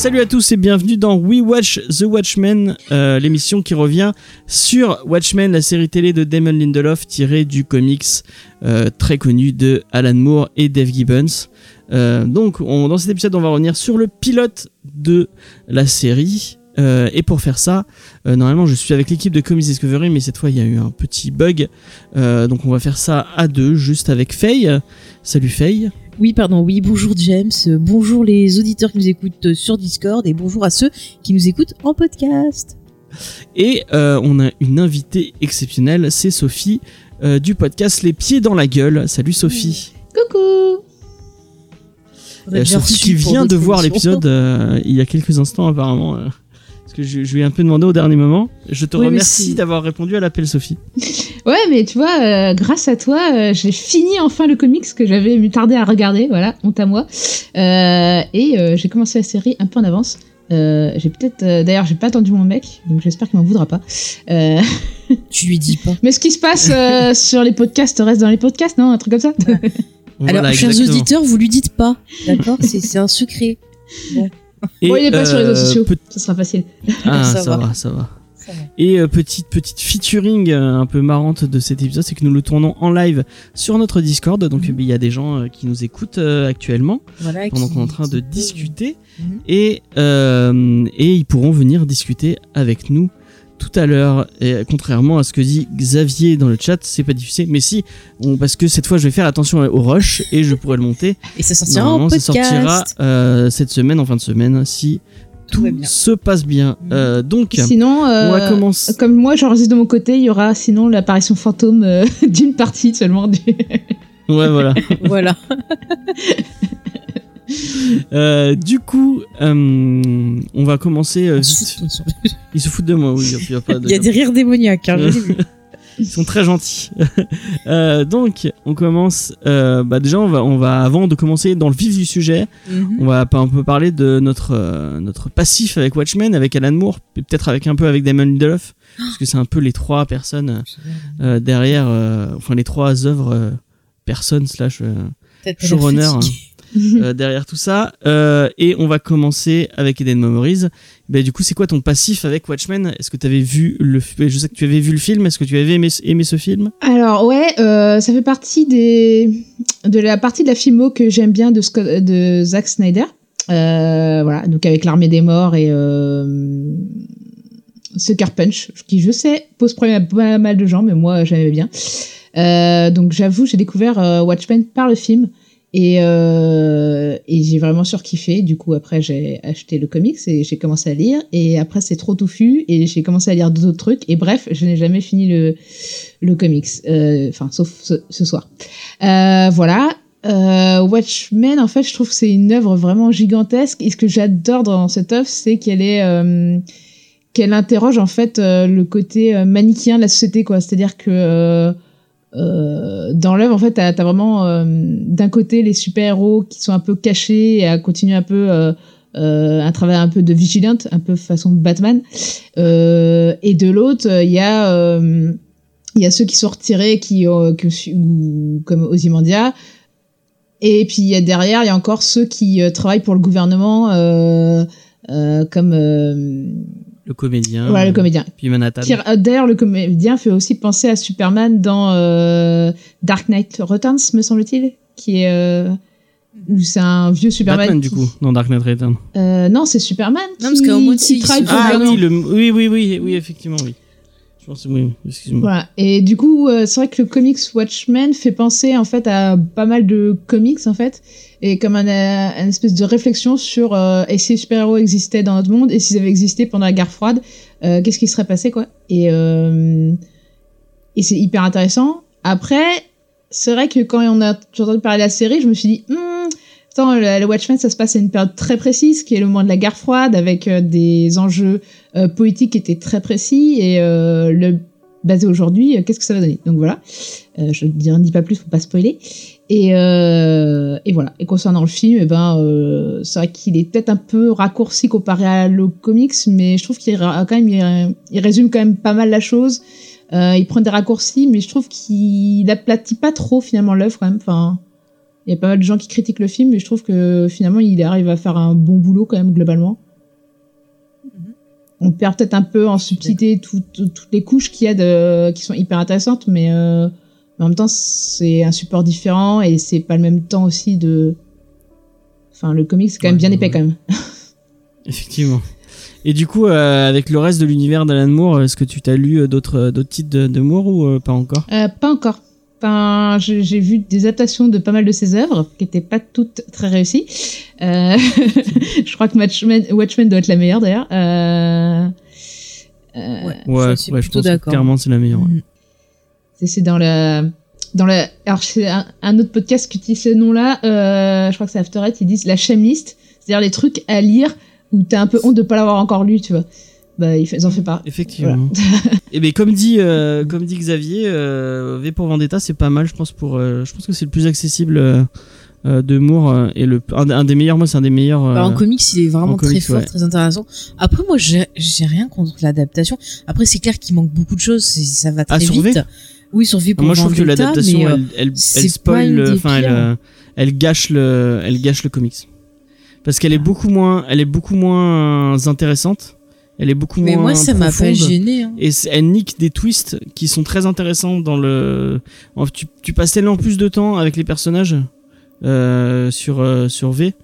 Salut à tous et bienvenue dans We Watch The Watchmen, euh, l'émission qui revient sur Watchmen, la série télé de Damon Lindelof tirée du comics euh, très connu de Alan Moore et Dave Gibbons. Euh, donc on- dans cet épisode on va revenir sur le pilote de la série. Et pour faire ça, normalement je suis avec l'équipe de Comics Discovery, mais cette fois il y a eu un petit bug. Donc on va faire ça à deux, juste avec Faye. Salut Faye. Oui, pardon, oui, bonjour James, bonjour les auditeurs qui nous écoutent sur Discord et bonjour à ceux qui nous écoutent en podcast. Et euh, on a une invitée exceptionnelle, c'est Sophie euh, du podcast Les Pieds dans la Gueule. Salut Sophie. Coucou On a Euh, bien Sophie qui vient de voir l'épisode euh, il y a quelques instants apparemment. euh, parce que je, je lui ai un peu demandé au dernier moment. Je te Oui, remercie d'avoir répondu à l'appel Sophie. Ouais, mais tu vois, euh, grâce à toi, euh, j'ai fini enfin le comics que j'avais me tardé à regarder. Voilà, honte à moi. Euh, et euh, j'ai commencé la série un peu en avance. Euh, j'ai peut-être, euh, d'ailleurs, j'ai pas attendu mon mec, donc j'espère qu'il m'en voudra pas. Euh, Tu lui dis pas. mais ce qui se passe euh, sur les podcasts reste dans les podcasts, non Un truc comme ça Alors, chers auditeurs, vous lui dites pas, d'accord C'est c'est un secret. Et, Bon, il est pas sur les réseaux sociaux, peut- ça sera facile. Ah, ça, Ça va. va. ça va. Et euh, petite petite featuring euh, un peu marrante de cet épisode, c'est que nous le tournons en live sur notre Discord. Donc Mhm. il y a des gens euh, qui nous écoutent actuellement. Voilà, pendant qu'on est en train de discuter Mhm. et, et ils pourront venir discuter avec nous tout à l'heure. Et contrairement à ce que dit Xavier dans le chat, c'est pas diffusé, mais si, on- parce que cette fois je vais faire attention au rush et je pourrai le monter. Et ça sortira en Normalement, ça podcast. sortira euh, cette semaine, en fin de semaine, si Tout se passe bien. Mhm. Euh, donc, Sinon, euh, on va commencer. comme moi, j'enregistre de mon côté, il y aura sinon l'apparition fantôme euh, d'une partie seulement du. Ouais, voilà. Voilà. Euh, du coup, euh, on va commencer. euh, vite. fout de toi. Ils se foutent de moi, oui. y a- y a pas de- Il y a des rires démoniaques, hein. Ils sont très gentils. Euh, donc, on commence. euh, bah déjà, on va, on va, avant de commencer dans le vif du sujet, Mhm. on va un peu parler de notre, euh, notre passif avec Watchmen, avec Alan Moore, et peut-être avec un peu avec Damon Lindelof, parce que c'est un peu les trois personnes euh, derrière, euh, enfin les trois œuvres euh, personnes slash euh, showrunner. euh, derrière tout ça. Euh, et on va commencer avec Eden Memories. Bah, du coup, c'est quoi ton passif avec Watchmen? Est-ce que tu avais vu le, f- je sais que tu avais vu le film. Est-ce que tu avais aimé, aimé ce film? Alors ouais, euh, ça fait partie des de la partie de la filmo que j'aime bien de, Scott- de Zack Snyder. Voilà, donc avec l'armée des morts et Sucker Punch, qui je sais pose problème à pas mal de gens, mais moi j'aimais bien. Donc j'avoue, j'ai découvert Watchmen par le film et, euh, et j'ai vraiment surkiffé. Du coup après j'ai acheté le comics et j'ai commencé à lire et après c'est trop touffu et j'ai commencé à lire d'autres trucs et bref, je n'ai jamais fini le le comics, euh, enfin sauf ce, ce soir. Euh, voilà. Euh, Watchmen, en fait, je trouve que c'est une œuvre vraiment gigantesque. Et ce que j'adore dans cette œuvre, c'est qu'elle est, euh, qu'elle interroge en fait le côté manichéen de la société, quoi. C'est-à-dire que euh, dans l'œuvre, en fait, t'as as vraiment euh, d'un côté les super-héros qui sont un peu cachés et à continuer un peu euh, euh, un travail un peu de vigilante, un peu façon Batman. Euh, et de l'autre, il y a il y a ceux qui sont retirés, qui que, ou, comme Ozymandia. Et puis y a derrière, il y a encore ceux qui travaillent pour le gouvernement, comme Le comédien. voilà le comédien. Puis Manhattan. Qui- euh, D'ailleurs, le comédien fait aussi penser à Superman dans euh, Dark Knight Returns, me semble-t-il, qui est euh, où c'est un vieux Superman. Batman, qui- du coup, dans Dark Knight Returns. Euh, non, c'est Superman. Non, qui, parce qu'au moins, qui pour le Ah oui, le, oui, oui, oui, oui, effectivement, oui. Je pense, oui, excuse-moi. Voilà. Et du coup, euh, c'est vrai que le comics Watchmen fait penser en fait à pas mal de comics en fait, et comme un, euh, une espèce de réflexion sur euh, et si les super-héros existaient dans notre monde et s'ils avaient existé pendant la guerre froide, euh, qu'est-ce qui serait passé quoi Et euh, et c'est hyper intéressant. Après, c'est vrai que quand on a entendu parler de la série, je me suis dit, Attends, le, Watchmen, ça se passe à une période très précise, qui est le moment de la guerre froide, avec euh, des enjeux euh, politiques qui étaient très précis, et euh, le basé aujourd'hui, qu'est-ce que ça va donner? Donc voilà, je ne dis pas plus pour pas spoiler. Et, euh, et voilà. Et concernant le film, eh ben, euh, c'est vrai qu'il est peut-être un peu raccourci comparé à le comics, mais je trouve qu'il quand même, il résume quand même pas mal la chose. Euh, il prend des raccourcis, mais je trouve qu'il aplatit pas trop finalement l'œuvre quand même. Enfin, il y a pas mal de gens qui critiquent le film, mais je trouve que finalement il arrive à faire un bon boulot quand même globalement. Mhm. On perd peut-être un peu en subtilité toutes, toutes les couches qu'il y a de, qui sont hyper intéressantes, mais euh, en même temps c'est un support différent et c'est pas le même temps aussi de. Enfin, le comic c'est quand même bien ouais, épais ouais. quand même. Effectivement. Et du coup, euh, avec le reste de l'univers d'Alan Moore, est-ce que tu t'as lu euh, d'autres d'autres titres de, de Moore ou euh, pas encore? Euh, pas encore. Enfin, j'ai j'ai vu des adaptations de pas mal de ses œuvres qui étaient pas toutes très réussies. Euh, je crois que Watchmen, Watchmen doit être la meilleure d'ailleurs. Euh, euh, Ouais, Ouais, je ouais, je pense que clairement c'est la meilleure. ouais. Mhm. c'est- c'est dans le dans le alors c'est un, un autre podcast qui utilise ce nom-là. Euh, je crois que c'est After Eight. Ils disent la chemlist, c'est-à-dire les trucs à lire où t'as un peu honte de pas l'avoir encore lu, tu vois. Bah ils, en fait pas. Effectivement. et ben comme dit euh, comme dit Xavier, euh, V pour Vendetta c'est pas mal, je pense pour euh, je pense que c'est le plus accessible euh, euh, de Moore euh, et le un, un des meilleurs moi c'est un des meilleurs euh, Bah, en comics, il est vraiment en très comics, fort, ouais. très intéressant. Après, moi, j'ai rien contre l'adaptation. Après, c'est clair qu'il manque beaucoup de choses. Ça va très Ah, sur V vite. Oui, sur V pour moi je trouve que l'adaptation elle spoil enfin elle elle gâche le elle gâche le comics. Parce qu'elle est beaucoup moins elle est beaucoup moins intéressante. Elle est beaucoup mais moins moi, ça m'a pas gêné. Hein. et elle nique des twists qui sont très intéressants dans le tu, tu passes tellement plus de temps avec les personnages euh, sur euh, sur V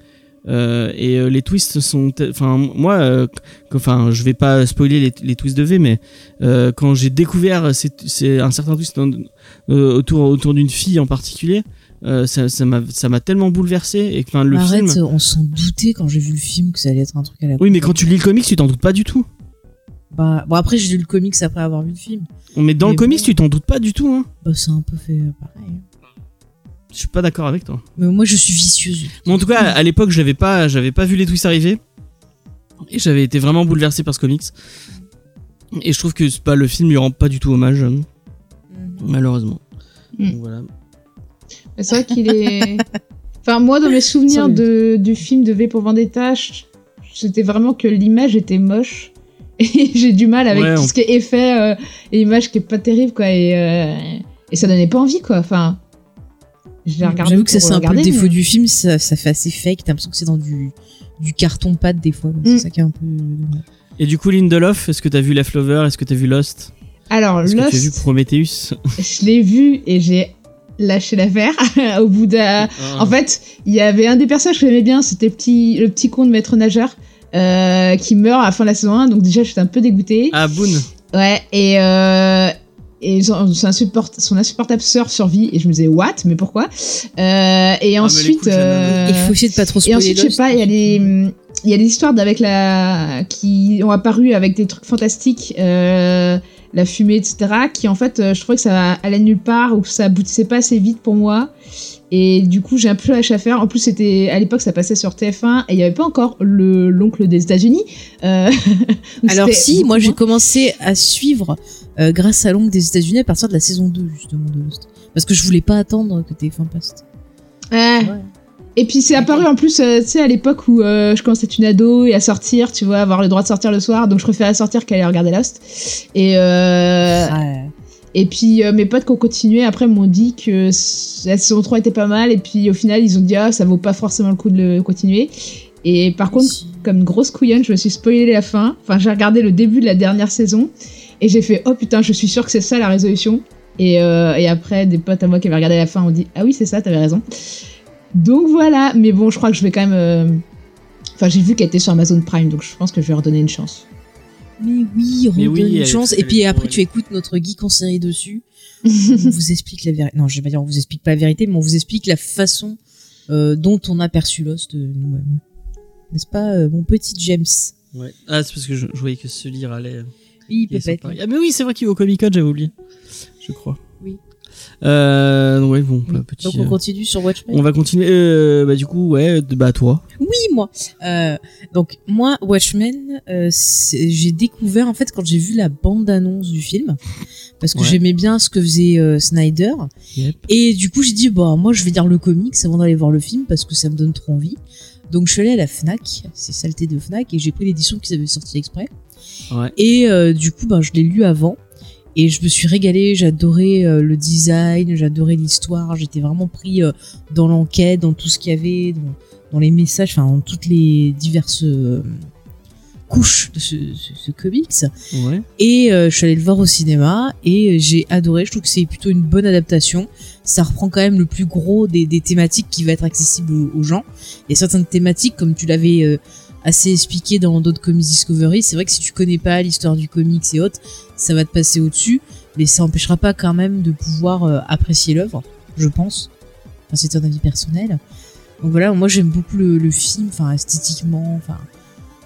euh, et euh, les twists sont enfin moi euh, enfin je vais pas spoiler les, les twists de V mais euh, quand j'ai découvert c'est c'est un certain twist euh, autour autour d'une fille en particulier euh, ça m'a ça m'a tellement bouleversé et que, enfin le Arrête, film on s'en doutait quand j'ai vu le film que ça allait être un truc à la oui mais quand tu lis le comics tu t'en doutes pas du tout Bah, bon, après, j'ai lu le comics après avoir vu le film. mais dans Mais le comics bon. tu t'en doutes pas du tout hein Bah, c'est un peu fait euh, pareil. je suis pas d'accord avec toi Mais moi, je suis vicieuse. Mais en tout cas, à l'époque, j'avais pas, j'avais pas vu les twists arriver. Et j'avais été vraiment bouleversé par ce comics. Et je trouve que c'est pas le film lui rend pas du tout hommage, euh, malheureusement. Mm. Donc voilà. Mais C'est vrai qu'il est. Enfin, moi, dans mes souvenirs de, du film de V pour Vendetta, c'était vraiment que l'image était moche. Et j'ai du mal avec Ouais, tout on- ce qui est effet euh, et image qui est pas terrible, quoi. Et, euh, et ça donnait pas envie, quoi. Enfin. Je l'ai regardé J'avoue que ça, c'est un peu le défaut mais- du film. Ça, ça fait assez fake. T'as l'impression que c'est dans du, du carton-pâte des fois. C'est Mm. ça qui est un peu. Et du coup, Lindelof, est-ce que t'as vu La Flower Est-ce que t'as vu Lost? Alors, Est-ce que tu as vu Lost, Prometheus? je l'ai vu et j'ai lâché l'affaire au bout d'un. En fait, il y avait un des personnages que j'aimais bien, c'était le petit, le petit con de maître nageur euh, qui meurt à la fin de la saison 1. Donc déjà, j'étais un peu dégoûtée. Ah, Boone. Ouais, et, euh, et son, son insupport- son insupportable sœur survit. Et je me disais, what? Mais pourquoi? Euh, Et Ah, ensuite... euh, Il faut essayer de pas trop et ensuite, je sais pas, il y a des... Il y a des histoires avec la qui ont apparu avec des trucs fantastiques, euh, la fumée, etc. Qui en fait, euh, je trouvais que ça allait nulle part ou que ça aboutissait pas assez vite pour moi. Et du coup, j'ai un peu lâché à faire. En plus, c'était à l'époque, ça passait sur TF1 et il y avait pas encore le l'oncle des États-Unis. Euh, Alors si, moi j'ai commencé à suivre euh, grâce à l'ongle des États-Unis à partir de la saison 2 justement de Lost. Parce que je voulais pas attendre que TF1 passe. Ouais. Et puis c'est apparu en plus, euh, tu sais, à l'époque où euh, je commençais à être une ado et à sortir, tu vois, avoir le droit de sortir le soir, donc je préférais sortir qu'aller regarder Lost. Et euh, Ouais. et puis mes potes qui ont continué après m'ont dit que la saison 3 était pas mal, et puis au final ils ont dit ah ça vaut pas forcément le coup de le continuer. Et par contre, comme une grosse couillonne, je me suis spoilé la fin. Enfin, j'ai regardé le début de la dernière saison et j'ai fait oh putain, je suis sûre que c'est ça la résolution. Et, et après, des potes à moi qui avaient regardé la fin ont dit ah oui, c'est ça, t'avais raison. Donc voilà, mais bon, je crois que je vais quand même. euh, Enfin, j'ai vu qu'elle était sur Amazon Prime, donc je pense que je vais leur donner une chance. Mais oui, redonne oui, une elle est- chance. elle Et puis est après, tu écoutes notre geek en série dessus. on vous explique la vérité. Non, je vais pas dire on vous explique pas la vérité, mais on vous explique la façon euh, dont on a perçu Lost euh, nous-mêmes. N'est-ce pas, euh, mon petit James? Ouais. Ah, c'est parce que je, je voyais que ce livre allait. Oui, est peut-être. Ah, mais oui, c'est vrai qu'il va au Comic Con, j'avais oublié. Je crois. Oui. Euh, ouais, bon, bah, petit. Donc on euh, continue sur Watchmen. on va continuer. Euh, bah, du coup, ouais, bah, toi. Oui, moi. Euh, donc moi, Watchmen, euh, j'ai découvert en fait quand j'ai vu la bande-annonce du film, parce que Ouais. j'aimais bien ce que faisait Snyder, Yep. et du coup j'ai dit bah moi je vais lire le comics avant d'aller voir le film parce que ça me donne trop envie. Donc je suis allée à la Fnac, c'est saleté de Fnac, et j'ai pris l'édition qu'ils avaient sortie exprès. Ouais. Et du coup, ben, je l'ai lu avant. Et je me suis régalée, j'adorais euh, le design, j'adorais l'histoire, j'étais vraiment pris euh, dans l'enquête, dans tout ce qu'il y avait, dans, dans les messages, enfin dans toutes les diverses euh, couches de ce, ce, ce comics. Ouais. Et euh, je suis allée le voir au cinéma et j'ai adoré, je trouve que c'est plutôt une bonne adaptation. Ça reprend quand même le plus gros des, des thématiques qui va être accessible aux, aux gens. Il y a certaines thématiques, comme tu l'avais euh, assez expliqué dans d'autres Comics Discovery, c'est vrai que si tu connais pas l'histoire du comics et autres, ça va te passer au-dessus, mais ça empêchera pas quand même de pouvoir euh, apprécier l'œuvre, je pense. Enfin, c'est un avis personnel. Donc voilà, moi j'aime beaucoup le, le film, enfin esthétiquement, enfin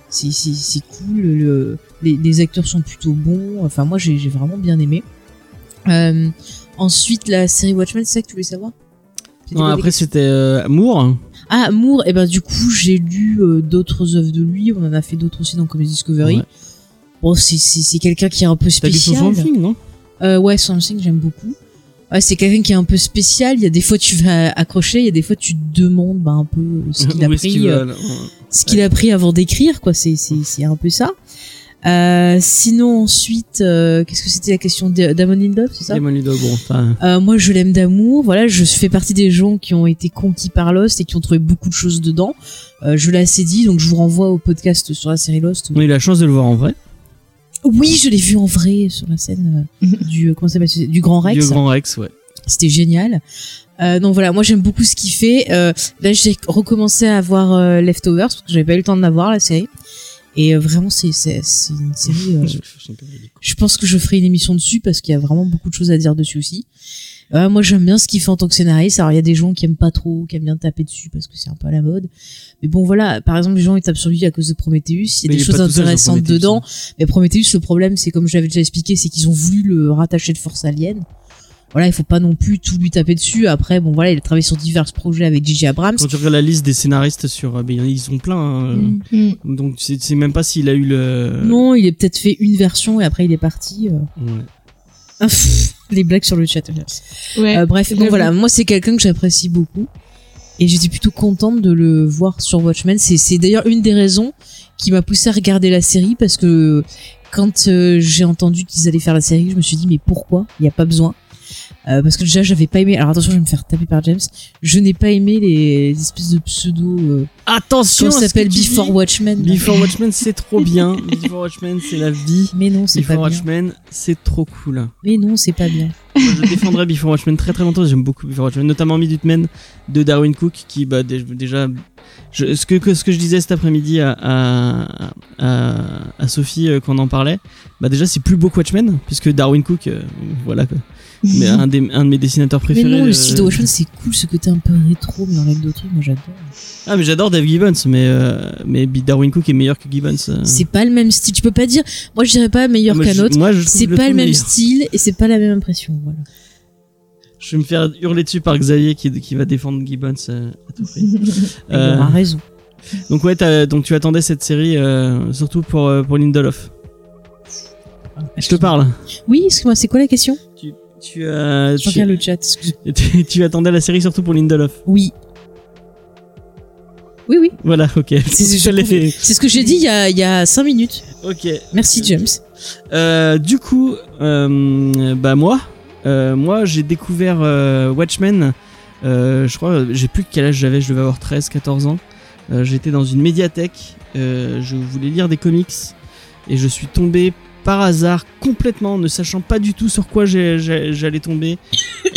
c'est c'est c'est cool, le, les, les acteurs sont plutôt bons, enfin moi j'ai j'ai vraiment bien aimé. Euh, ensuite la série Watchmen, c'est ça que tu voulais savoir? C'était Non, après, c'était euh, Moore. ah Moore, et ben du coup j'ai lu euh, d'autres œuvres de lui, on en a fait d'autres aussi dans Comics Discovery. Ouais. Bon c'est quelqu'un qui est un peu T'as lu son spécial. Thing, non? Euh, ouais, Something, j'aime beaucoup. Ouais, c'est quelqu'un qui est un peu spécial. Il y a des fois tu vas accrocher, il y a des fois tu te demandes bah, un peu ce qu'il a pris, euh, va, ce qu'il a pris avant d'écrire, quoi. C'est c'est un peu ça. Euh, sinon ensuite, euh, qu'est-ce que c'était la question d'Amon Lindov, c'est ça? Damon bon, enfin, Moi, je l'aime d'amour. Voilà, je fais partie des gens qui ont été conquis par Lost et qui ont trouvé beaucoup de choses dedans. Je l'ai assez dit, donc je vous renvoie au podcast sur la série Lost. on a eu la chance de le voir en vrai. Oui, je l'ai vu en vrai sur la scène euh, du euh, comment ça du Grand Rex. Vieux Grand Rex, ouais. C'était génial. Euh, donc voilà, moi j'aime beaucoup ce qu'il fait. Euh, là, j'ai recommencé à voir euh, Leftovers parce que j'avais pas eu le temps de la voir la série. Et vraiment, c'est une série. euh, je pense que je ferai une émission dessus parce qu'il y a vraiment beaucoup de choses à dire dessus aussi. Euh, moi, j'aime bien ce qu'il fait en tant que scénariste. Alors, il y a des gens qui aiment pas trop, qui aiment bien taper dessus parce que c'est un peu à la mode. Mais bon, voilà. Par exemple, les gens ils tapent sur lui à cause de Prometheus. Il y a Mais des choses intéressantes dedans. hein. Mais Prometheus, le problème, c'est comme je l'avais déjà expliqué, c'est qu'ils ont voulu le rattacher de Force Alien. Voilà, il faut pas non plus tout lui taper dessus. Après, bon, voilà, il a travaillé sur divers projets avec J.J. Abrams. Quand tu regardes la liste des scénaristes sur, euh, ben, ils sont plein. hein, Mm. Mm. Donc tu sais, tu sais même pas s'il a eu le. Non, il a peut-être fait une version et après il est parti. euh. Ouais. Les blagues sur le chat. Ouais. Euh, bref, donc voilà, moi c'est quelqu'un que j'apprécie beaucoup. Et j'étais plutôt contente de le voir sur Watchmen. C'est, c'est d'ailleurs une des raisons qui m'a poussé à regarder la série parce que quand euh, j'ai entendu qu'ils allaient faire la série, je me suis dit mais pourquoi? Il n'y a pas besoin. Euh, parce que déjà j'avais pas aimé. Alors attention, je vais me faire taper par James. Je n'ai pas aimé les espèces de pseudo. Euh, Attention, ça s'appelle Before dis. Watchmen. Before Watchmen, c'est trop bien. Before Watchmen, c'est la vie. Mais non, c'est pas Before bien. Watchmen, c'est trop cool. Mais non, c'est pas bien. Je défendrai Before Watchmen très très longtemps. J'aime beaucoup Before Watchmen, notamment Minutemen de Darwin Cook, qui bah, dé- déjà. je- ce, que, que- ce que je disais cet après-midi à, à, à, à Sophie euh, quand on en parlait, bah déjà c'est plus beau que Watchmen, puisque Darwin Cook, euh, voilà quoi. Mais un, des, un de mes dessinateurs Mais préférés. non, euh, le style de Watchmen c'est cool, ce côté un peu rétro, mais avec d'autres trucs, moi j'adore. Ah, mais j'adore Dave Gibbons, mais, euh, mais Darwin Cook est meilleur que Gibbons. euh. C'est pas le même style. Tu peux pas dire. Moi, je dirais pas meilleur qu'un autre. moi, je trouve C'est pas le même meilleur. style et c'est pas la même impression. Voilà. Je vais me faire hurler dessus par Xavier qui, qui va défendre Gibbons euh, à tout prix. Il Euh, aura raison. donc ouais, donc tu attendais cette série euh, surtout pour, euh, pour Lindelof. Je te parle. Oui, excuse-moi, c'est quoi la question? Tu, tu, euh, Je tu, le chat. tu- tu attendais la série surtout pour Lindelof. Oui. Oui, oui. Voilà, ok. C'est ce que j'ai dit il y a, il y a 5 minutes. Ok. Merci, James. Euh, du coup, euh, bah moi, euh, moi j'ai découvert euh, Watchmen. euh, je crois, j'ai plus quel âge j'avais, je devais avoir 13, 14 ans. Euh, J'étais dans une médiathèque, euh, je voulais lire des comics et je suis tombé par hasard complètement, ne sachant pas du tout sur quoi j'allais tomber,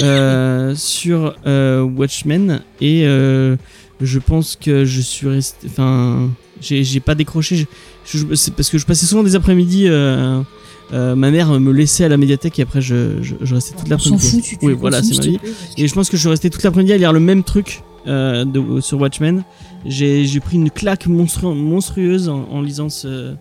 euh, sur euh, Watchmen et euh, je pense que je suis resté, enfin, j'ai pas décroché. je- je- c'est parce que je passais souvent des après-midi. euh, euh, ma mère me laissait à la médiathèque et après je, je, je restais toute l'après-midi. Oui, voilà, c'est ma vie. Et je pense que je suis resté toute l'après-midi à lire le même truc euh, de- sur Watchmen. J'ai j'ai pris une claque monstru- monstrueuse en, en lisant ce,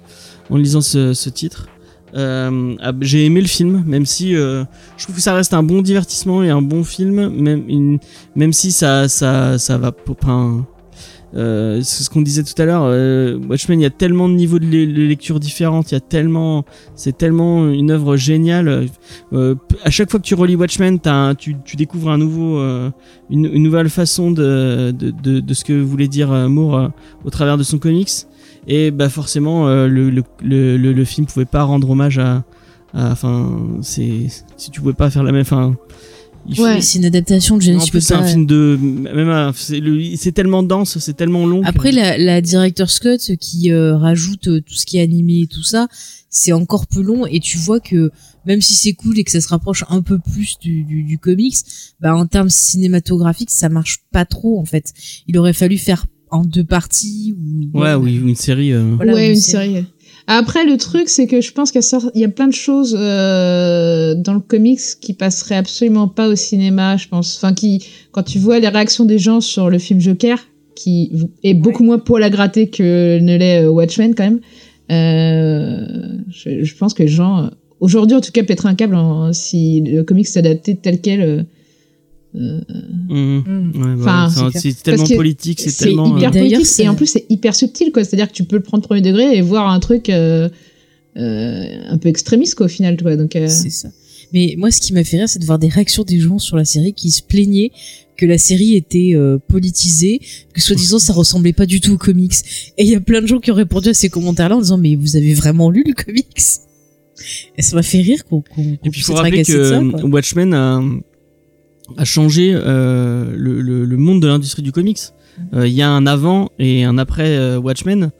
en lisant ce, ce titre. Euh, ah, j'ai aimé le film, même si euh, je trouve que ça reste un bon divertissement et un bon film, même, même si ça, ça, ça va. Enfin, euh, c'est ce qu'on disait tout à l'heure. Watchmen, il y a tellement de niveaux de, le- de lecture différentes. Y a tellement, c'est tellement une œuvre géniale. À chaque fois que tu relis Watchmen, un- tu, découvres un nouveau, une, nouvelle façon de, de, de, de ce que voulait dire Moore au travers de son comics. Et bah forcément, euh, le, le, le, film pouvait pas rendre hommage à, enfin, c'est si tu pouvais pas faire la même, faut- Ouais. C'est une adaptation de en plus, c'est un film de, même, c'est le- c'est tellement dense, c'est tellement long. que- Après, la, la directeur Scott qui euh, rajoute euh, tout ce qui est animé et tout ça, c'est encore plus long et tu vois que même si c'est cool et que ça se rapproche un peu plus du, du, du comics, bah en termes cinématographiques, ça marche pas trop en fait. Il aurait fallu faire en deux parties ou ouais, oui, une série. euh, Voilà, ouais, une une série. série. Après, le truc, c'est que je pense qu'il y a sort- il y a plein de choses euh, dans le comics qui passeraient absolument pas au cinéma, je pense. Enfin, qui, quand tu vois les réactions des gens sur le film Joker, qui est beaucoup moins poil à gratter que ne l'est euh, Watchmen quand même, euh, je, je pense que les gens, aujourd'hui en tout cas, pèteraient un câble en- si le comics s'adaptait tel quel. Euh, mhm. Mm. Ouais, Enfin, voilà, c'est tellement politique, c'est tellement. hyper euh, D'ailleurs, politique et en plus c'est hyper subtil quoi c'est à dire que tu peux le prendre premier degré et voir un truc euh, euh, un peu extrémiste quoi au final toi donc euh, C'est ça. Mais moi, ce qui m'a fait rire, c'est de voir des réactions des gens sur la série qui se plaignaient que la série était euh, politisée, que soi-disant ça ressemblait pas du tout aux comics. Et il y a plein de gens qui ont répondu à ces commentaires-là en disant mais vous avez vraiment lu le comics? Et ça m'a fait rire qu'on qu'on Et puis il puisse faut être rappeler agacé de ça. que quoi. Watchmen a, a changé euh, le, le, le monde de l'industrie du comics. Euh, Il y a un avant et un après euh, Watchmen.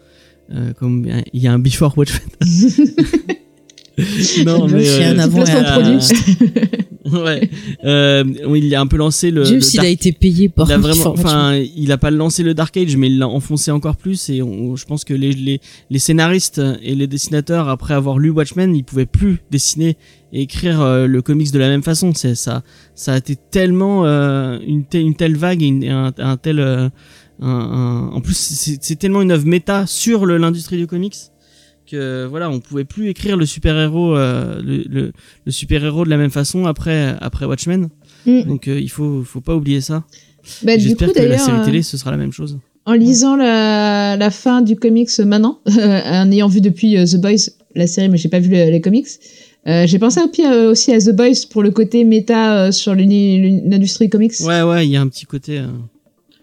Euh, comme il y a un before Watchmen. non mais il y a un euh, avant ouais. Euh, il a un peu lancé le. Dieu le s'il a dark- été payé par il a vraiment, enfin, il a pas lancé le Dark Age, mais il l'a enfoncé encore plus. Et on- je pense que les, les, les scénaristes et les dessinateurs, après avoir lu Watchmen, ils pouvaient plus dessiner et écrire euh, le comics de la même façon. C'est ça, ça a été tellement euh, une, te- une telle vague, et une- un, un tel, euh, un- un- en plus c'est tellement une œuvre méta sur l'industrie du comics que voilà, on pouvait plus écrire le super héros, le, le, le super héros de la même façon après après Watchmen. Mm. Donc euh, il faut faut pas oublier ça. bah, J'espère que la série euh, télé ce sera la même chose. en lisant la, la fin du comics maintenant en ayant vu depuis euh, The Boys la série mais j'ai pas vu le- les comics euh, j'ai pensé aussi, euh, aussi à The Boys pour le côté méta euh, sur l'industrie comics Ouais ouais, il y a un petit côté. euh,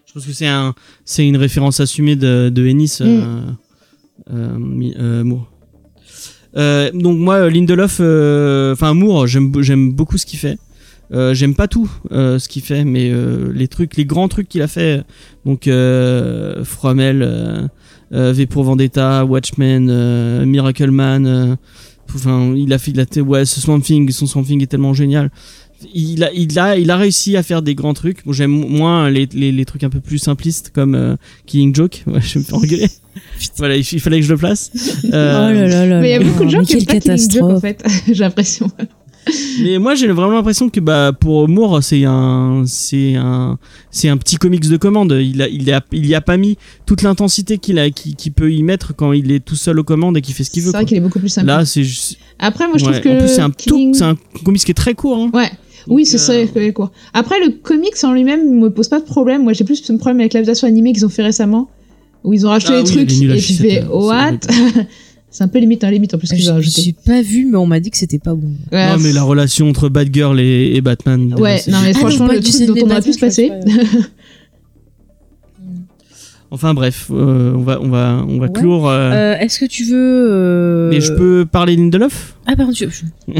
je pense que c'est un c'est une référence assumée de de Ennis Mm. Moore. Euh, donc moi euh, Lindelof, euh, enfin Moore, j'aime beaucoup ce qu'il fait. Euh, j'aime pas tout euh, ce qu'il fait, mais euh, les trucs, les grands trucs qu'il a fait, donc euh, Fromel, euh, euh, V pour Vendetta, Watchmen, euh, Miracle Man, euh, enfin il a fait, il a ouais, ce Swamp Thing, son Swamp Thing est tellement génial. Il a, il a, il a réussi à faire des grands trucs. Bon, j'aime moins les, les, les trucs un peu plus simplistes comme euh, Killing Joke. Ouais, je me fais engueuler. voilà, il, il fallait que je le place. Oh Euh, là là là mais il y a là. beaucoup de gens qui aiment pas Killing Joke en fait j'ai l'impression Mais moi j'ai vraiment l'impression que bah pour Moore c'est un c'est un c'est un petit comics de commande. Il a il a il y a pas mis toute l'intensité qu'il a qui, peut y mettre quand il est tout seul aux commandes et qu'il fait ce qu'il c'est veut. vrai quoi. qu'il est beaucoup plus simple Là c'est juste après moi je ouais. trouve que en plus c'est un Killing- tout c'est un comics qui est très court. Hein. Ouais. Oui, c'est ça, euh, quoi. Après, le comics en lui-même me pose pas de problème. Moi, j'ai plus de problème avec l'adaptation animée qu'ils ont fait récemment, où ils ont rajouté Ah des oui, trucs et tu fais what? c'est un peu limite, hein, limite en plus qu'ils ont J'ai rajouté. j'ai pas vu, mais on m'a dit que c'était pas bon. Ouais, Non mais la relation entre Batgirl et, et Batman. Ouais, non mais Ah, franchement, non, le truc dont on aurait pu se passer. Enfin bref, euh, on va on va on va Ouais. clore. euh, Euh, Est-ce que tu veux euh, Mais je peux parler Lindelof Ah pardon, tu...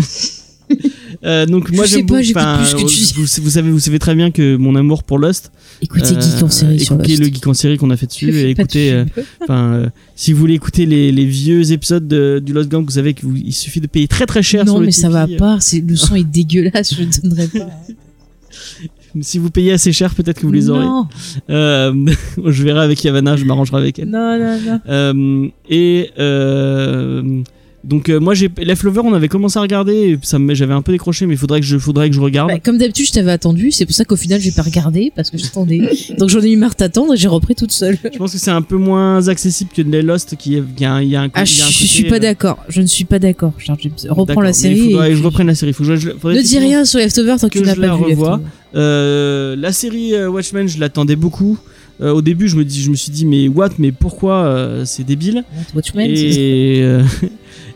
Euh, donc Je moi sais pas, j'écoute plus que tu vous, vous savez, vous savez très bien que mon amour pour Lost. écoutez euh, Geek en série sur écoutez Lost. le geek en série qu'on a fait dessus et écoutez. euh. Enfin, euh, si vous voulez écouter les, les vieux épisodes de- du Lost Gang, vous savez qu'il suffit de payer très très cher. non sur le mais ça va pas, le son est dégueulasse, je ne donnerai pas. Si vous payez assez cher, peut-être que vous les aurez. Non, Euh, je verrai avec Yavana, je m'arrangerai avec elle. non, non, non. Euh, et euh, Donc euh, moi j'ai Leftover on avait commencé à regarder, ça j'avais un peu décroché mais il faudrait que je faudrait que je regarde. Bah, comme d'habitude, je t'avais attendu, c'est pour ça qu'au final, j'ai pas regardé parce que j'attendais. Donc j'en ai eu marre d'attendre et j'ai repris toute seule. Je pense que c'est un peu moins accessible que les Lost qui est il y a un, y a un, Ah, il y a un je, côté, suis pas euh, d'accord. Je ne suis pas d'accord. Charles James. Reprends la série. Il faudrait et je reprenne la série. Faut que je- faudrait Ne dis rien sur Leftover tant que tu n'as pas la vu. Leftover. Euh, la série Watchmen, je l'attendais beaucoup. Au début, je me dis, je me suis dit, mais what, mais pourquoi euh, c'est débile? Watchmen, c'est- Et euh,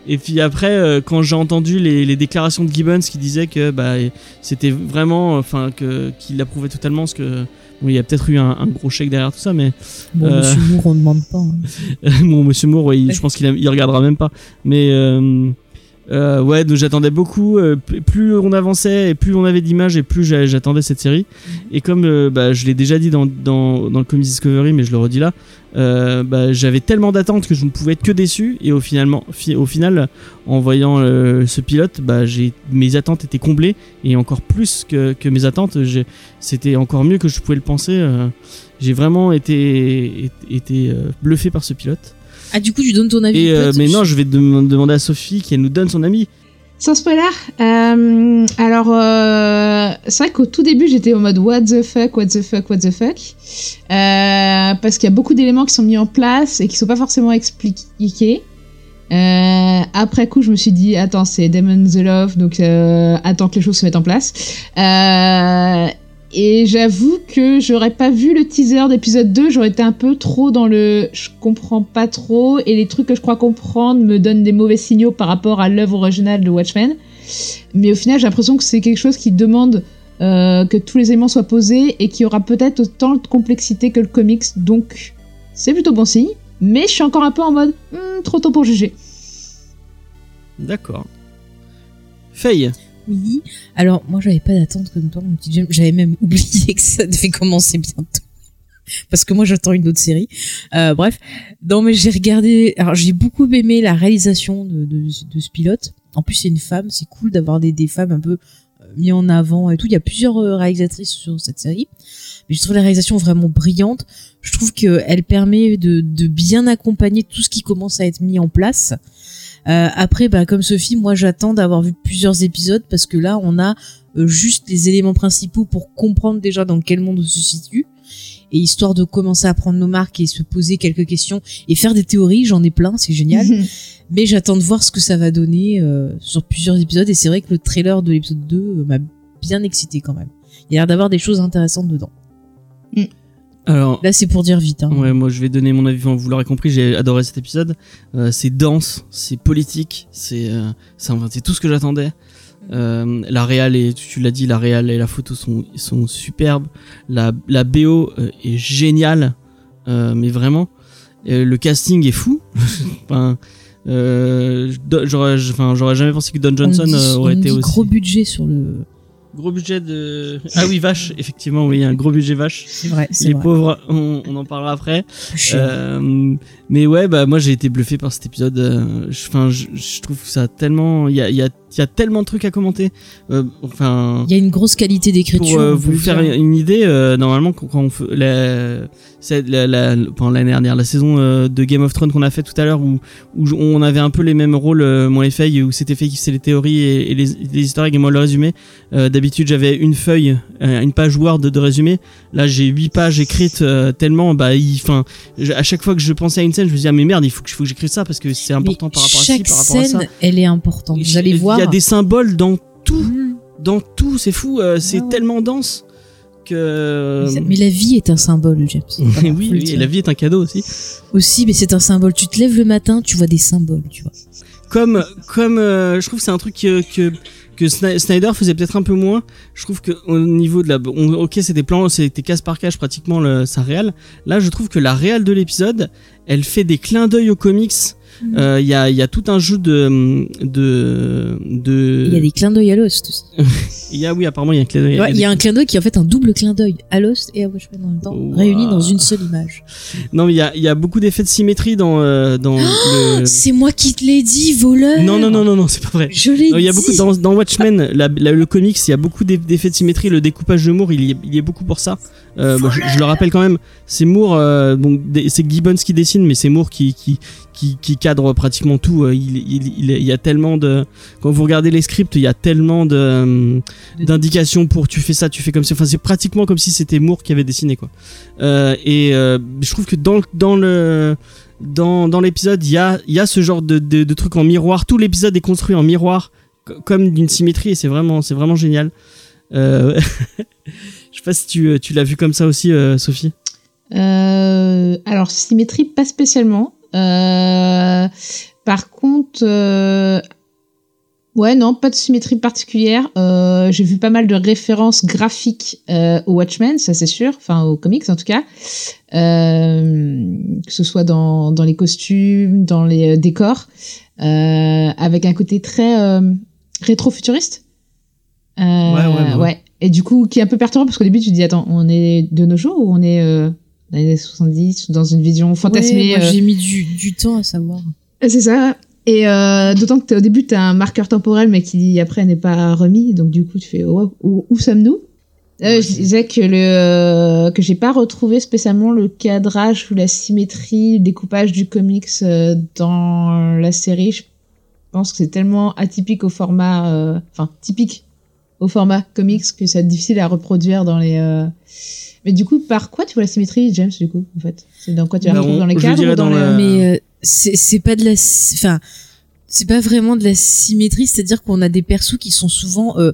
et puis après, euh, quand j'ai entendu les, les déclarations de Gibbons qui disaient que bah c'était vraiment, enfin que qu'il approuvait totalement, parce que bon, il y a peut-être eu un, un gros chèque derrière tout ça, mais Bon, euh, Monsieur Moore, on ne demande pas. hein. bon, Monsieur Moore, ouais, je pense qu'il il regardera même pas. Mais euh, euh, ouais, donc j'attendais beaucoup. euh, plus on avançait et plus on avait d'images et plus j'a- j'attendais cette série. Et comme euh, bah, je l'ai déjà dit dans, dans, dans le Comics Discovery, mais je le redis là, bah, j'avais tellement d'attentes que je ne pouvais être que déçu. Et au, finalement, fi- au final, en voyant ce pilote, bah, mes attentes étaient comblées. Et encore plus que, que mes attentes, c'était encore mieux que je pouvais le penser. j'ai vraiment été, été, été, bluffé par ce pilote. Ah, du coup, tu donnes ton avis. Et euh, mais non, je vais dem- demander à Sophie qu'elle nous donne son avis. Sans spoiler, euh, alors euh, c'est vrai qu'au tout début j'étais en mode what the fuck, what the fuck, what the fuck, euh, parce qu'il y a beaucoup d'éléments qui sont mis en place et qui sont pas forcément expliqués. Euh, après coup, je me suis dit attends c'est Demon the Love, donc euh, attends que les choses se mettent en place. Et j'avoue que j'aurais pas vu le teaser d'épisode 2, j'aurais été un peu trop dans le je comprends pas trop et les trucs que je crois comprendre me donnent des mauvais signaux par rapport à l'œuvre originale de Watchmen. Mais au final, j'ai l'impression que c'est quelque chose qui demande euh, que tous les éléments soient posés et qui aura peut-être autant de complexité que le comics, donc c'est plutôt bon signe. Mais je suis encore un peu en mode Hmm, trop tôt pour juger. D'accord. Faye. Alors, moi, j'avais pas d'attente comme toi, mon petit James. J'avais même oublié que ça devait commencer bientôt. Parce que moi, j'attends une autre série. Euh, bref. Non, mais j'ai regardé. Alors, j'ai beaucoup aimé la réalisation de, de, ce pilote. En plus, c'est une femme. C'est cool d'avoir des, femmes un peu euh, mis en avant et tout. Il y a plusieurs euh, réalisatrices sur cette série. Mais je trouve la réalisation vraiment brillante. Je trouve qu'elle permet de bien accompagner tout ce qui commence à être mis en place. Euh, après, bah, comme Sophie, moi j'attends d'avoir vu plusieurs épisodes parce que là, on a euh, juste les éléments principaux pour comprendre déjà dans quel monde on se situe. Et histoire de commencer à prendre nos marques et se poser quelques questions et faire des théories, j'en ai plein, c'est génial. Mais j'attends de voir ce que ça va donner euh, sur plusieurs épisodes. Et c'est vrai que le trailer de l'épisode 2 euh, m'a bien excité quand même. Il y a l'air d'avoir des choses intéressantes dedans. Alors, Là, c'est pour dire vite. Hein. ouais, moi je vais donner mon avis. Enfin, vous l'aurez compris, j'ai adoré cet épisode. Euh, c'est dense, c'est politique, c'est euh, c'est tout ce que j'attendais. Euh, la réal et tu l'as dit, la réal et la photo sont sont superbes. La la BO euh, est géniale, euh, mais vraiment. Euh, le casting est fou. enfin, euh, j'aurais enfin j'aurais jamais pensé que Don Johnson on dit, aurait on été dit aussi gros budget sur le. Gros budget de. Ah oui, vache, effectivement, oui, un gros budget vache. C'est vrai. C'est Les vrai. pauvres, on, on en parlera après. Euh, mais ouais, bah moi j'ai été bluffé par cet épisode. euh, je- Enfin, je, trouve ça tellement, il y a, il y a, il y a tellement de trucs à commenter. Euh, enfin, Il y a une grosse qualité d'écriture. pour euh, vous faire dire. une idée, euh, normalement quand, on fait la, la, l'année dernière, la saison de Game of Thrones qu'on a fait tout à l'heure, où, où on avait un peu les mêmes rôles, moi et Faye, où c'était fait qui faisait les théories et, et les, les eggs et moi le résumé. D'habitude j'avais une feuille, une page Word de, résumé. Là j'ai huit pages écrites tellement, bah, enfin, à chaque fois que je pensais à une scène, je me disais ah mais merde, il faut que, faut que j'écrive ça parce que c'est important Mais par rapport à chaque par ça. scène, elle est importante. Vous allez Il voir. y a des symboles dans tout, Mmh. dans tout, c'est fou, euh, c'est Ouais, ouais. tellement dense que. Mais ça- Mais la vie est un symbole, James. Oui, oui, et la vie est un cadeau aussi. Aussi, mais c'est un symbole. Tu te lèves le matin, tu vois des symboles, tu vois. Comme, comme euh, je trouve que c'est un truc que, que, que Sny- Snyder faisait peut-être un peu moins. Je trouve que au niveau de la, on- ok, des plans, c'était case par case pratiquement le, sa réal. Là, je trouve que la réal de l'épisode, elle fait des clins d'œil aux comics. Mhm. Euh, Il y, a, il y a tout un jeu de, de, de. Il y a des clins d'œil à Lost aussi. il y a- oui, apparemment, il y a un clin d'œil. Ouais, il y a un clin d'œil qui est en fait un double clin d'œil à Lost et à Watchmen en même temps, Wow. réunis dans une seule image. Non, mais il y a, il y a beaucoup d'effets de symétrie dans, euh, dans le. C'est moi qui te l'ai dit, voleur. Non, non, non, non, non, c'est pas vrai. Je l'ai dit. Il y a beaucoup dans, dans Watchmen, la- la- le comics, il y a beaucoup d'eff- d'effets de symétrie. Le découpage de Moore, il y il y est beaucoup pour ça. Euh, bah, je, le rappelle quand même, c'est Moore, euh, donc des- c'est Gibbons qui dessine, mais c'est Moore qui, qui, qui, cadre pratiquement tout. Euh, Il, il, il, y a tellement de, quand vous regardez les scripts, il y a tellement euh, d'indications pour tu fais ça, tu fais comme ça. Enfin, c'est pratiquement comme si c'était Moore qui avait dessiné quoi. Euh, et euh, je trouve que dans dans le dans, dans l'épisode, il y a, y a ce genre de, de, truc en miroir. Tout l'épisode est construit en miroir, co- comme d'une symétrie, et c'est vraiment, vraiment génial. Euh, sais pas si tu, tu l'as vu comme ça aussi, euh, Sophie. Euh, alors, symétrie, pas spécialement. Euh, par contre, euh, ouais, non, pas de symétrie particulière. Euh, J'ai vu pas mal de références graphiques euh, au Watchmen, ça c'est sûr, enfin aux comics en tout cas. Euh, que ce soit dans, dans les costumes, dans les euh, décors, euh, avec un côté très euh, rétro-futuriste. Euh, ouais, ouais. Et du coup, qui est un peu perturbant parce qu'au début, tu te dis, attends, on est de nos jours ou on est euh, dans les années 70 ou dans une vision fantasmée Ouais, euh, j'ai mis du, du temps à savoir. C'est ça. Et euh, d'autant que au début, tu as un marqueur temporel, mais qui après n'est pas remis. Donc du coup, tu fais, oh, où, où sommes-nous? Euh, Je disais que, le, euh, que j'ai pas retrouvé spécialement le cadrage ou la symétrie, le découpage du comics euh, dans la série. Je pense que c'est tellement atypique au format... euh, Enfin, typique au format comics que c'est difficile à reproduire dans les... euh, Mais du coup, par quoi tu vois la symétrie, James, du coup, en fait? C'est dans quoi tu la Bah, retrouves dans les cadres ou dans, dans le... la-. Mais euh, c'est c'est pas de la, enfin, c'est pas vraiment de la symétrie, c'est-à-dire qu'on a des persos qui sont souvent euh,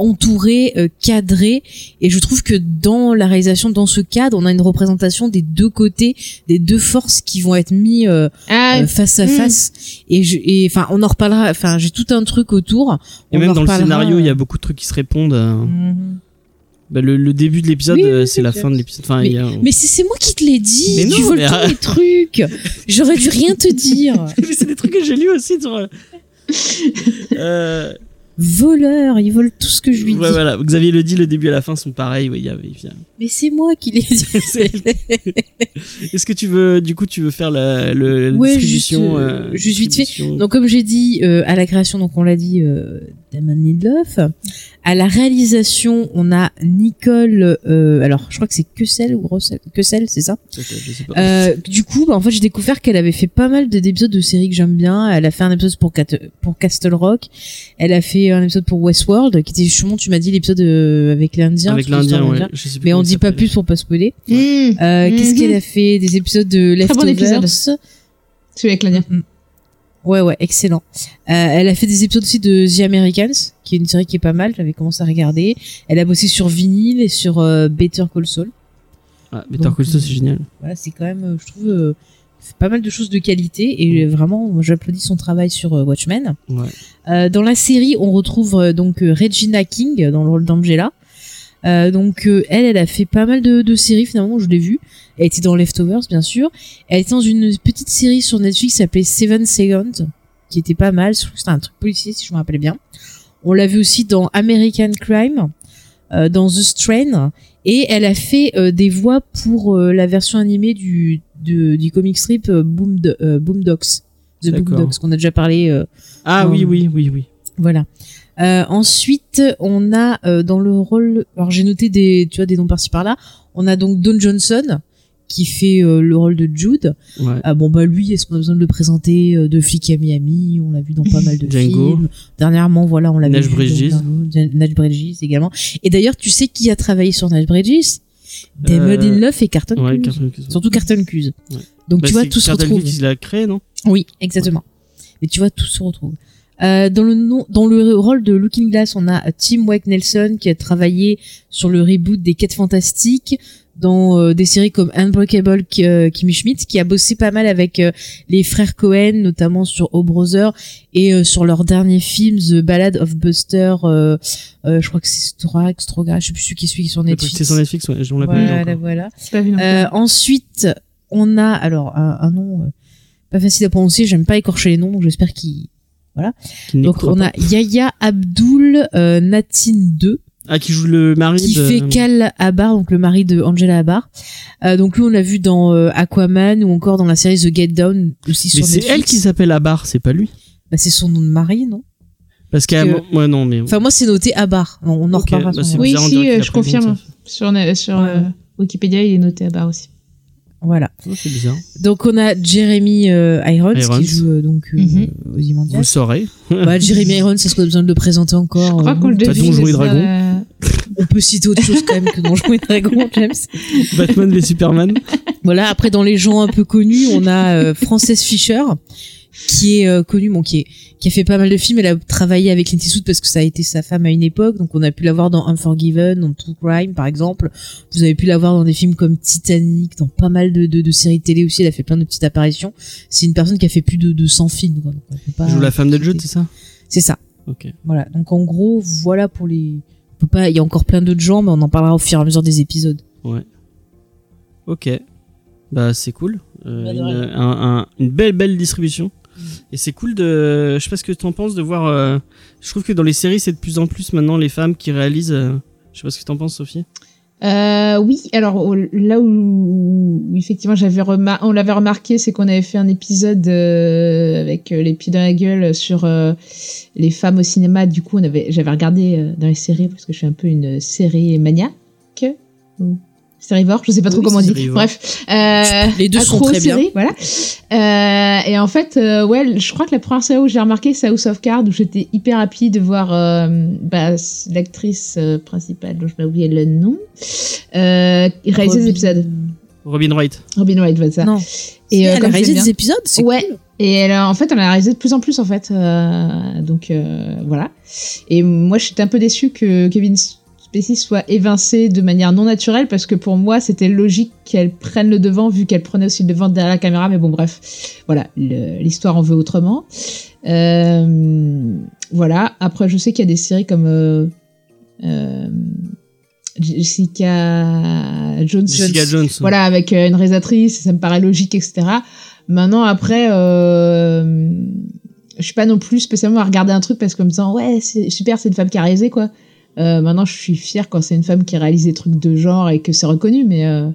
entourés, euh, cadrés, et je trouve que dans la réalisation, dans ce cadre, on a une représentation des deux côtés, des deux forces qui vont être mis euh, Ah, euh, face à hmm. face. Et je, et enfin, on en reparlera. Enfin, j'ai tout un truc autour. Et On même dans le scénario, il y euh, a beaucoup de trucs qui se répondent. euh. Bah, le, le début de l'épisode, Oui, oui, euh, oui, c'est la fin de l'épisode. Enfin, Mais- il y a- Mais c'est moi qui te l'ai dit. Mais non, tu voles mais tous mes trucs. J'aurais dû rien te dire. Mais c'est des trucs que j'ai lus aussi. Sur... euh, Voleur, il vole tout ce que je lui ouais, dis. voilà. Xavier le dit, le début et la fin sont pareils. Oui, Mais c'est moi qui dit. C'est- Est-ce que tu veux, du coup, tu veux faire la, le, la Ouais, distribution juste, euh, euh, juste vite fait. Donc comme j'ai dit euh, à la création, donc on l'a dit, Damon Lindelof. À la réalisation, on a Nicole. euh, alors je crois que c'est Quessel ou Rossel, Quessel, c'est ça? Je sais pas. Euh, du coup, bah, en fait, j'ai découvert qu'elle avait fait pas mal de- d'épisodes de séries que j'aime bien. Elle a fait un épisode pour, Cat- pour Castle Rock. Elle a fait un épisode pour Westworld, qui était justement, tu m'as dit, l'épisode euh, avec l'Indien. Avec l'Indien, ouais. Je sais plus Mais on dit pas plus pour pas spoiler. hmm. Euh, Qu'est-ce Mhm. qu'elle a fait? Des épisodes de Très bon Leftovers. épisode. Celui avec l'Indien. Ouais, ouais, excellent. Euh, elle a fait des épisodes aussi de The Americans, qui est une série qui est pas mal. J'avais commencé à regarder. Elle a bossé sur Vinyl et sur euh, Better Call Saul. Ah, Better Donc, Call Saul, euh, c'est génial. Voilà, c'est quand même, je trouve, euh, pas mal de choses de qualité et euh, vraiment, j'applaudis son travail sur Watchmen. Ouais. Dans la série, on retrouve donc Regina King dans le rôle d'Angela. Euh, donc euh, elle, elle a fait pas mal de, de séries finalement, je l'ai vue. Elle était dans Leftovers, bien sûr. Elle était dans une petite série sur Netflix qui s'appelait Seven Seconds, qui était pas mal. C'était un truc policier, si je me rappelle bien. On l'a vu aussi dans American Crime, euh, dans The Strain, et elle a fait euh, des voix pour euh, la version animée du du, du comic strip euh, Boom Boomdocs, The. Boomdocs qu'on a déjà parlé. euh, Ah oui, oui, oui, oui. voilà. Euh, ensuite, on a euh, dans le rôle, alors j'ai noté des, tu vois, des noms par-ci par-là. On a donc Don Johnson qui fait euh, le rôle de Jude. Ouais. Ah bon bah lui, est-ce qu'on a besoin de le présenter de flic à Miami? On l'a vu dans pas mal de Django. films. Dernièrement, voilà, on l'a Nash vu. Bridges. dans- dans- Nash Bridges également. Et d'ailleurs, tu sais qui a travaillé sur Nash Bridges? Damon Euh, Lindelof et Carton Ouais, Cuse. Carton Cuse. Surtout Carton Cuse. Ouais. Donc Bah, tu vois, tout se Carton retrouve. Cuse, il l'a créé, non? Oui, exactement. Mais tu vois, tout se retrouve. Euh, dans le nom, dans le rôle de Looking Glass, on a Tim Wake Nelson qui a travaillé sur le reboot des Quêtes Fantastiques, dans euh, des séries comme Unbreakable euh, Kimmy Schmidt, qui a bossé pas mal avec euh, les frères Cohen, notamment sur O Brother et euh, sur leur dernier film The Ballad of Buster. euh, euh, je crois que c'est Stroga, Stroga, je sais plus celui qui est sur Netflix. C'est sur Netflix, ouais, on l'a pas vu Voilà, voilà. Pas vu plus. Euh, ensuite, on a alors un, un nom euh, pas facile à prononcer. J'aime pas écorcher les noms, donc j'espère qu'il. Ne Donc on a Yaya Abdul euh, Natin 2 Ah, qui joue le mari qui de... fait Cal Abar, donc le mari de Angela Abar. Euh, donc lui on l'a vu dans euh, Aquaman ou encore dans la série The Get Down aussi Mais c'est elle qui s'appelle Abar, c'est pas lui. Bah, c'est son nom de mari, non? Parce. Que- Ouais, non, mais... Enfin moi c'est noté Abar. On, on en Ok, reparlera. bah, Oui, si, euh, je confirme. Sur, sur Ouais. euh, Wikipédia, il est noté à barre aussi. Voilà. Oh, c'est bizarre. Donc on a Jeremy euh, Irons, Irons. qui joue euh, donc euh, aux Vous le saurez. Bah, Jeremy Irons, est-ce qu'on a besoin de le présenter encore Je crois Euh, qu'on le T'as devine. Donjons et ça, Dragons. euh, On peut citer autre chose quand même que Donjons et Dragons, James. Batman v Superman. Voilà, après dans les gens un peu connus, on a euh, Frances Fisher qui est euh, connue, bon qui est qui a fait pas mal de films, elle a travaillé avec Clint Eastwood parce que ça a été sa femme à une époque, donc on a pu la voir dans Unforgiven, dans True Crime par exemple. Vous avez pu la voir dans des films comme Titanic, dans pas mal de, de, de séries télé aussi, elle a fait plein de petites apparitions. C'est une personne qui a fait plus de 200 films. Quoi, donc on peut pas Il joue la femme de Jude, c'est ça? C'est ça. Ok. Voilà. Donc en gros, voilà pour les. On peut pas. Il y a encore plein d'autres gens, mais on en parlera au fur et à mesure des épisodes. Ok. Bah c'est cool. Euh, Bah, de une, rien. un- un- une belle belle distribution. Et c'est cool de. Je sais pas ce que t'en penses de voir. euh, Je trouve que dans les séries c'est de plus en plus maintenant les femmes qui réalisent. euh, Je sais pas ce que t'en penses Sophie. Euh, oui, alors là où, effectivement j'avais remar- on l'avait remarqué, c'est qu'on avait fait un épisode euh, avec les pieds dans la gueule sur les femmes au cinéma. Du coup, j'avais regardé dans les séries parce que je suis un peu une série maniaque. Sérivore, je sais pas trop Oui, comment on dit. sérivore. Bref, euh, Les deux sont très bien. Voilà. Euh, et en fait, euh, ouais, je crois que la première série où j'ai remarqué, c'est House of Cards, où j'étais hyper happy de voir euh, bah, l'actrice euh, principale, dont je m'ai oublié le nom, euh, réaliser des Robin- épisodes. Robin Wright. Robin Wright, voilà ça. Non. Et, euh, elle a réalisé des épisodes, c'est Ouais. cool. Et elle, en fait, elle en a réalisé de plus en plus, en fait. Euh, donc, euh, voilà. Et moi, j'étais un peu déçue que Kevin Spacey soit évincé de manière non naturelle, parce que pour moi, c'était logique qu'elle prenne le devant, vu qu'elle prenait aussi le devant derrière la caméra. Mais bon, bref. Voilà. L'histoire en veut autrement. Euh, voilà. Après, je sais qu'il y a des séries comme... euh, euh, Jessica Jones. Jessica Jones. Voilà, avec une réalisatrice, ça me paraît logique, etc. Maintenant, après, je suis pas non plus spécialement à regarder un truc parce que me disant ouais, c'est super, c'est une femme qui a réalisé quoi. Euh, maintenant, je suis fière quand c'est une femme qui réalise des trucs de genre et que c'est reconnu, mais euh,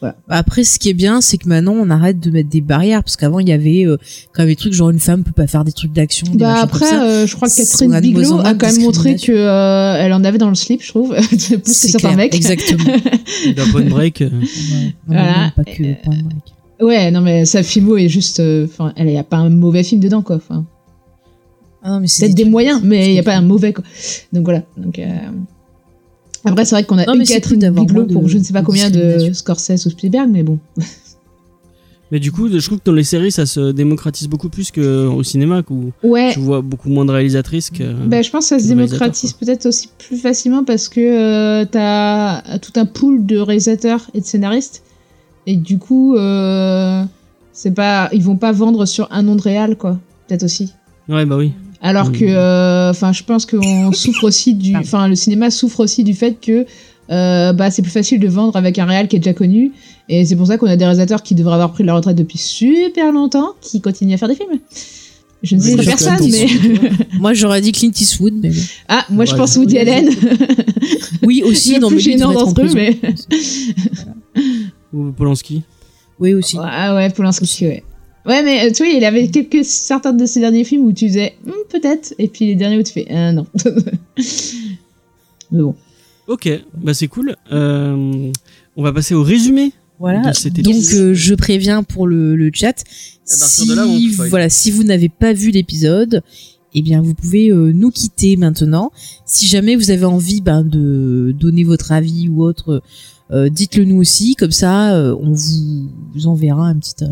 Bah, Après, ce qui est bien, c'est que maintenant, on arrête de mettre des barrières, parce qu'avant, il y avait euh, quand même des trucs genre une femme peut pas faire des trucs d'action. des bah après, comme ça. euh, je crois que Catherine Bigelow a quand même montré que euh, elle en avait dans le slip, je trouve, plus que certains mecs. Exactement. Dans Point Break. euh, Non, Voilà. non, pas que Euh, Point Break. Ouais, non mais sa filmo est juste, euh, enfin, elle y a pas un mauvais film dedans quoi. Enfin, Ah peut-être des trucs- moyens, mais il y a pas un mauvais quoi. Donc voilà. Donc euh, après c'est vrai qu'on a Non, c'est Catherine Bigelow moins de- pour je ne sais pas de combien de. Scorsese ou Spielberg, mais bon. Mais du coup, je trouve que dans les séries, ça se démocratise beaucoup plus qu'au cinéma, où Ouais. tu vois beaucoup moins de réalisatrices que. Ben, je pense que ça se démocratise peut-être aussi plus facilement parce que euh, t'as tout un pool de réalisateurs et de scénaristes et du coup euh, c'est pas ils vont pas vendre sur un nom de réal quoi peut-être aussi Ouais, bah oui. Alors que euh, enfin je pense qu'on souffre aussi du enfin le cinéma souffre aussi du fait que euh, bah c'est plus facile de vendre avec un réal qui est déjà connu. Et c'est pour ça qu'on a des réalisateurs qui devraient avoir pris leur retraite depuis super longtemps qui continuent à faire des films. Je ne Oui, sais pas genre personne mais Moi, j'aurais dit Clint Eastwood, mais ah moi je pense Woody Allen. Oui, aussi, le non, plus gênant d'entre eux, mais. Ou Polanski. Oui, aussi. Ah ouais, Polanski, ouais. Ouais, mais euh, tu vois, il avait quelques certains de ses derniers films où tu faisais Hmm, peut-être, et puis les derniers où tu fais ah non. mais bon. Ok, bah c'est cool. Euh, on va passer au résumé. Voilà. de cet Donc, euh, je préviens pour le, le chat. À partir Si, de là, on voilà, si vous n'avez pas vu l'épisode, eh bien, vous pouvez euh, nous quitter maintenant. Si jamais vous avez envie ben, de donner votre avis ou autre, euh, dites-le nous aussi. Comme ça, euh, on vous, vous enverra une petite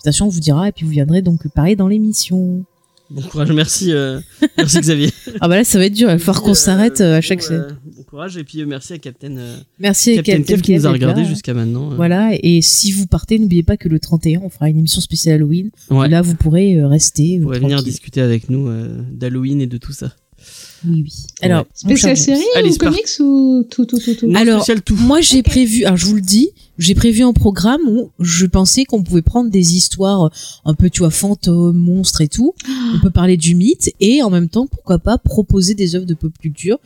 euh, invitation, on vous dira, et puis vous viendrez donc parler dans l'émission. Bon courage, merci, euh, merci Xavier. Ah bah là, ça va être dur. Il va falloir qu'on Euh, s'arrête euh, à bon, chaque scène. euh, Bon courage et puis merci à Captain, Merci Captain Captain Kev qui nous a regardé jusqu'à maintenant. Voilà, et si vous partez, n'oubliez pas que le 31, on fera une émission spéciale Halloween. Ouais. Là, vous pourrez rester. Vous pourrez venir discuter avec nous d'Halloween et de tout ça. Oui, oui. Alors, Spécial série Allez, ou comics ou tout, tout, tout, tout Non, Alors, tout. Moi, j'ai prévu, alors je vous le dis, j'ai prévu un programme où je pensais qu'on pouvait prendre des histoires euh, un peu, tu vois, fantômes, monstres et tout. On peut parler du mythe et en même temps, pourquoi pas proposer des œuvres de pop culture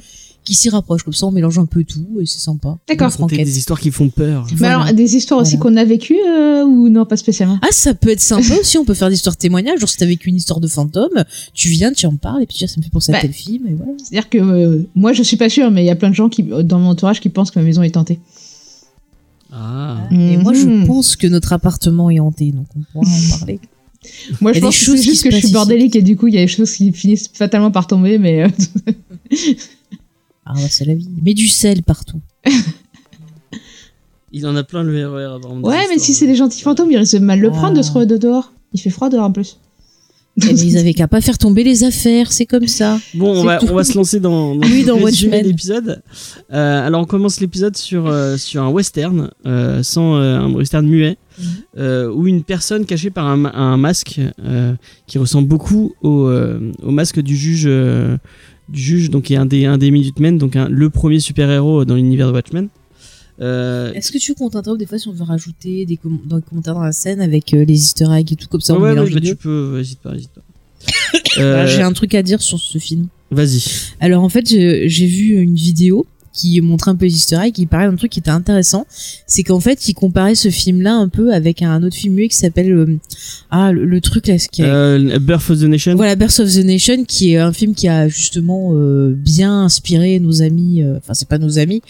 qui s'y rapprochent. Comme ça, on mélange un peu tout et c'est sympa. D'accord. Des histoires qui font peur. Mais Voilà. alors, des histoires aussi Voilà. qu'on a vécues euh, ou non, pas spécialement? Ah, ça peut être sympa aussi. On peut faire des histoires témoignages. Genre, si t'as vécu une histoire de fantôme, tu viens, tu en parles et puis tu ça me fait penser à Bah. tel film et voilà. C'est-à-dire que euh, moi, je suis pas sûre, mais il y a plein de gens qui, dans mon entourage qui pensent que ma maison est tentée. Ah. Et moi, je pense que notre appartement est hanté, donc on pourra en parler. Moi, Il y je pense que c'est juste que je suis passent ici. bordélique et du coup, il y a des choses qui finissent fatalement par tomber, mais euh, Ah, bah, c'est la vie. Mais du sel partout. Il en a plein le RER avant. ouais, mais si c'est des gentils fantômes, ils risquent de mal le Ah. prendre de se retrouver de dehors. Il fait froid dehors en plus. Eh ben, ils avaient qu'à pas faire tomber les affaires, c'est comme ça. Bon, on va, on va se lancer dans, dans, Oui, le dans résumé Watchmen. de l'épisode. Euh, alors, on commence l'épisode sur, euh, sur un western, euh, sans euh, un western muet, Mhm. euh, où une personne cachée par un, un masque euh, qui ressemble beaucoup au, euh, au masque du juge, euh, du juge, donc qui est un des, un des Minutemen, donc un- le premier super-héros dans l'univers de Watchmen. Euh, Est-ce que tu comptes interrompre des fois si on veut rajouter des com- dans les commentaires dans la scène avec euh, les easter eggs et tout comme ça ouais, ouais, bah, tu peux, hésite pas, hésite pas. Euh, J'ai un truc à dire sur ce film. Vas-y. Alors en fait, j'ai vu une vidéo qui montrait un peu les easter eggs, qui parlait d'un truc qui était intéressant, c'est qu'en fait, il comparait ce film-là un peu avec un autre film muet qui s'appelle euh, ah le, le truc là, ce qui a- Euh, Birth of the Nation. voilà Birth of the Nation, qui est un film qui a justement euh, bien inspiré nos amis, euh, enfin c'est pas nos amis,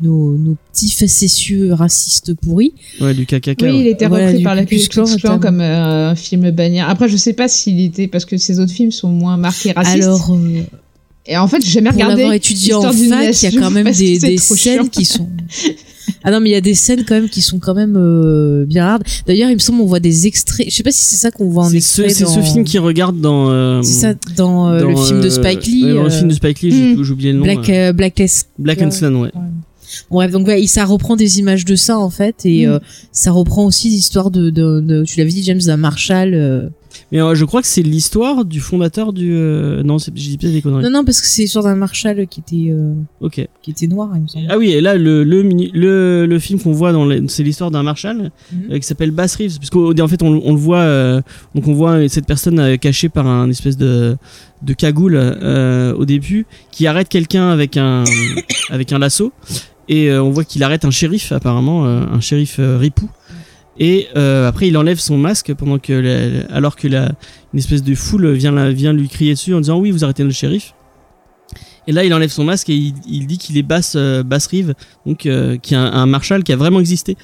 nos, nos petits facétieux racistes pourris. Ouais, du KKK. Oui, ouais. il était repris par la notamment. comme euh, un film bannière. Après, je sais pas s'il était parce que ces autres films sont moins marqués racistes. Alors euh, Et en fait, j'ai jamais pour regardé. l'avoir étudié en fac, il y a quand même des, des scènes chiant. qui sont. Ah non, mais il y a des scènes quand même qui sont quand même euh, bien hard. D'ailleurs, il me semble on voit des extraits. Je sais pas si c'est ça qu'on voit en C'est ce, extrait. c'est ce dans- film qui regarde dans. euh, C'est ça dans, euh, le film de euh, Spike Lee. ouais, dans le euh, film de Spike Lee, j'ai Hmm. j'ai oublié le nom. Black euh, Blacklist. Black and Slan, ouais. Bref, donc ouais, ça reprend des images de ça en fait, et Mm. euh, ça reprend aussi l'histoire de, de, de- tu l'avais dit James d'un Marshall. Mais euh, je crois que c'est l'histoire du fondateur du. euh, Non, dit peut-être des conneries. Non non parce que c'est l'histoire d'un Marshall qui était euh, Ok. qui était noir, il me semble. Ah oui, et là, le, le, mini- le, le film qu'on voit, dans c'est l'histoire d'un Marshall Mhm. qui s'appelle Bass Reeves. Parce qu'en en fait, on, on le voit. donc, on voit cette personne cachée par un espèce de, de cagoule au début qui arrête quelqu'un avec un, avec un lasso. Et on voit qu'il arrête un shérif, apparemment, un shérif ripou. Et euh, après, il enlève son masque pendant que, la- alors que la, une espèce de foule vient, la- vient lui crier dessus en disant oui, vous arrêtez le shérif. Et là, il enlève son masque et il, il dit qu'il est Bass, euh, Bass Reeves, donc euh, qui est un, un marshal qui a vraiment existé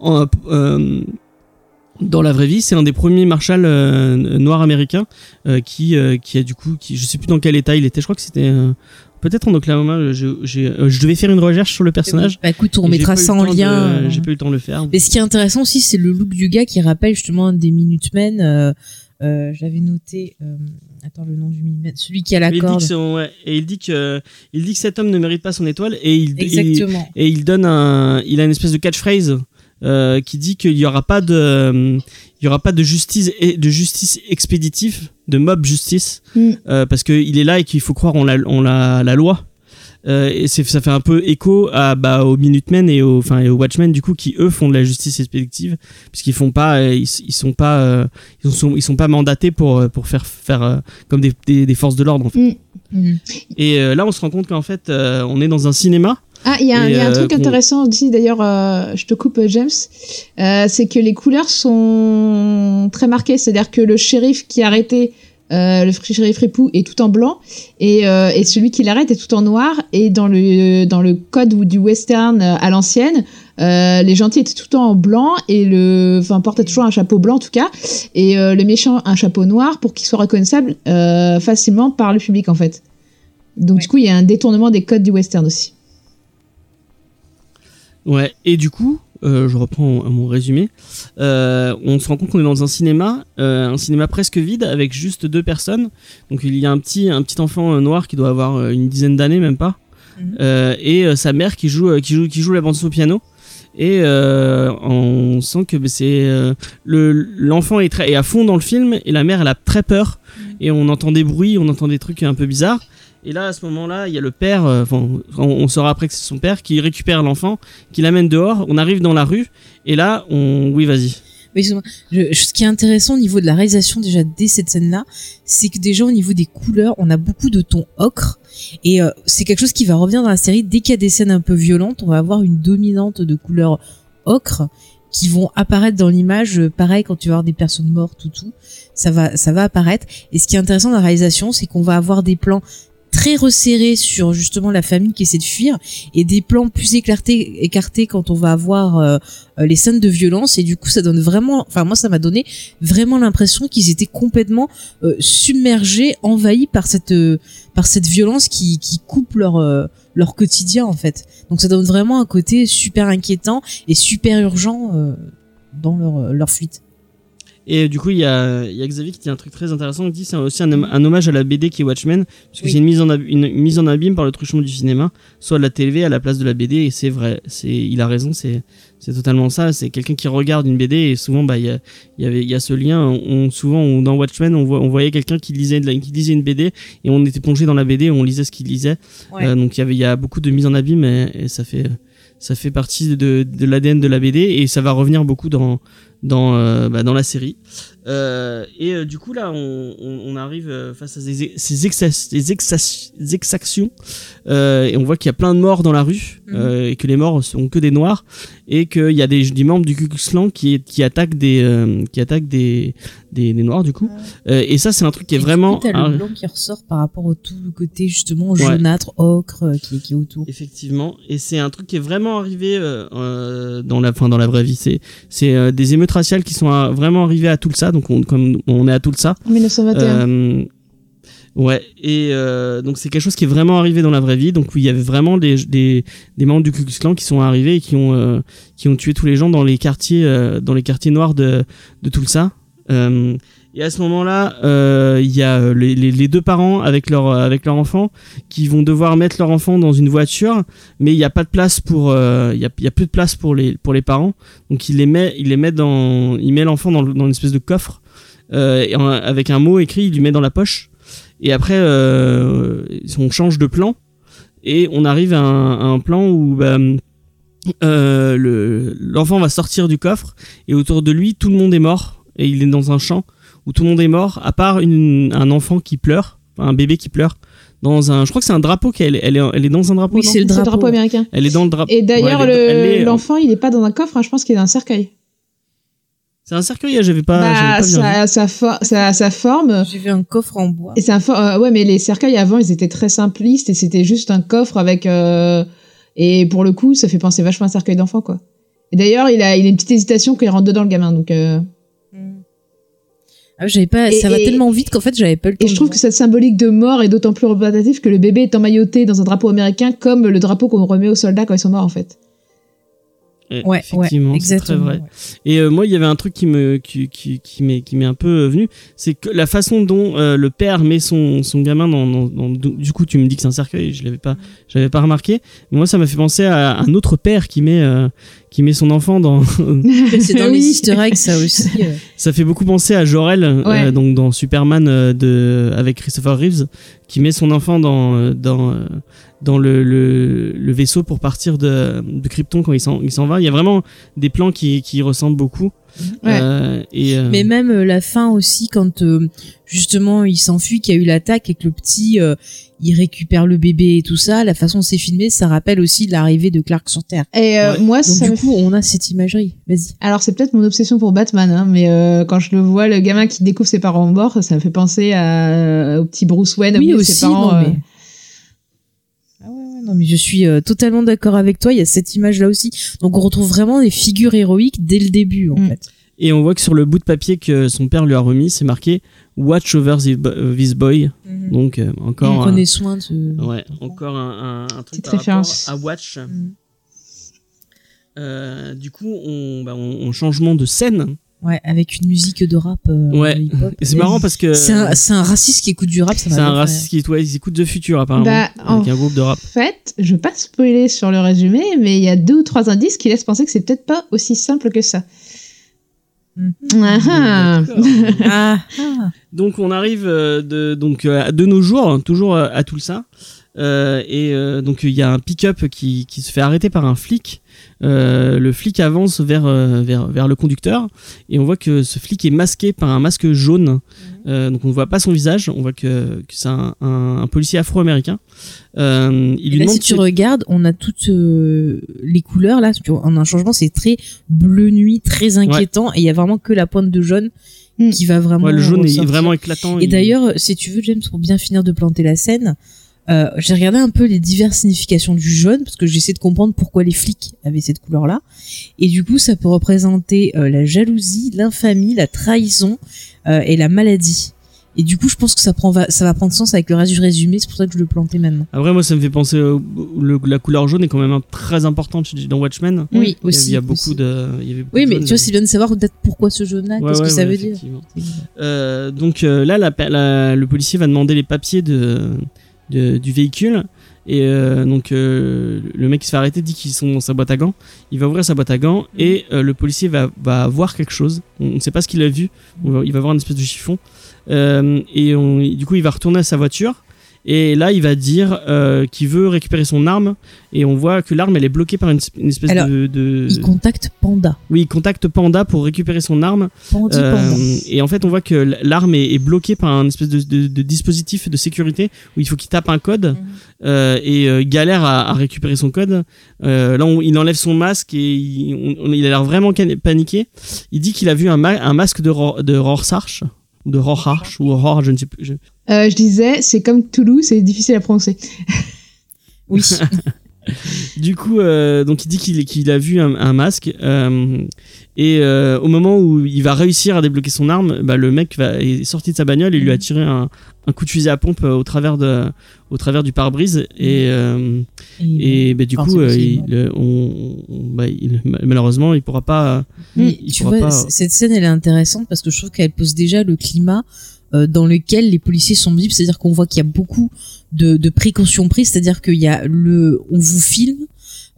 en, euh, dans la vraie vie. C'est un des premiers marshals noirs américains qui, qui a du coup, qui, je sais plus dans quel état il était. Je crois que c'était peut-être en Oklahoma. Je, j'ai- euh, je devais faire une recherche sur le personnage. Bah écoute, on Et mettra ça en lien. euh. J'ai pas eu le temps de le faire. Mais ce qui est intéressant aussi, c'est le look du gars qui rappelle justement un des Minutemen. Euh, euh, J'avais noté, euh, attends le nom du Minutemen, celui qui a la il corde. ouais, et il dit que il dit que cet homme ne mérite pas son étoile et il, Exactement. et il donne un il a une espèce de catchphrase euh, qui dit qu'il y aura pas de euh, il y aura pas de justice et de justice expéditive de mob justice Mm. euh, parce qu'il est là et qu'il faut croire en la en la, la loi Euh, et c'est ça fait un peu écho à bah aux Minutemen et aux enfin et aux Watchmen du coup qui eux font de la justice expéditive puisqu'ils font pas euh, ils, ils sont pas euh, ils sont ils sont pas mandatés pour pour faire faire comme des, des, des forces de l'ordre en fait. Mhm. et euh, là on se rend compte qu'en fait euh, on est dans un cinéma Ah, il y a, un- Et, il y a un euh, truc intéressant aussi, d'ailleurs, euh, je te coupe, James. Euh, c'est que les couleurs sont très marquées. C'est-à-dire que le shérif qui a arrêté euh, le shérif Ripou est tout en blanc et, euh, et celui qui l'arrête est tout en noir. Et dans le, dans le code du western à l'ancienne, euh, les gentils étaient tout le temps en blanc et le, enfin, portaient toujours un chapeau blanc en tout cas. Et le méchant un chapeau noir pour qu'il soit reconnaissable facilement par le public en fait. Donc Ouais. du coup, il y a un détournement des codes du western aussi. Ouais, et du coup, euh, je reprends mon résumé, euh, on se rend compte qu'on est dans un cinéma, euh, un cinéma presque vide avec juste deux personnes. Donc il y a un petit, un petit enfant noir qui doit avoir une dizaine d'années, même pas, Mhm. et sa mère qui joue, qui joue, qui joue la bande son au piano. Et on sent que bah, c'est le l'enfant est très est à fond dans le film et la mère elle a très peur et on entend des bruits, on entend des trucs un peu bizarres. Et là, à ce moment-là, il y a le père, euh, on, saura après que c'est son père, qui récupère l'enfant, qui l'amène dehors. On arrive dans la rue, et là, on. Oui, vas-y. Excuse-moi, je- ce qui est intéressant au niveau de la réalisation déjà dès cette scène-là, c'est que déjà au niveau des couleurs, on a beaucoup de tons ocre et euh, c'est quelque chose qui va revenir dans la série dès qu'il y a des scènes un peu violentes, on va avoir une dominante de couleurs ocre qui vont apparaître dans l'image. Euh, Pareil quand tu vas avoir des personnes mortes ou tout, ça va ça va apparaître. Et ce qui est intéressant dans la réalisation, c'est qu'on va avoir des plans très resserré sur justement la famille qui essaie de fuir et des plans plus écartés écartés quand on va avoir euh, euh, les scènes de violence. Et du coup ça donne vraiment enfin moi ça m'a donné vraiment l'impression qu'ils étaient complètement euh, submergés envahis par cette euh, par cette violence qui qui coupe leur euh, leur quotidien en fait. Donc ça donne vraiment un côté super inquiétant et super urgent euh, dans leur leur fuite Et du coup, il y a, y a Xavier qui dit un truc très intéressant. Il dit c'est aussi un, un hommage à la BD qui est Watchmen, parce que Oui. c'est une mise en ab- une, mise en abîme par le truchement du cinéma, soit de la télé à la place de la BD. Et c'est vrai, c'est il a raison, c'est c'est totalement ça. C'est quelqu'un qui regarde une BD et souvent bah il y a y avait il y a ce lien. On, souvent on- dans Watchmen, on, voit, on voyait quelqu'un qui lisait de la- qui lisait une BD et on était plongé dans la BD, et on lisait ce qu'il lisait. Ouais. Euh, donc il y avait il y a beaucoup de mise en abîme et, et ça fait ça fait partie de, de l'ADN de la BD et ça va revenir beaucoup dans dans euh, bah, dans la série. Euh, et euh, du coup là, on, on, on arrive euh, face à ces, ces, ces exactions euh, et on voit qu'il y a plein de morts dans la rue Mhm. euh, et que les morts sont que des noirs et qu'il y a des, des membres du Ku Klux Klan qui qui attaquent des euh, qui attaquent des, des des noirs du coup. Euh, et ça c'est un truc qui est Et vraiment coup, t'as un- le blanc qui ressort par rapport au tout le côté justement Ouais. jaunâtre ocre euh, qui, qui est autour Effectivement, et c'est un truc qui est vraiment arrivé euh, euh, dans la, fin, dans la vraie vie. C'est, c'est euh, des émeutes raciales qui sont vraiment arrivées à Tulsa, donc on, comme on est à Tulsa. En 1921. Ouais, et euh, donc c'est quelque chose qui est vraiment arrivé dans la vraie vie. Donc il y avait vraiment des, des, des membres du Ku Klan qui sont arrivés et qui ont, euh, qui ont tué tous les gens dans les quartiers, euh, dans les quartiers noirs de, de Tulsa. Euh, et à ce moment-là, euh, il y a euh, les, les, deux parents avec leur avec leur enfant qui vont devoir mettre leur enfant dans une voiture, mais il n'y a pas de place pour il y a plus de place pour les pour les parents. Donc il les met il les met dans il met l'enfant dans, dans une espèce de coffre euh, avec un mot écrit, il lui met dans la poche. Et après euh, on change de plan et on arrive à un, à un plan où bah, euh, le l'enfant va sortir du coffre et autour de lui tout le monde est mort et il est dans un champ où tout le monde est mort à part une, un enfant qui pleure un bébé qui pleure dans un je crois que c'est un drapeau qu'elle elle est elle est dans un drapeau Oui, c'est le C'est le drapeau. américain. elle est dans le drapeau Et d'ailleurs, Ouais, elle est- elle le- est- l'enfant, il est pas dans un coffre, hein, je pense qu'il est dans un cercueil. C'est un cercueil j'avais pas bah, j'avais pas sa, sa, for- sa, sa forme. j'ai vu un coffre en bois Et c'est un for- euh, ouais, mais les cercueils avant, ils étaient très simplistes et c'était juste un coffre avec. euh, Et pour le coup, ça fait penser vachement à un cercueil d'enfant, quoi. Et d'ailleurs, il a, il a une petite hésitation quand il rentre dedans, le gamin. Donc, euh, ah, j'avais pas Et- ça va et- tellement vite qu'en fait j'avais pas le temps Et je trouve que cette symbolique de mort est d'autant plus représentative que le bébé est emmailloté dans un drapeau américain comme le drapeau qu'on remet aux soldats quand ils sont morts, en fait. Eh, ouais ouais effectivement c'est très vrai ouais. Et euh, moi, il y avait un truc qui me qui qui qui m'est qui m'est un peu euh, venu, c'est que la façon dont euh, le père met son son gamin dans, dans, dans- du coup, tu me dis que c'est un cercueil, je l'avais pas j'avais pas remarqué. Mais moi, ça m'a fait penser à un autre père qui met euh, qui met son enfant dans. c'est dans Oui. les easter eggs ça aussi euh. ça fait beaucoup penser à Jor-El, euh, Ouais. donc dans Superman euh, de avec Christopher Reeves, qui met son enfant dans euh, dans euh, dans le, le, le vaisseau pour partir de, de Krypton quand il s'en il s'en va. Il y a vraiment des plans qui qui ressemblent beaucoup. Ouais. Euh, et euh, mais même la fin aussi quand euh, justement il s'enfuit qu'il y a eu l'attaque et que le petit euh, il récupère le bébé et tout ça la façon dont c'est filmé ça rappelle aussi l'arrivée de Clark sur Terre Et euh, Ouais. moi, donc ça du me coup on a cette imagerie vas-y Alors c'est peut-être mon obsession pour Batman, hein, mais euh, quand je le vois, le gamin qui découvre ses parents morts, ça me fait penser à, au petit Bruce Wayne, oui aussi ses parents. non, euh, mais... Ah ouais, ouais, non mais je suis euh, totalement d'accord avec toi il y a cette image là aussi donc on retrouve vraiment des figures héroïques dès le début en Mm. fait Et on voit que sur le bout de papier que son père lui a remis, c'est marqué Watch over this boy. Donc euh, encore, un, prenez soin de ce... ouais, encore un, un, un truc par rapport référence. à Watch. Mm. Euh, du coup, on, bah, on, on changement de scène. ouais avec une musique de rap euh, Ouais. c'est marrant parce que c'est un, raciste qui écoute du rap ça c'est un raciste qui ouais, ils écoutent The Future apparemment Bah, avec un groupe de rap. En fait, je veux pas spoiler sur le résumé, mais il y a deux ou trois indices qui laissent penser que c'est peut-être pas aussi simple que ça. Mhm. Ah. Donc on arrive euh, de donc euh, de nos jours, toujours euh, à Tulsa. Euh, et euh, donc il y a un pick-up qui, qui se fait arrêter par un flic. Euh, le flic avance vers, vers vers le conducteur et on voit que ce flic est masqué par un masque jaune. Euh, donc on ne voit pas son visage, on voit que, que c'est un, un, un policier afro-américain. Euh, il lui là, demande si tu regardes, on a toutes euh, les couleurs là. a un changement, c'est très bleu nuit, très inquiétant, et il y a vraiment que la pointe de jaune Mm. qui va vraiment. Ouais, le jaune est vraiment éclatant. Et il- d'ailleurs, si tu veux, James, pour bien finir de planter la scène, Euh, j'ai regardé un peu les diverses significations du jaune parce que j'essaie de comprendre pourquoi les flics avaient cette couleur-là. Et du coup, ça peut représenter euh, la jalousie, l'infamie, la trahison euh, et la maladie. Et du coup, je pense que ça prend va, ça va prendre sens avec le reste du résumé. C'est pour ça que je le plantais maintenant. Après, moi, ça me fait penser. le- la couleur jaune est quand même très importante dans Watchmen. Oui, Il y a- aussi. Il y a beaucoup aussi. de. il y avait beaucoup Oui, de mais jaune, tu vois, c'est bien de savoir peut-être pourquoi ce jaune-là. Ouais, Qu'est-ce ouais, que ça ouais, veut dire. Euh, donc euh, là, la, la- le policier va demander les papiers de, de- du véhicule. Et euh, donc euh, le mec qui se fait arrêter dit qu'ils sont dans sa boîte à gants. Il va ouvrir sa boîte à gants et euh, le policier va, va voir quelque chose. On ne sait pas ce qu'il a vu. Va- il va voir une espèce de chiffon. Et on- du coup, il va retourner à sa voiture. Et là, il va dire euh, qu'il veut récupérer son arme. Et on voit que l'arme, elle est bloquée par une, une espèce Alors, de, de- Il contacte Panda. Oui, il contacte Panda pour récupérer son arme. Pandi Euh, Panda. et en fait, on voit que l'arme est, est bloquée par un espèce de, de- de dispositif de sécurité où il faut qu'il tape un code Mhm. euh, et euh, galère à, à récupérer son code. Euh, là, on- il enlève son masque et il, on- on- il a l'air vraiment paniqué. Il dit qu'il a vu un, ma- un masque de, Ro- de Rorschach ou de Rorschach ou Ror, je ne sais plus. je- Euh, je disais, c'est comme Toulouse, c'est difficile à prononcer. Oui. Du coup, euh, donc il dit qu'il a vu un, un masque euh, et euh, au moment où il va réussir à débloquer son arme, bah, le mec va, est sorti de sa bagnole et lui a tiré un, un coup de fusil à pompe euh, au travers de, au travers du pare-brise et, euh, et bah, du coup, euh, il, on, bah, il- malheureusement, il pourra pas. Mais il tu pourra vois, pas- cette scène, elle est intéressante parce que je trouve qu'elle pose déjà le climat euh, dans lequel les policiers sont visibles. C'est-à-dire qu'on voit qu'il y a beaucoup de, de précautions prises. C'est-à-dire qu'il y a le, on vous filme.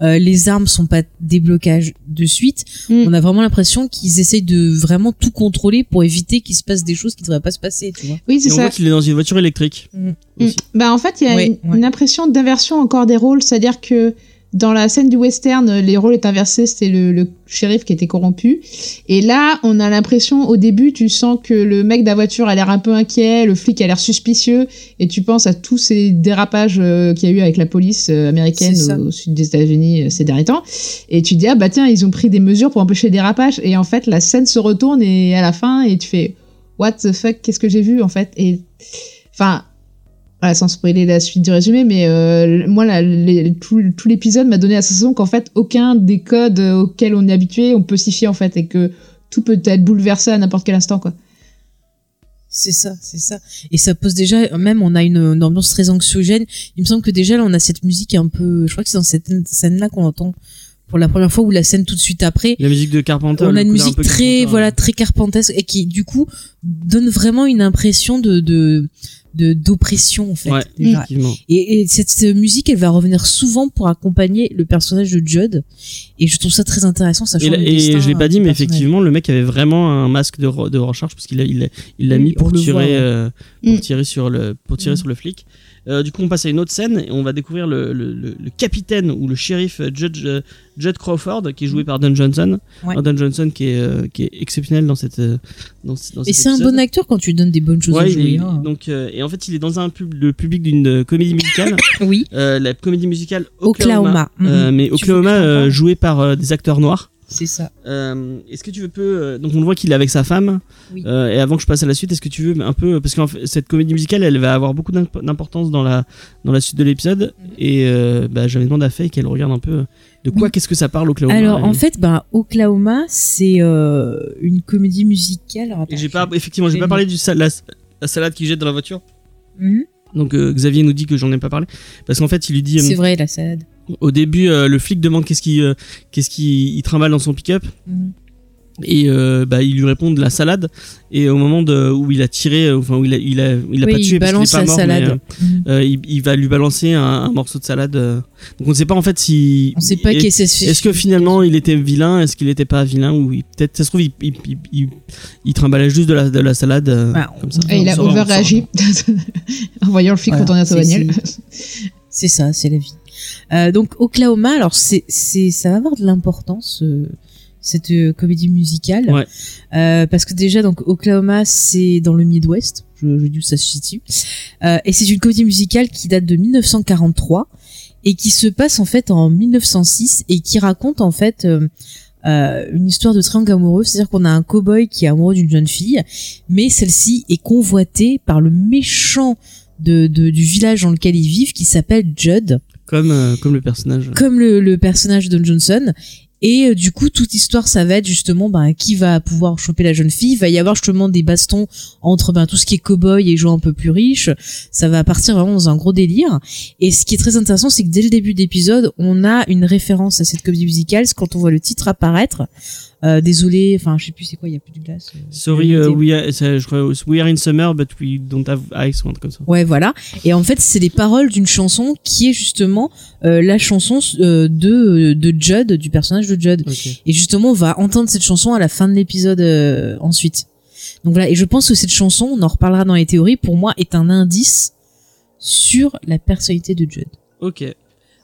Euh, les armes sont pas déblocage de suite. Mm. On a vraiment l'impression qu'ils essayent de vraiment tout contrôler pour éviter qu'il se passe des choses qui devraient pas se passer, tu vois. Oui, c'est Et on ça. voit qu'il est dans une voiture électrique. Mm. aussi. Bah, en fait, il y a Ouais, une, ouais. une impression d'inversion encore des rôles, c'est-à-dire que dans la scène du western, euh, les rôles étaient inversés, c'était le, le shérif qui était corrompu. Et là, on a l'impression, au début, tu sens que le mec de la voiture a l'air un peu inquiet, le flic a l'air suspicieux, et tu penses à tous ces dérapages euh, qu'il y a eu avec la police euh, américaine au, au sud des États-Unis ces derniers temps. Et tu dis, ah bah tiens, ils ont pris des mesures pour empêcher les dérapages. Et en fait, la scène se retourne et à la fin, et tu fais, what the fuck, qu'est-ce que j'ai vu, en fait? Et, enfin, voilà, sans spoiler la suite du résumé, mais euh, moi, la- tout, l'épisode m'a donné la sensation qu'en fait, aucun des codes auxquels on est habitué, on peut s'y fier en fait, et que tout peut être bouleversé à n'importe quel instant, quoi. C'est ça, c'est ça. Et ça pose déjà, même on a une, une ambiance très anxiogène. Il me semble que déjà là on a cette musique un peu, je crois que c'est dans cette scène-là qu'on entend pour la première fois ou la scène tout de suite après. La musique de Carpenter. on a une musique très, voilà, très carpentesque et qui du coup donne vraiment une impression de, de, d'oppression en fait. Ouais, déjà. effectivement. Et, et cette, musique, elle va revenir souvent pour accompagner le personnage de Judd. Et je trouve ça très intéressant, sachant Et, le et je l'ai pas dit, mais effectivement, le mec avait vraiment un masque de, de recharge parce qu'il l'a il l'a mis pour tirer, euh, pour Mm. tirer sur le, pour tirer Mm. sur le flic. Euh, du coup, on passe à une autre scène et on va découvrir le, le, le- le capitaine ou le shérif euh, Judge, Judd Crawford qui est joué par Don Johnson. Ouais. Don Johnson qui est, euh, qui est exceptionnel dans cette, euh, dans, dans Et c'est un bon acteur quand tu lui donnes des bonnes choses Ouais, à jouer. est- hein. donc, euh, et en fait, il est dans un pub, le public d'une euh, comédie musicale, Oui, euh, la comédie musicale Oklahoma. Oklahoma. Euh, Mhm. mais Tu Oklahoma euh, joué par des acteurs noirs. C'est ça. Euh, est-ce que tu veux peu euh, donc on le voit qu'il est avec sa femme Oui. Euh, et avant que je passe à la suite est-ce que tu veux un peu parce que cette comédie musicale elle va avoir beaucoup d'imp- d'importance dans la dans la suite de l'épisode Mhm. et euh, bah, j'avais demandé à Faye qu'elle regarde un peu de quoi Oui. qu'est-ce que ça parle Oklahoma Alors, en fait, bah, Oklahoma, c'est une comédie musicale. J'ai pas je- effectivement j'ai pas parlé du sal- la, la salade qu'il jette dans la voiture Mhm. donc Xavier nous dit que j'en ai pas parlé parce qu'en fait il lui dit C'est vrai, la salade. Au début euh, le flic demande qu'est-ce qu'il euh, qu'est-ce qu'il il trimballe dans son pick-up Mhm. et euh, bah, il lui répond de la salade et au moment de, où il a tiré euh, enfin où il a il a, il a Oui, pas il tué parce qu'il balance est pas la mort salade. mais, euh, Mhm. euh, il, il va lui balancer un, un morceau de salade donc on ne sait pas en fait si On sait pas est- qui c'est ce est-ce que finalement il était vilain? Est-ce qu'il était pas vilain? Ou il- peut-être ça se trouve il, il, il, il- il trimballait juste de la, de la salade euh, Bah, comme ça Et il a over-réagi en voyant le flic Voilà, retourner à sa bagnole. C'est ça, c'est la vie. Euh, donc Oklahoma, alors c'est c'est ça va avoir de l'importance euh, cette euh, comédie musicale. Ouais. Euh, parce que déjà donc Oklahoma c'est dans le Midwest, je, je dis où ça se situe, Euh, et c'est une comédie musicale qui date de 1943 et qui se passe en fait en 1906 et qui raconte en fait euh, une histoire de triangle amoureux, c'est-à-dire qu'on a un cow-boy qui est amoureux d'une jeune fille, mais celle-ci est convoitée par le méchant de, de- du village dans lequel ils vivent qui s'appelle Judd, Comme, euh, comme le personnage. comme le, le personnage de Johnson. Et euh, du coup, toute histoire, ça va être justement ben, qui va pouvoir choper la jeune fille. Il va y avoir justement des bastons entre ben, tout ce qui est cow-boy et gens un peu plus riches. Ça va partir vraiment dans un gros délire. Et ce qui est très intéressant, c'est que dès le début d'épisode, on a une référence à cette comédie musicale. Quand on voit le titre apparaître. Euh, désolé, enfin, je sais plus c'est quoi, il y a plus de glace. euh, Sorry, uh, une we, are, ça, je crois, we are in summer, but we don't have ice, ou un truc comme ça. Ouais, voilà. Et en fait, c'est les paroles d'une chanson qui est justement euh, la chanson euh, de de Judd, du personnage de Judd. Et justement, on va entendre cette chanson à la fin de l'épisode euh, ensuite. Donc voilà. Et je pense que cette chanson, on en reparlera dans les théories, pour moi, est un indice sur la personnalité de Judd. Ok.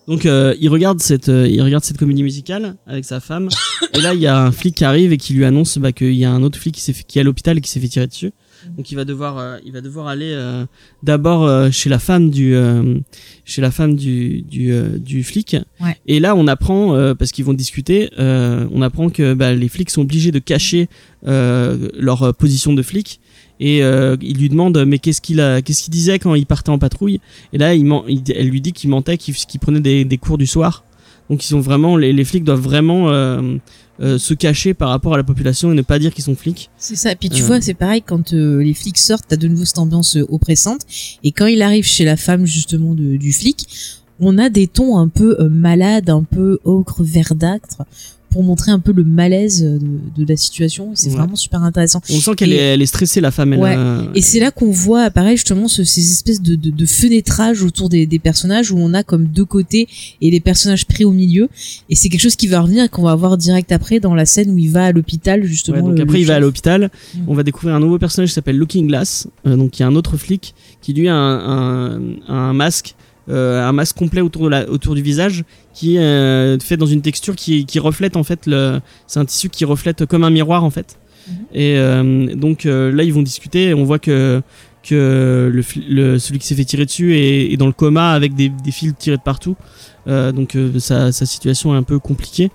Donc euh, il regarde cette euh, il regarde cette comédie musicale avec sa femme et là il y a un flic qui arrive et qui lui annonce bah, qu'il y a un autre flic qui s'est fait- qui est à l'hôpital et qui s'est fait tirer dessus. Donc il va devoir euh, il va devoir aller euh, d'abord euh, chez la femme du euh, chez la femme du du, du flic. Ouais. Et là on apprend euh, parce qu'ils vont discuter euh, on apprend que bah, les flics sont obligés de cacher euh, leur position de flic et euh, il lui demande mais qu'est-ce qu'il a qu'est-ce qu'il disait quand il partait en patrouille? Et là il, ment- il- elle lui dit qu'il mentait qu'il prenait des, des cours du soir donc ils sont vraiment les, les flics doivent vraiment euh, euh, se cacher par rapport à la population et ne pas dire qu'ils sont flics C'est ça. Puis tu Euh. vois, c'est pareil quand euh, les flics sortent, t'as de nouveau cette ambiance euh, oppressante. Et quand il arrive chez la femme justement de- du flic, on a des tons un peu euh, malades, un peu ocre verdâtre, pour montrer un peu le malaise euh, de, de la situation. C'est Ouais. vraiment super intéressant. on sent qu'elle est, elle est stressée la femme elle Ouais. a- Et c'est là qu'on voit apparaître justement ce- ces espèces de, de, de fenêtrages autour des, des personnages où on a comme deux côtés et les personnages pris au milieu. Et c'est quelque chose qui va revenir et qu'on va voir direct après dans la scène où il va à l'hôpital justement. Ouais, donc le- après le il va à l'hôpital Mm. on va découvrir un nouveau personnage qui s'appelle Looking Glass euh, donc il y a un autre flic qui lui a un, un, un masque euh, un masque complet autour de la autour du visage qui est euh, fait dans une texture qui, qui reflète en fait le c'est un tissu qui reflète comme un miroir en fait. Mhm. et euh, donc euh, là ils vont discuter et on voit que que le, fli- le- celui qui s'est fait tirer dessus est, est dans le coma avec des, des fils tirés de partout. Euh, donc euh, sa, sa situation est un peu compliquée.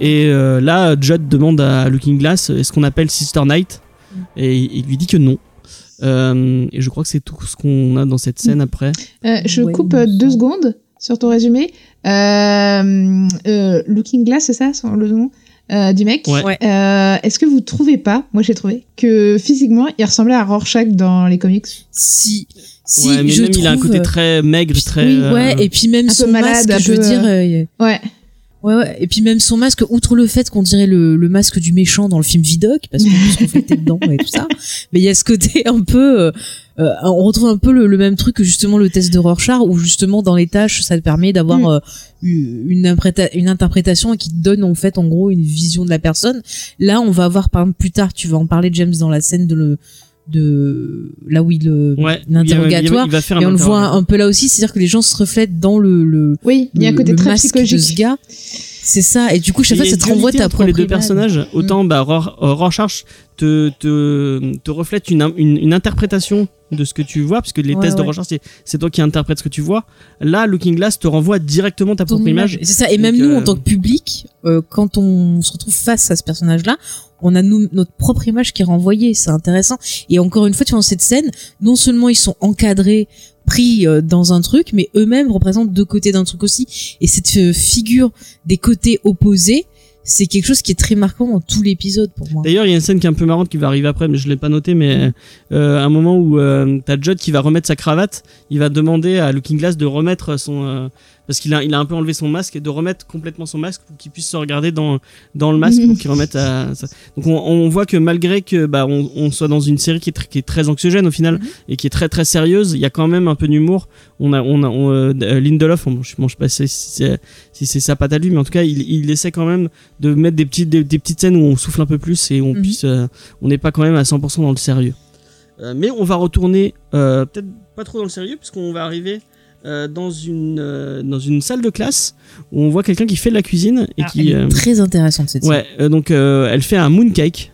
Et euh, là Judd demande à Looking Glass est-ce qu'on appelle Sister Night? Mm. et il lui dit que non Euh, et je crois que c'est tout ce qu'on a dans cette scène après Euh, je Ouais, coupe euh, deux secondes sur ton résumé. Euh, euh, Looking Glass, c'est ça son- le nom euh, du mec? Ouais. Euh, Est-ce que vous trouvez pas, moi j'ai trouvé, que physiquement il ressemblait à Rorschach dans les comics? Si, si, ouais mais je même il a un trouve, côté très maigre très oui, euh, ouais, et puis même un peu son malade, masque, un je veux peu, dire, euh, Ouais. Ouais, ouais, et puis même son masque, outre le fait qu'on dirait le, le masque du méchant dans le film Vidoc, parce qu'on se refléter dedans et tout ça, mais il y a ce côté un peu, euh, euh, on retrouve un peu le, le même truc que justement le test de Rorschach, où justement dans les tâches, ça te permet d'avoir Mm. euh, une, une interprétation qui te donne en fait en gros une vision de la personne. Là, on va voir par exemple plus tard, tu vas en parler James dans la scène de le de là où il le ouais l'interrogatoire il va faire un et on le voit un peu là aussi, c'est-à-dire que les gens se reflètent dans le, le, Oui, il y a un côté très psychologique. de ce gars. C'est ça. Et du coup, chaque fois, ça te renvoie ta entre propre les deux image. personnages. Autant bah, euh, Rorschach te, te, te reflète une, une, une interprétation de ce que tu vois, puisque les Ouais, tests de ouais. Rorschach, c'est- c'est toi qui interprètes ce que tu vois. Là, Looking Glass te renvoie directement ta Ton propre image. C'est ça. Et Donc, même nous, euh, en tant que public, euh, quand on se retrouve face à ce personnage-là, on a nous, notre propre image qui est renvoyée. C'est intéressant. Et encore une fois, tu vois, dans cette scène, non seulement ils sont encadrés, pris euh, dans un truc, mais eux-mêmes représentent deux côtés d'un truc aussi. Et cette euh, figure des côtés opposés, c'est quelque chose qui est très marquant dans tout l'épisode pour moi. D'ailleurs, il y a une scène qui est un peu marrante qui va arriver après, mais je l'ai pas noté. Mais euh, un moment où euh, t'as Judd qui va remettre sa cravate, il va demander à Looking Glass de remettre son euh, parce qu'il a il a un peu enlevé son masque et de remettre complètement son masque pour qu'il puisse se regarder dans dans le masque pour qu'il remette à ça. Donc on, on voit que malgré que bah on, on soit dans une série qui est, tr- qui est très anxiogène au final Mhm. et qui est très très sérieuse, il y a quand même un peu d'humour. On a on a on, euh, Lindelof, on, je, bon, je sais pas si c'est si c'est sa patte à lui, mais en tout cas il, il essaie quand même de mettre des petites des, des petites scènes où on souffle un peu plus et on Mhm. puisse euh, on n'est pas quand même à 100% dans le sérieux. Euh, mais on va retourner euh, peut-être pas trop dans le sérieux puisqu'on va arriver euh, dans une dans une salle de classe où on voit quelqu'un qui fait de la cuisine et Ah, qui elle est très intéressante cette scène. ouais donc elle fait un mooncake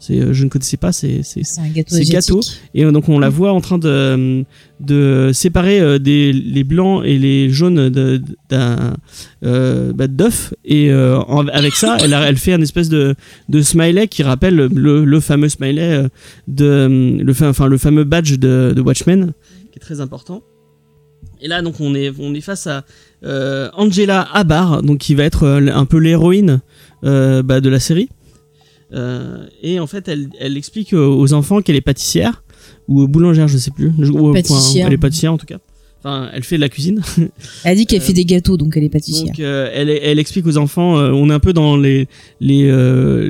c'est euh, je ne connaissais pas c'est c'est C'est un gâteau C'est asiatique. gâteau. et euh, donc on la voit en train de de séparer euh, des les blancs et les jaunes de- d'un euh, bah, d'œufs et euh, en- avec ça elle fait un espèce de de smiley qui rappelle le, le fameux smiley de le enfin le fameux badge de, de Watchmen qui est très important. Et là, donc, on est, on est face à euh, Angela Abar, donc qui va être un peu l'héroïne bah, de la série. Euh, et en fait, elle, elle explique aux enfants qu'elle est pâtissière ou boulangère, je sais plus. Ou, Pâtissière. elle est pâtissière en tout cas. Enfin, elle fait de la cuisine. Elle dit qu'elle Euh, fait des gâteaux, donc elle est pâtissière. Donc, euh, elle, elle explique aux enfants. euh, on est un peu dans les les,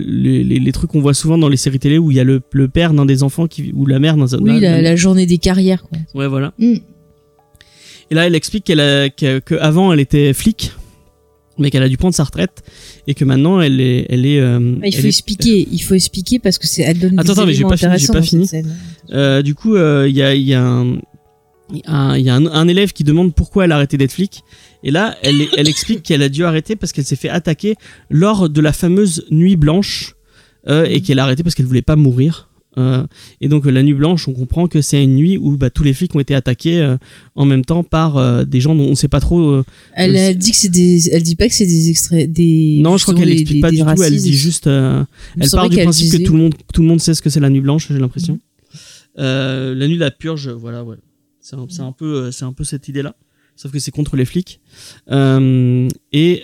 les, les, les trucs qu'on voit souvent dans les séries télé où il y a le, le père d'un des enfants qui ou la mère d'un oui, la, la journée des carrières. Quoi. Ouais, voilà. Mm. Et là, elle explique qu'elle a, que, que avant elle était flic, mais qu'elle a dû prendre sa retraite et que maintenant elle est, elle est. euh, Ah, il faut est- expliquer, il faut expliquer parce que c'est elle donne Attends, des attends, mais j'ai pas fini, j'ai pas fini. Euh, du coup, euh, il y a, il y a un, un- il y a un, un élève qui demande pourquoi elle a arrêté d'être flic. Et là, elle, elle explique qu'elle a dû arrêter parce qu'elle s'est fait attaquer lors de la fameuse nuit blanche et qu'elle a arrêté parce qu'elle voulait pas mourir. Euh, et donc euh, la nuit blanche, on comprend que c'est une nuit où bah, tous les flics ont été attaqués euh, en même temps par euh, des gens dont on sait pas trop. Elle, dit que c'est des, elle dit pas que c'est des extraits, des. non, je crois qu'elle explique des- pas des du tout. Elle dit juste. elle part du principe que tout le monde, tout le monde sait ce que c'est la nuit blanche. J'ai l'impression. Euh, la nuit de la purge, voilà, ouais. C'est un, peu, c'est un peu cette idée-là. Sauf que c'est contre les flics. Et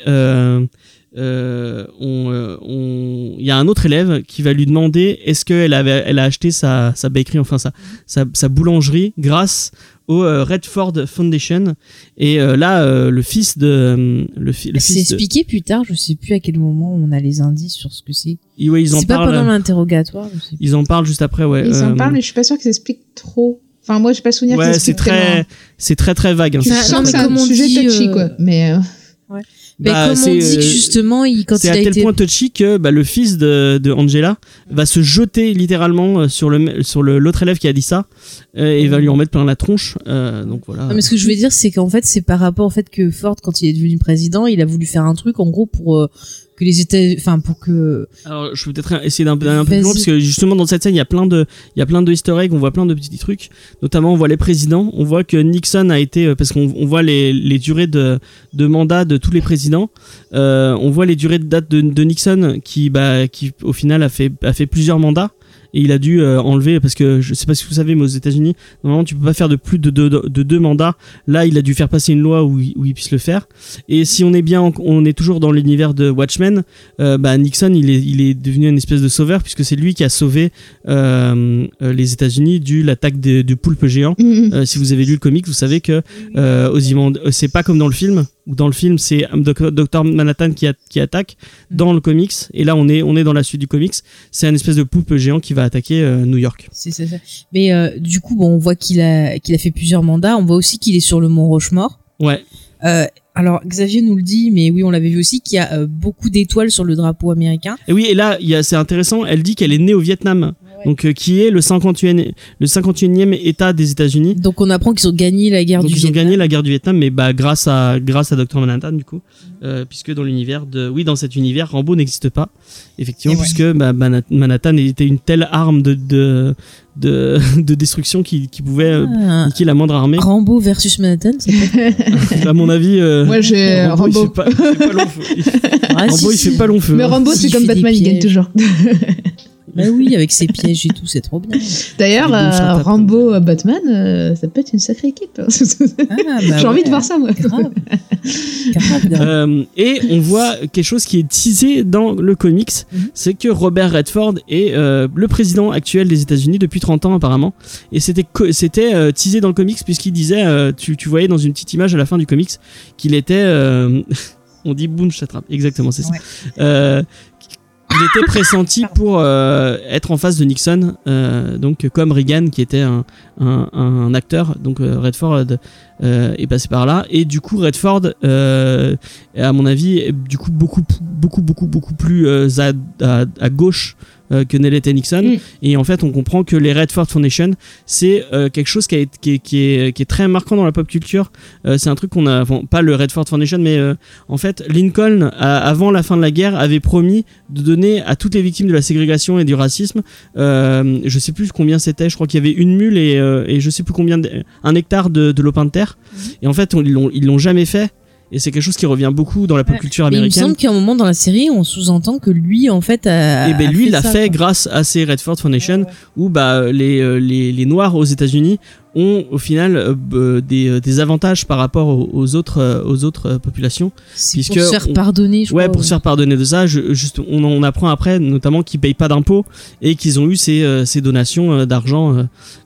euh, on, euh, on, il y a un autre élève qui va lui demander est-ce qu'elle avait, elle a acheté sa, sa bakery, enfin sa, sa, sa boulangerie grâce au euh, Redford Foundation. Et euh, là, euh, le fils de, euh, le, fi- le C'est fils de, expliqué plus tard, je sais plus à quel moment on a les indices sur ce que c'est. ouais, ils en C'est pas parlent. pendant l'interrogatoire. Ils en parlent juste après, ouais. Ils en parlent, mais je suis pas sûre qu'ils expliquent trop. Enfin, moi, j'ai pas souvenir Ouais, c'est très, c'est très très vague. hein. Tu Enfin, sens non, que c'est un sujet dit, touchy, euh, quoi. Mais Mais Bah, comme on c'est, dit que euh, justement, il, quand c'est à tel été. point touchy que bah, le fils de, de Angela va se jeter littéralement euh, sur le sur le l'autre élève qui a dit ça euh, et va lui en mettre plein la tronche. Euh, donc voilà. Non, mais ce que je veux dire, c'est qu'en fait, c'est par rapport au fait que Ford, quand il est devenu président, il a voulu faire un truc, en gros, pour que les États, enfin, pour que. Alors, je vais peut-être essayer d'un- peu plus loin parce que justement dans cette scène, il y a plein de, il y a plein de Easter eggs, on voit plein de petits trucs. Notamment, on voit les présidents, on voit que Nixon a été, euh, parce qu'on on voit les, les durées de, de mandat de tous les présidents. Euh, on voit les durées de date de, de Nixon qui, bah, qui au final a fait, a fait plusieurs mandats. Et il a dû euh, enlever parce que je sais pas si vous savez, mais aux États-Unis, normalement, tu peux pas faire de plus de deux, de deux mandats. Là, il a dû faire passer une loi où, il- où il puisse le faire. Et si on est bien, en- on est toujours dans l'univers de Watchmen, euh, bah, Nixon, il est, il est devenu une espèce de sauveur puisque c'est lui qui a sauvé euh, euh, les États-Unis du l'attaque du poulpe géant. mm, Euh, si vous avez lu le comic, vous savez que euh, euh, c'est pas comme dans le film. Où dans le film, c'est Dr Manhattan qui, a- qui attaque. Dans le comics, et là on est on est dans la suite du comics, c'est un espèce de poulpe géant qui va attaquer euh, New York. C'est ça. Mais euh, du coup, bon, on voit qu'il a qu'il a fait plusieurs mandats. On voit aussi qu'il est sur le Mont Rochemort. Ouais. Euh, alors Xavier nous le dit, mais oui, on l'avait vu aussi qu'il y a euh, beaucoup d'étoiles sur le drapeau américain. Et oui, et là, c'est intéressant, elle dit qu'elle est née au Vietnam, donc euh, qui est le 51e, le 51e État des États-Unis. Donc on apprend qu'ils ont gagné la guerre Donc du ils ont Vietnam. gagné la guerre du Vietnam, mais bah grâce à grâce à Dr Manhattan du coup, euh, puisque dans l'univers de, oui, dans cet univers, Rambo n'existe pas, effectivement, Et ouais. puisque bah, Manhattan était une telle arme de de de, de destruction qui, qui pouvait euh, Ah, niquer la moindre armée. Rambo versus Manhattan, être à mon avis, euh, moi, j'ai Rambo, il Rambo. fait pas, il fait pas long feu. Il- Ah, Rambo, si, il fait pas long feu. Mais hein. Rambo, c'est il comme Batman, il gagne toujours. Bah oui, avec ses pièges et tout, c'est trop bien. D'ailleurs, euh, Rambo, euh, Batman, euh, ça peut être une sacrée équipe. Ah, bah J'ai envie de voir ça, moi. Grave. Grave, grave. Euh, et on voit quelque chose qui est teasé dans le comics, Mhm. c'est que Robert Redford est euh, le président actuel des États-Unis depuis 30 ans apparemment. Et c'était euh, teasé dans le comics puisqu'il disait, euh, tu, tu voyais dans une petite image à la fin du comics qu'il était, euh, on dit boom, je t'attrape, exactement, c'est ça. Ouais. Il était pressenti pour euh, être en face de Nixon, euh, donc comme Reagan qui était un, acteur, donc euh, Redford est passé par là. Et du coup Redford à mon avis est du coup beaucoup beaucoup beaucoup plus à gauche euh, que ne l'était Nixon. Mm. et en fait on comprend que les Redford Foundation c'est euh, quelque chose qui, a qui, est, qui, est, qui est très marquant dans la pop culture. Euh, c'est un truc qu'on a bon, pas le Redford Foundation mais en fait Lincoln a- avant la fin de la guerre avait promis de donner à toutes les victimes de la ségrégation et du racisme je sais plus combien c'était je crois qu'il y avait une mule et, et je sais plus combien de- un hectare de, de lopin de terre. Et en fait on- ils l'ont jamais fait et c'est quelque chose qui revient beaucoup dans la pop culture Mais il me américaine. semble qu'à un moment dans la série, on sous-entend que lui, en fait, a. et ben a lui il l'a ça, fait grâce à ces Redford Foundation où bah les, euh, les, les noirs aux États-Unis ont au final euh, des, euh, des avantages par rapport aux, aux autres euh, aux autres euh, populations. Puisque pour se faire on- pardonner, je Ouais, crois. pour se faire pardonner de ça, je, juste, on, on apprend après, notamment qu'ils payent pas d'impôts et qu'ils ont eu ces, euh, ces donations euh, d'argent. euh,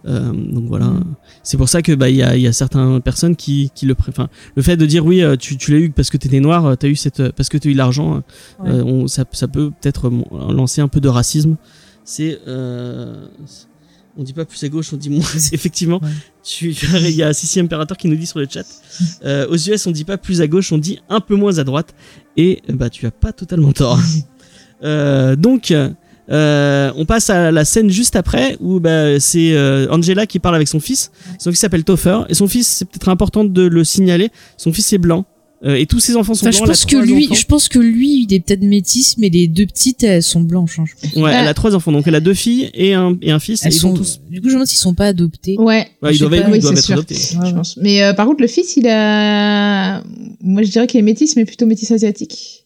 euh, donc voilà, Mm. c'est pour ça que bah il y a, y a certaines personnes qui, qui le enfin, le fait de dire oui, euh, tu, tu l'as eu parce que t'étais noir, euh, t'as eu cette, euh, parce que t'as eu l'argent, euh, Ouais. euh, ça, ça peut peut-être euh, lancer un peu de racisme. C'est euh, on dit pas plus à gauche, on dit moins. Effectivement, Ouais. tu, tu- il y a Sissi Imperator qui nous dit sur le chat. euh, aux US, on dit pas plus à gauche, on dit un peu moins à droite. Et euh, bah, tu as pas totalement tort. Euh, donc, euh, on passe à la scène juste après où bah, c'est Angela qui parle avec son fils. Son fils s'appelle Topher et son fils, c'est peut-être important de le signaler. Son fils est blanc Euh, et tous ses enfants sont Enfin, je blancs. a pense que lui, enfants. je pense que lui, il est peut-être métis, mais les deux petites, elles sont blanches. hein, je pense. Ouais, elle Euh, a trois enfants, donc elle a deux filles et un, et un fils. Elles et ils sont, tous. Du coup, je me demande s'ils sont pas adoptés. Ouais. Ouais, ils je doivent, être- pas, ils oui, doivent être sûr. adoptés. Ouais, je ouais. pense. Mais euh, par contre, le fils, il a. Moi, je dirais qu'il est métis, mais plutôt métis asiatique.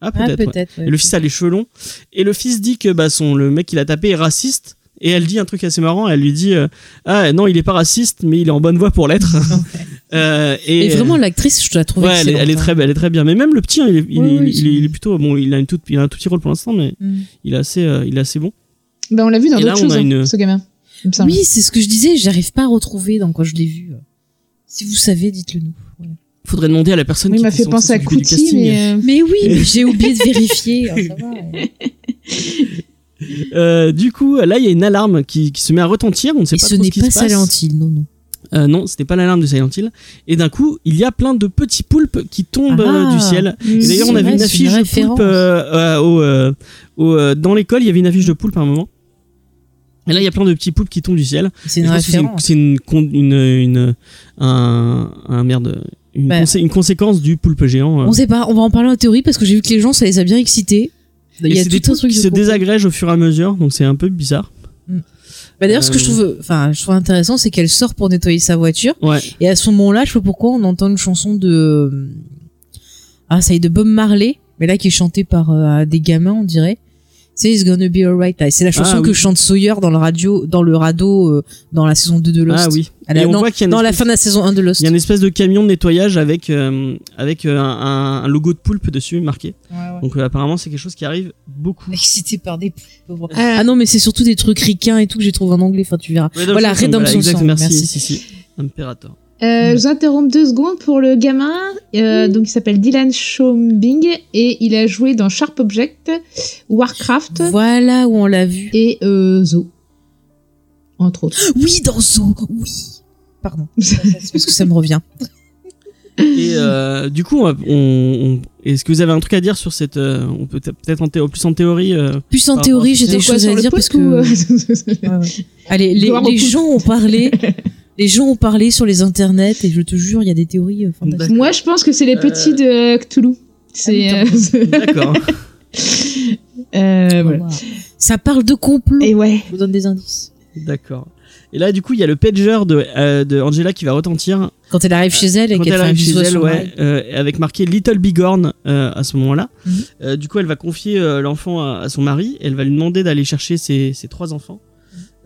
Ah, Ah, peut-être. ouais. ouais. Le fils a les cheveux longs. Et le fils dit que bah, son, le mec qu'il a tapé est raciste. Et elle dit un truc assez marrant. Elle lui dit euh, Ah non, il est pas raciste, mais il est en bonne voie pour l'être. Euh, et Et vraiment, l'actrice, je la trouve ouais, elle, elle est très, elle est très bien. Mais même le petit, hein, il, est, il, Oui, est, oui, il, est, il est c'est- plutôt bon. Il a une toute, il a un tout petit rôle pour l'instant, mais Mm. il est assez, euh, il est assez bon. Ben, on l'a vu dans d'autres choses, hein, une- ce gamin. Oui, c'est ce que je disais. J'arrive pas à retrouver dans quoi je l'ai vu. Si vous savez, dites-le nous. Voilà. Faudrait demander à la personne Oui, il qui m'a fait penser à casting. mais. euh, Mais oui, mais j'ai oublié de vérifier. Ah, ça va, ouais. Euh, du coup, là, il y a une alarme qui, qui se met à retentir. On ne sait Et pas ce trop ce qui pas se passe. Silent Hill, non, non. Euh, non, c'était pas l'alarme de Silent Hill. Et d'un coup, il y a plein de petits poulpes qui tombent Ah. euh, du ciel. Et Mm. d'ailleurs, on avait une affiche une de poulpe euh, au, au, dans l'école. Il y avait une affiche de poulpe à un moment. Et là, il y a plein de petits poulpes qui tombent du ciel. C'est une référence. C'est une, c'est une, con- une, une, un, un merde, une, Bah. consé- une conséquence du poulpe géant. On sait pas, on va en parler en théorie parce que j'ai vu que les gens, ça les a bien excités. Il y a des tout truc qui se désagrègent au fur et à mesure, donc c'est un peu bizarre. Bah d'ailleurs, ce que je Euh. trouve, enfin, je trouve intéressant, c'est qu'elle sort pour nettoyer sa voiture. Ouais. Et à ce moment-là, je sais pas pourquoi, on entend une chanson de, ah, ça y est, de Bob Marley, mais là qui est chantée par euh, des gamins, on dirait. C'est It's Gonna Be Alright. C'est la chanson Ah, que oui. chante Sawyer dans le radio, dans le radeau, euh, dans la saison 2 de Lost. Ah oui. À la- Et on non, voit qu'il y a dans la fin de la saison 1 de Lost. Il y a une espèce de camion de nettoyage avec, euh, avec un, un logo de poulpe dessus marqué. Donc euh, apparemment c'est quelque chose qui arrive beaucoup. Excité par des pauvres. Euh, Ah non, mais c'est surtout des trucs ricains et tout que j'ai trouvé en anglais. Enfin, tu verras. Voilà, Redemption exact, Song, merci, merci. si, si. Imperator. Euh, je vous interromps deux secondes pour le gamin. Euh, donc, il s'appelle Dylan Schombing et il a joué dans Sharp Object, Warcraft Voilà où on l'a vu. et euh, Zo. Entre autres. Oui, dans Zo, oui. Pardon. C'est parce que ça me revient. Et euh, du coup, on, on- est-ce que vous avez un truc à dire sur cette euh, On peut peut-être en plus en théorie. euh, Plus en théorie, j'ai des choses à dire parce que. ou, Ouais, ouais. Allez, les, gens ont parlé. Les gens ont parlé sur les internets et je te jure, il y a des théories euh, fantastiques. Moi, je pense que c'est les petits de Cthulhu. C'est. Ah euh, D'accord. voilà. Ça parle de complot. Et ouais. Je vous donne des indices. D'accord. Et là, du coup, il y a le pager de, euh, de Angela qui va retentir Quand elle arrive chez elle et qu'elle arrive chez elle, ouais, euh, avec marqué Little Bigorn euh, à ce moment-là. Mhm. Du coup, elle va confier l'enfant à, à son mari. Elle va lui demander d'aller chercher ses, ses trois enfants.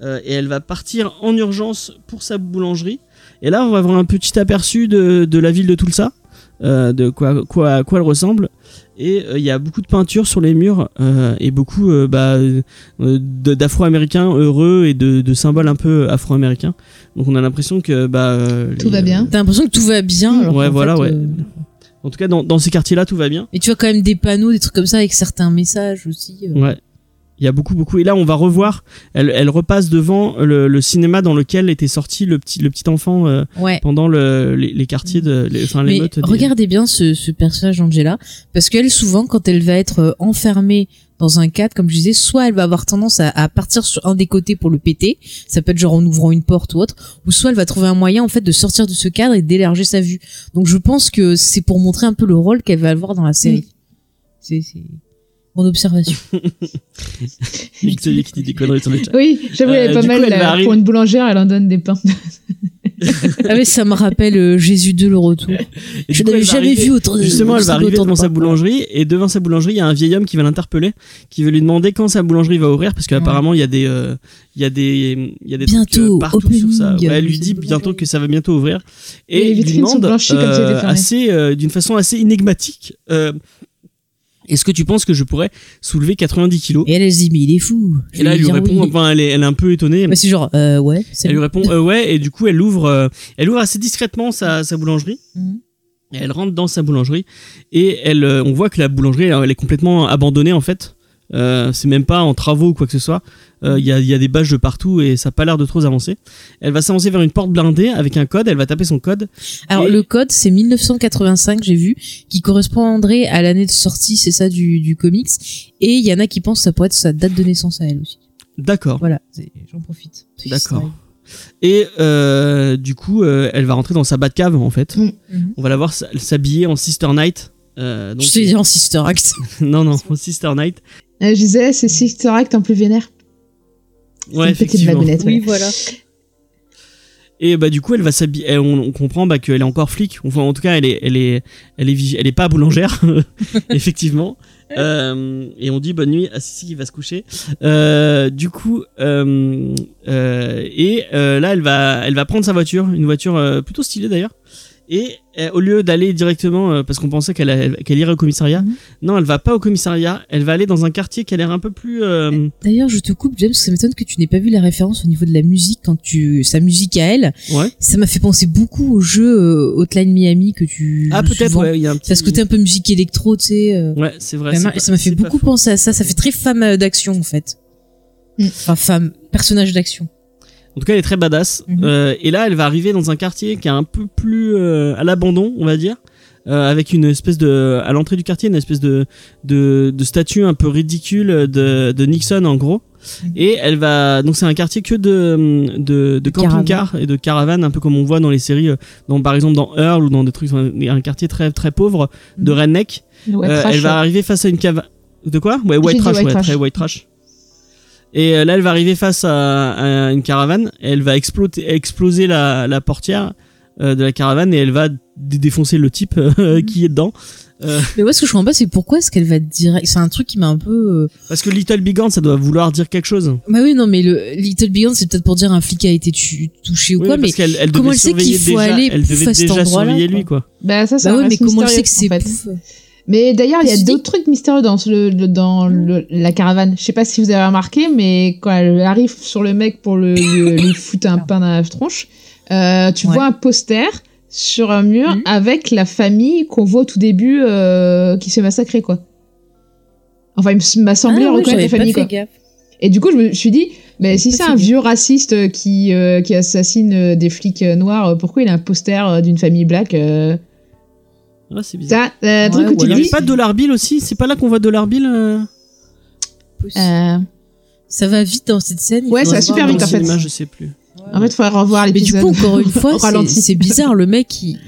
Et elle va partir en urgence pour sa boulangerie. Et là, on va avoir un petit aperçu de, de la ville de Tulsa, de quoi, quoi, à quoi elle ressemble. Et euh, il y a beaucoup de peintures sur les murs euh, et beaucoup euh, bah, euh, d'afro-américains heureux et de, de symboles un peu afro-américains. Donc on a l'impression que bah, euh, Tout les, va bien. T'as l'impression que tout va bien. alors Ouais, voilà, fait, ouais. euh, En tout cas, dans, dans ces quartiers-là, tout va bien. Et tu as quand même des panneaux, des trucs comme ça avec certains messages aussi. euh. Ouais. Il y a beaucoup, beaucoup. Et là, on va revoir. Elle, elle repasse devant le, le cinéma dans lequel était sorti le petit, le petit enfant euh, Ouais. pendant le, les, les quartiers de, les, enfin, les Mais meutes. des- regardez bien ce, ce personnage Angela, parce qu'elle souvent quand elle va être euh, enfermée dans un cadre, comme je disais, soit elle va avoir tendance à, à partir sur un des côtés pour le péter, ça peut être genre en ouvrant une porte ou autre, ou soit elle va trouver un moyen en fait de sortir de ce cadre et d'élargir sa vue. Donc je pense que c'est pour montrer un peu le rôle qu'elle va avoir dans la série. C'est c'est Mon observation. Xavier qui dit des conneries sur le chat. Oui, j'avoue, elle Euh, est pas mal. coup, elle va là, arriver- Pour une boulangère, elle en donne des pains. ah mais ça me rappelle euh, Jésus de le retour. Et Je n'avais va jamais arriver- vu autant de Justement, elle va arriver de devant sa boulangerie et devant sa boulangerie, il y a un vieil homme qui va l'interpeller, qui veut lui demander quand sa boulangerie va ouvrir parce qu'apparemment il y a des euh, il y a des il y a des trucs, Bientôt, euh, partout opening. sur ça. Ouais, elle lui dit bientôt que ça va bientôt ouvrir Et et les lui demande euh, assez euh, d'une façon assez énigmatique euh, est-ce que tu penses que je pourrais soulever 90 kilos? Et elle, elle se dit, mais il est fou. Je Et là, elle lui répond, oui. enfin, elle est, elle est un peu étonnée. Bah, c'est genre, euh, ouais. Elle lui répond euh, ouais et du coup elle ouvre euh, elle ouvre assez discrètement sa, sa boulangerie Mhm. et elle rentre dans sa boulangerie et elle euh, on voit que la boulangerie elle, elle est complètement abandonnée en fait euh, c'est même pas en travaux ou quoi que ce soit Euh, il y, a, il y a des bâches de partout et ça a pas l'air de trop avancer elle va s'avancer vers une porte blindée avec un code elle va taper son code Alors Et- le code c'est 1985 j'ai vu qui correspondrait à l'année de sortie c'est ça du, du comics et il y en a qui pensent que ça pourrait être sa date de naissance à elle aussi. d'accord Voilà, j'en profite. D'accord. et euh, du coup euh, elle va rentrer dans sa cave en fait Mhm. Mhm. on va la voir s'habiller en Sister Night euh, donc- Je te dis en Sister Act. non non en Sister Night Euh, Je disais, c'est Sister Act en plus vénère. Ouais une petite effectivement ouais. voilà. Et bah du coup elle va s'habiller, elle- on, on comprend bah, qu'elle est encore flic. Enfin en tout cas elle est, elle est, elle est, vigi- elle est pas boulangère effectivement. Euh, et on dit bonne nuit à Sissi qui va se coucher. Euh, du coup euh, euh, et euh, là elle va, elle va prendre sa voiture, une voiture euh, plutôt stylée d'ailleurs. Et euh, au lieu d'aller directement, euh, parce qu'on pensait qu'elle irait au commissariat, Mhm. non elle va pas au commissariat, elle va aller dans un quartier qui a l'air un peu plus euh, D'ailleurs, je te coupe, James, parce que ça m'étonne que tu n'aies pas vu la référence au niveau de la musique quand tu sa musique à elle. ouais. Ça m'a fait penser beaucoup au jeu euh, Hotline Miami que tu. Ah peut-être ouais, il y a un petit. Ça ce côté un peu musique électro, tu sais. euh, Ouais c'est vrai. Ça m'a fait beaucoup penser à ça. Ça fait très femme euh, d'action en fait. Mm. Enfin, femme, personnage d'action. En tout cas, elle est très badass. Mhm. Euh, et là, elle va arriver dans un quartier qui est un peu plus euh, à l'abandon, on va dire, euh, avec une espèce de, à l'entrée du quartier, une espèce de de, de statue un peu ridicule de, de Nixon en gros. Mhm. Et elle va, donc c'est un quartier que de de, de camping-car et de caravanes, un peu comme on voit dans les séries, euh, dans par exemple dans Earl ou dans des trucs, un quartier très très pauvre de Mhm. redneck. Ouais, Euh, trash, elle va ouais. arriver face à une cave. De quoi? Ouais, white trash, white ouais, trash. très white trash. Et euh, là, elle va arriver face à, à une caravane. Et elle va exploser, exploser la, la portière euh, de la caravane et elle va dé- défoncer le type euh, qui est dedans. Euh, Mais moi, ce que je comprends pas, c'est pourquoi est-ce qu'elle va direct. C'est un truc qui m'a un peu. parce que Little Big Horn, ça doit vouloir dire quelque chose. Bah oui, non, mais le Little Big Horn, c'est peut-être pour dire un flic a été tu- touché ou Oui, quoi, mais. elle comment elle sait qu'il faut déjà, aller elle pouf devait à cet déjà endroit-là, surveiller quoi. lui quoi. Bah, ça, ça Bah oui, mais comment elle sait que c'est en fait. Mais d'ailleurs, il y a d'autres trucs mystérieux dans, le, le- dans le- la caravane. Je sais pas si vous avez remarqué, mais quand elle arrive sur le mec pour le, le- lui foutre un pain dans la tronche, euh, tu Ouais. vois un poster sur un mur Mhm. avec la famille qu'on voit au tout début euh, qui se fait massacrer, quoi. Enfin, il m'a semblé Ah reconnaître j'avais la famille, fait quoi. gaffe. Et du coup, je me suis dit, mais si c'est un vieux raciste qui, euh, qui assassine euh, des flics euh, noirs, pourquoi il a un poster euh, d'une famille black Ouais, c'est bizarre. Euh, un truc Ouais, où ou tu Il y te avait dis. pas Dollar Bill aussi C'est pas là qu'on voit Dollar Bill euh, euh, Ça va vite dans cette scène. Ouais, ça va super vite, en fait. cinéma, je sais plus. En fait, il faudrait revoir Mais du l'épisode. coup, encore une fois, c'est- bizarre. Le mec, il,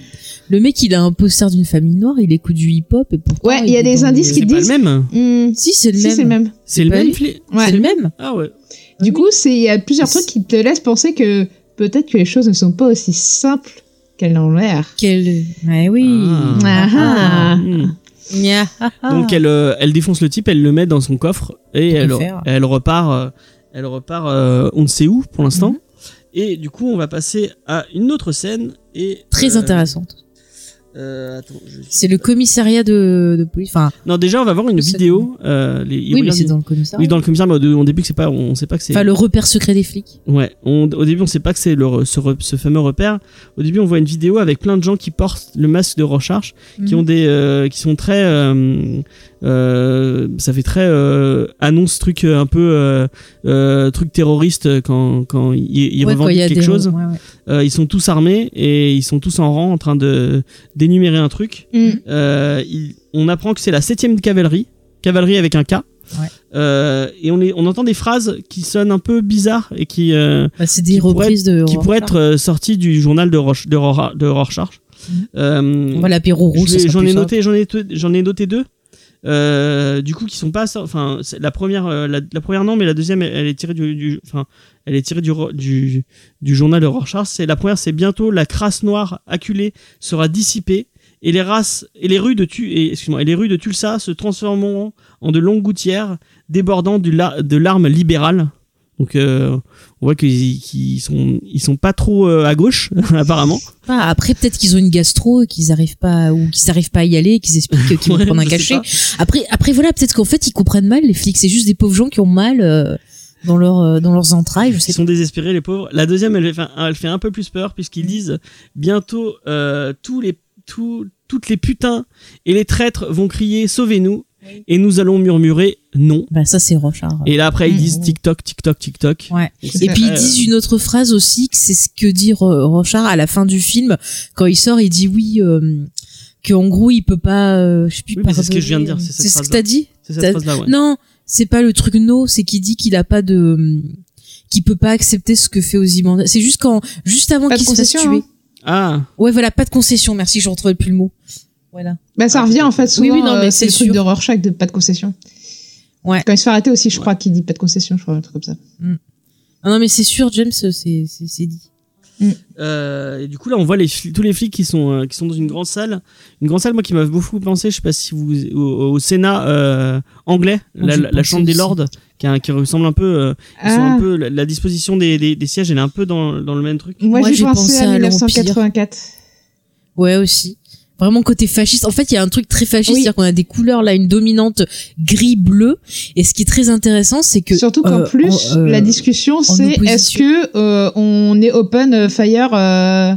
le mec, il a un poster d'une famille noire, il écoute du hip-hop et pourtant. Ouais, il y a des indices le- qui C'est pas le disent- même Hmm, Si, c'est le si, même. c'est le même. C'est le pas même lui. fli- Ouais. C'est le même. Ah ouais. Du coup, c'est il y a plusieurs trucs qui te laissent penser que peut-être que les choses ne sont pas aussi simples l'ont l'air. Quel. Ouais, oui. Ah. Ah, ah. Hmm. Ah, ah. Donc elle, euh, elle défonce le type, elle le met dans son coffre et elle, repart, euh, elle repart, euh, on ne sait où pour l'instant. Mhm. Et du coup, on va passer à une autre scène et Très euh, intéressante. Euh, je- C'est le commissariat de, de police. Enfin, Non, déjà, on va voir une vidéo. Euh, les, oui, mais c'est dans le commissariat. Oui, dans le commissariat, mais au, début, que c'est pas, on sait pas que c'est. Enfin, le repère secret des flics. Ouais, on- au début on sait pas que c'est le ce, fameux repère. Au début on voit une vidéo avec plein de gens qui portent le masque de recharge, qui Mhm. ont des, euh, qui sont très, ça fait très euh, annonce truc euh, un peu euh, euh, truc terroriste quand quand ils, ils Ouais, revendiquent il y a quelque chose. ouais, ouais. Euh, ils sont tous armés et ils sont tous en rang en train de d'énumérer un truc. Euh, il- on apprend que c'est la 7 cavalerie, cavalerie avec un K. Ouais. Euh, et on, est, on entend des phrases qui sonnent un peu bizarres et qui, euh, Bah, c'est des Qui reprises de. qui pourraient être euh, sorties du journal de, Roche, de, Rora- de Rorschach. Mhm. Euh, On va l'apéro rouge. J'en ai noté, j'en ai, j'en ai noté deux. Euh, du coup qui sont pas enfin la première euh, la, première non mais la deuxième elle, est tirée du, enfin elle est tirée du, du journal de Rorschach. La première c'est bientôt la crasse noire acculée sera dissipée et les et les rues de et les rues de Tulsa se transformeront en de longues gouttières débordant de larmes libérales donc euh, on voit qu'ils qu'ils sont ils sont pas trop euh, à gauche apparemment Ah, après, peut-être qu'ils ont une gastro et qu'ils arrivent pas, ou qu'ils arrivent pas à y aller, et qu'ils expliquent qu'ils vont Ouais, prendre un cachet. Après, après, voilà, peut-être qu'en fait, ils comprennent mal, les flics. C'est juste des pauvres gens qui ont mal, euh, dans leur, euh, dans leurs entrailles, je sais Ils sont désespérés, les pauvres. La deuxième, elle fait, elle fait un peu plus peur puisqu'ils disent bientôt euh, tous les, tous, toutes les putains et les traîtres vont crier sauvez-nous et nous allons murmurer non. Bah, ça, c'est Rochard. Et là après ils disent TikTok, TikTok, TikTok. Ouais. Et puis ils euh, disent une autre phrase aussi, que c'est ce que dit Ro- Rochard à la fin du film quand il sort. Il dit oui, euh, que en gros il peut pas. euh, je sais plus. Oui, c'est ce que je viens de dire, c'est cette C'est ce que t'as dit. C'est cette phrase-là, ouais. Non, c'est pas le truc no, c'est qu'il dit qu'il a pas de, qu'il peut pas accepter ce que fait Ozymandias. C'est juste quand, juste avant qu'il se fasse tuer. hein. Ah, Ouais, voilà, pas de concession. Merci, je retrouvais plus le mot. Voilà. Bah, ça Ah, revient en fait souvent. oui, non, mais euh, c'est le truc de Rorschach de pas de concession. Ouais. Quand il se fait arrêter aussi, je crois qu'il dit pas de concession, je crois, un truc comme ça. Ah non, mais c'est sûr, James, c'est, dit. Euh, et du coup là on voit les tous les flics qui sont euh, qui sont dans une grande salle une grande salle moi qui m'a beaucoup pensé je sais pas si vous au, au Sénat euh, anglais la, chambre des lords qui, a- qui ressemble un peu euh, ils sont Ah. un peu la, la disposition des, des, des sièges elle est un peu dans, dans le même truc Moi, Moi, j'ai j'ai pensé, pensé à à 1984. Ouais, aussi. Vraiment côté fasciste. En fait, il y a un truc très fasciste, Oui. c'est-à-dire qu'on a des couleurs là, une dominante gris-bleu. Et ce qui est très intéressant, c'est que Surtout qu'en euh, plus, en- euh, la discussion, c'est est-ce que euh, on est open fire, euh,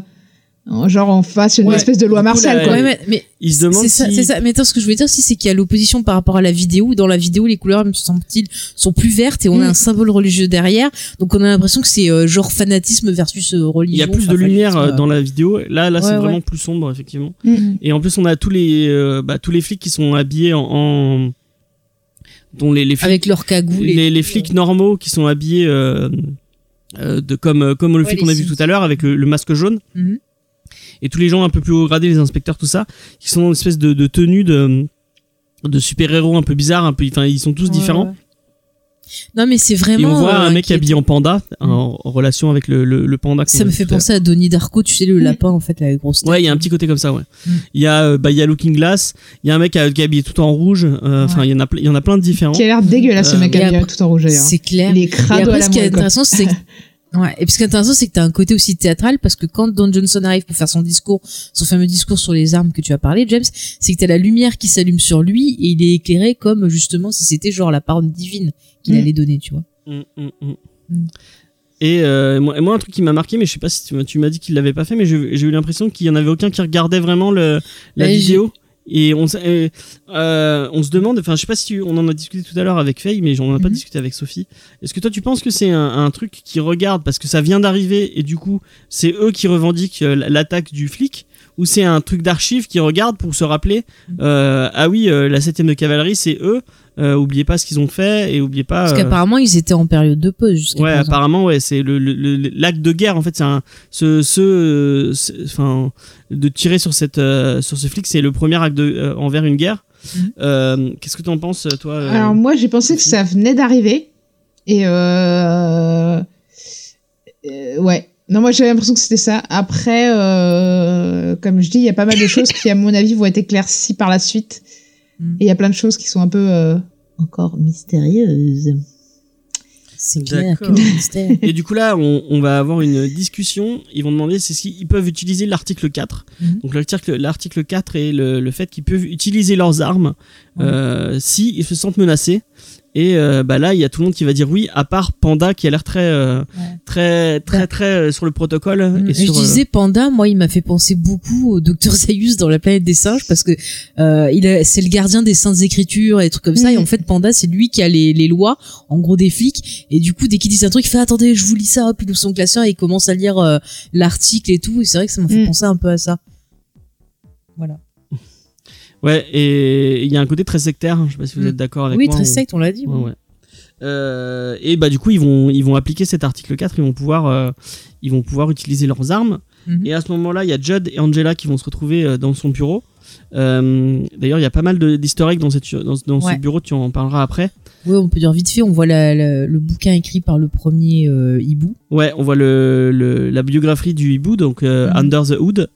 genre on fasse une Ouais. espèce de loi martiale, quoi. Ouais, mais, mais ils se demandent c'est ça, si c'est ça. Mais attends, ce que je voulais dire aussi, c'est qu'il y a l'opposition par rapport à la vidéo. Dans la vidéo, les couleurs, me semble-t-il, sont plus vertes et on a Mm. un symbole religieux derrière. Donc on a l'impression que c'est euh, genre fanatisme versus euh, religion. il y a plus enfin, de lumière fascisme, euh, dans la vidéo là là c'est vraiment ouais. plus sombre effectivement Mm. et en plus on a tous les euh, bah, tous les flics qui sont habillés en, en- dont les, les flics avec leur cagoule. et les, les euh. flics normaux qui sont habillés euh, euh, de comme comme le Ouais, flic qu'on a vu tout à l'heure avec le, le masque jaune Mhm. Et tous les gens un peu plus haut gradés les inspecteurs tout ça qui sont dans une espèce de, de tenue de de super héros un peu bizarre un peu enfin ils sont tous Ouais, différents ouais. Non, mais c'est et vraiment. on voit euh, un mec inquiétant. habillé en panda en, en relation avec le, le, le panda Ça me fait penser à Donnie Darko, tu sais, le Mm. lapin, en fait, la grosse tête. Ouais, il y a un petit côté comme ça, ouais. Mm. Il y a, euh, bah, il y a Looking Glass, il y a un mec qui est habillé tout en rouge, euh, enfin, Ouais. il y en a, ple- il y en a plein de différents. Qui a l'air dégueulasse, ce Euh, mec et habillé tout en rouge d'ailleurs. C'est clair. Il est Et crado à après, la ce qui est intéressant, c'est que Ouais. Et puis ce qui est intéressant, c'est que t'as un côté aussi théâtral parce que quand Don Johnson arrive pour faire son discours, son fameux discours sur les armes que tu as parlé, James, c'est que t'as la lumière qui s'allume sur lui et il est éclairé comme justement si c'était genre la parole divine qu'il Mm. allait donner, tu vois. Mm, mm. Et euh, moi, et moi, un truc qui m'a marqué, mais je sais pas si tu, m'as- tu m'as dit qu'il l'avait pas fait, mais j'ai eu l'impression qu'il y en avait aucun qui regardait vraiment le, la vidéo. Et on, euh, euh, on se demande, enfin, je sais pas si tu- on en a discuté tout à l'heure avec Faye, mais on en a pas Mhm. discuté avec Sophie. Est-ce que toi, tu penses que c'est un, un truc qui regarde parce que ça vient d'arriver et du coup, c'est eux qui revendiquent euh, l'attaque du flic ou c'est un truc d'archive qui regarde pour se rappeler Mhm. euh, ah oui la 7 de cavalerie c'est eux euh, oubliez pas ce qu'ils ont fait et oubliez pas Parce euh, qu'apparemment ils étaient en période de pause jusqu'à Ouais, présent. apparemment, ouais, c'est le, le- le- l'acte de guerre. En fait, c'est un ce ce euh, enfin de tirer sur cette euh, sur ce flic, c'est le premier acte de, euh, envers une guerre. Mhm. Euh, Qu'est-ce que tu en penses, toi euh, Alors moi j'ai pensé que ça venait d'arriver et euh... euh, ouais. Non moi j'avais l'impression que c'était ça. Après euh... comme je dis il y a pas mal de choses qui à mon avis vont être éclaircies par la suite Mm. et il y a plein de choses qui sont un peu euh, encore mystérieuses. C'est clair que mystère. Et du coup là, on, on va avoir une discussion. Ils vont demander c'est s'ils peuvent utiliser l'article 4. Mhm. Donc l'article l'article 4 est le, le fait qu'ils peuvent utiliser leurs armes Ouais. euh, si ils se sentent menacés. Et euh, bah là, il y a tout le monde qui va dire oui, à part Panda qui a l'air très euh, Ouais. très très Bah. très euh, sur le protocole Mm, et je sur euh, disais Panda, moi, il m'a fait penser beaucoup au docteur Zaius dans la planète des singes parce que euh, il a- c'est le gardien des saintes écritures et des trucs comme ça. Mm. Et en fait, Panda, c'est lui qui a les, les lois, en gros des flics. Et du coup, dès qu'il dit un truc, il fait attendez, je vous lis ça. Hop, il ouvre son classeur et il commence à lire euh, l'article et tout. Et c'est vrai que ça m'a fait Mm. penser un peu à ça. Voilà. Ouais, et il y a un côté très sectaire. Je sais pas si vous Mm. êtes d'accord avec oui, moi. très ou- secte, on l'a dit. Ouais, ouais. Euh, et bah du coup ils vont ils vont appliquer cet article 4 ils vont pouvoir euh, ils vont pouvoir utiliser leurs armes Mhm. Et à ce moment-là, il y a Judd et Angela qui vont se retrouver euh, dans son bureau. Euh, D'ailleurs, il y a pas mal eggs dans, cette, dans, dans Ouais. ce bureau, tu en parleras après. Oui, on peut dire vite fait, on voit la- la- le bouquin écrit par le premier hibou. Ouais, on voit le, le- la biographie du hibou, donc Mhm. Under the Hood.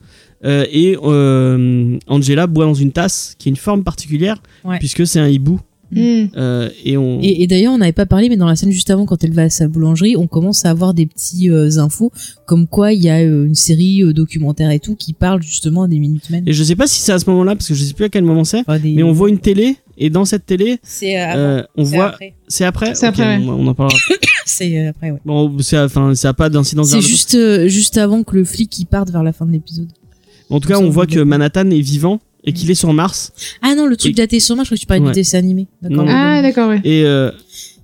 Euh, et euh, Angela boit dans une tasse qui a une forme particulière, Ouais. puisque c'est un hibou. Hmm. Euh, et on. Et, et d'ailleurs, on n'avait pas parlé, mais dans la scène juste avant, quand elle va à sa boulangerie, on commence à avoir des petits euh, infos, comme quoi il y a euh, une série euh, documentaire et tout qui parle justement des Minutemen. Et je sais pas si c'est à ce moment-là, parce que je sais plus à quel moment c'est, Enfin, des- mais on voit une télé, et dans cette télé, C'est euh, euh, on voit. après. C'est après C'est après, ouais. on, on en parlera. C'est euh, après, ouais. bon, c'est enfin, ça a pas d'incidence. C'est juste, euh, juste avant que le flic il parte vers la fin de l'épisode. En tout cas, on voit que. Manhattan est vivant et qu'il est sur Mars. Ah non, le truc Et- daté sur Mars, je crois que tu parlais Ouais. du dessin animé. D'accord. Non. Ah, d'accord, ouais. Et euh,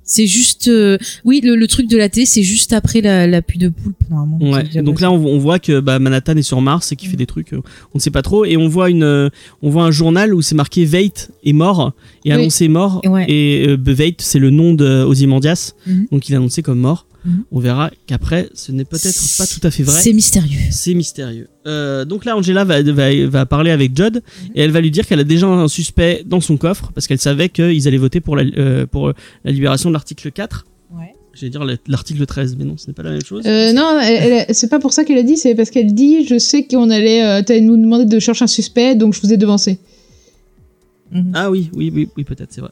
C'est juste, euh, oui, le, le truc de la télé, c'est juste après la, la pluie de poulpe normalement. ouais. Donc là, on, on voit que bah, Manhattan est sur Mars et qu'il fait des trucs. euh, on ne sait pas trop. Et on voit une, euh, on voit un journal où c'est marqué Veidt est mort et Oui. annoncé mort. Et ouais. Et euh, Veidt, c'est le nom de Ozymandias. Mhm. Donc il est annoncé comme mort. On verra qu'après, ce n'est peut-être pas tout à fait vrai. C'est mystérieux. C'est mystérieux. Euh, donc là, Angela va, va, va parler avec Judd et elle va lui dire qu'elle a déjà un suspect dans son coffre parce qu'elle savait qu'ils allaient voter pour la, euh, pour la libération de l'article 4. Ouais. J'allais dire l'article 13, mais non, ce n'est pas la même chose. Euh, non, c'est pas pour ça qu'elle a dit, c'est parce qu'elle dit Je sais qu'on allait. Euh, T'allais nous demander de chercher un suspect, donc je vous ai devancé. Ah oui, oui, oui, oui peut-être, c'est vrai.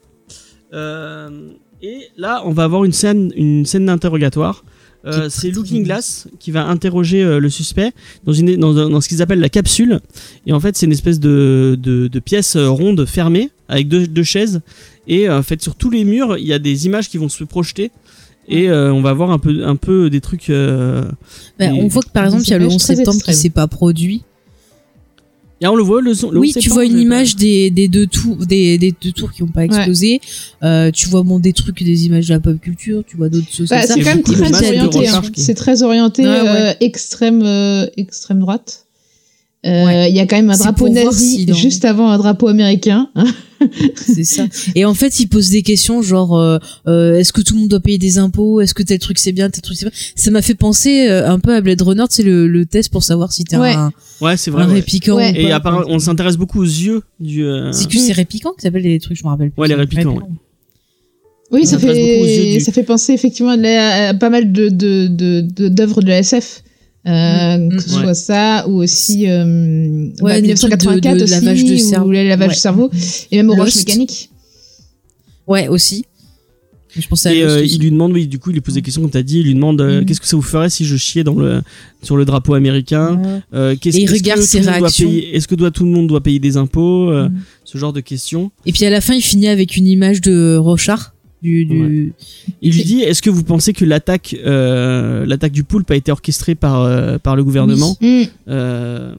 Euh, et là, on va avoir une scène, une scène d'interrogatoire. Euh, c'est Looking. Glass qui va interroger euh, le suspect dans, une, dans, ce qu'ils appellent la capsule. Et en fait, c'est une espèce de, de, de pièce euh, ronde fermée avec deux, deux chaises. Et euh, en fait, sur tous les murs, il y a des images qui vont se projeter. Et euh, on va voir un peu, un peu des trucs. euh, Bah, on voit que par exemple, il y a le images 11 très septembre qui s'est pas produit. Et on le voit, le son. le oui, 11 tu vois une pas- image des, des deux tours, des, des deux tours qui ont pas explosé. Euh, tu vois bon des trucs, des images de la pop culture. Tu vois d'autres choses Bah, c'est quand même très orienté. hein. C'est très orienté ouais. euh, extrême, euh, extrême droite. Euh, Il Ouais. y a quand même un drapeau nazi si dans- juste avant un drapeau américain. hein. C'est ça. Et en fait, il pose des questions genre euh, euh, est-ce que tout le monde doit payer des impôts? Est-ce que tel truc c'est bien, tel truc c'est bien Ça m'a fait penser euh, un peu à Blade Runner, c'est le, le test pour savoir si t'es Ouais. un, Ouais, c'est un vrai. ouais. répliquant Ouais. ou Et pas. apparemment, on s'intéresse beaucoup aux yeux du. euh, C'est que c'est répliquant qui s'appelle les trucs, je me rappelle plus. Ouais, les répliquants, ouais. Oui, On ça fait, du- ça fait penser effectivement à, la- à pas mal de de- de- de- d'œuvres de, la SF. Euh, Mm, que ce ouais. soit ça ou aussi euh, bah, des 1984 trucs de- de aussi lavage de cerveau. ou le lavage Ouais. du cerveau et même Orange mécanique Ouais, aussi. Je pensais à Et euh, il lui demande, oui, du coup, il lui pose des questions, comme t'as dit, il lui demande euh, Mhm. qu'est-ce que ça vous ferait si je chiais dans le, sur le drapeau américain euh, qu'est-ce, Et il regarde que ses réactions. payer- Est-ce que doit, tout le monde doit payer des impôts. Ce genre de questions. Et puis à la fin, il finit avec une image de Rochard. Du, du... Il lui dit est-ce que vous pensez que l'attaque, euh, l'attaque du poulpe a été orchestrée par, euh, par le gouvernement Mm. Euh,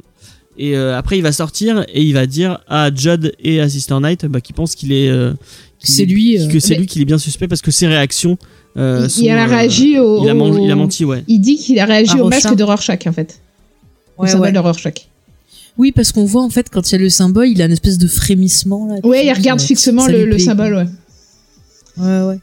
Et euh, après, il va sortir et il va dire à Judd et à Sister Knight bah, qu'il pense qu'il est. euh, qu'il C'est est- lui, euh, Que c'est mais- lui qui est bien suspect parce que ses réactions. euh, il, sont, il a euh, réagi au, il a, man- au- il a menti, ouais. il dit qu'il a réagi À au masque de Rorschach en fait Ouais, symbole ouais. de Rorschach Oui, parce qu'on voit en fait quand il y a le symbole, il a une espèce de frémissement là. ouais il regarde Ça- fixement ça le, symbole ouais. Ouais, ouais.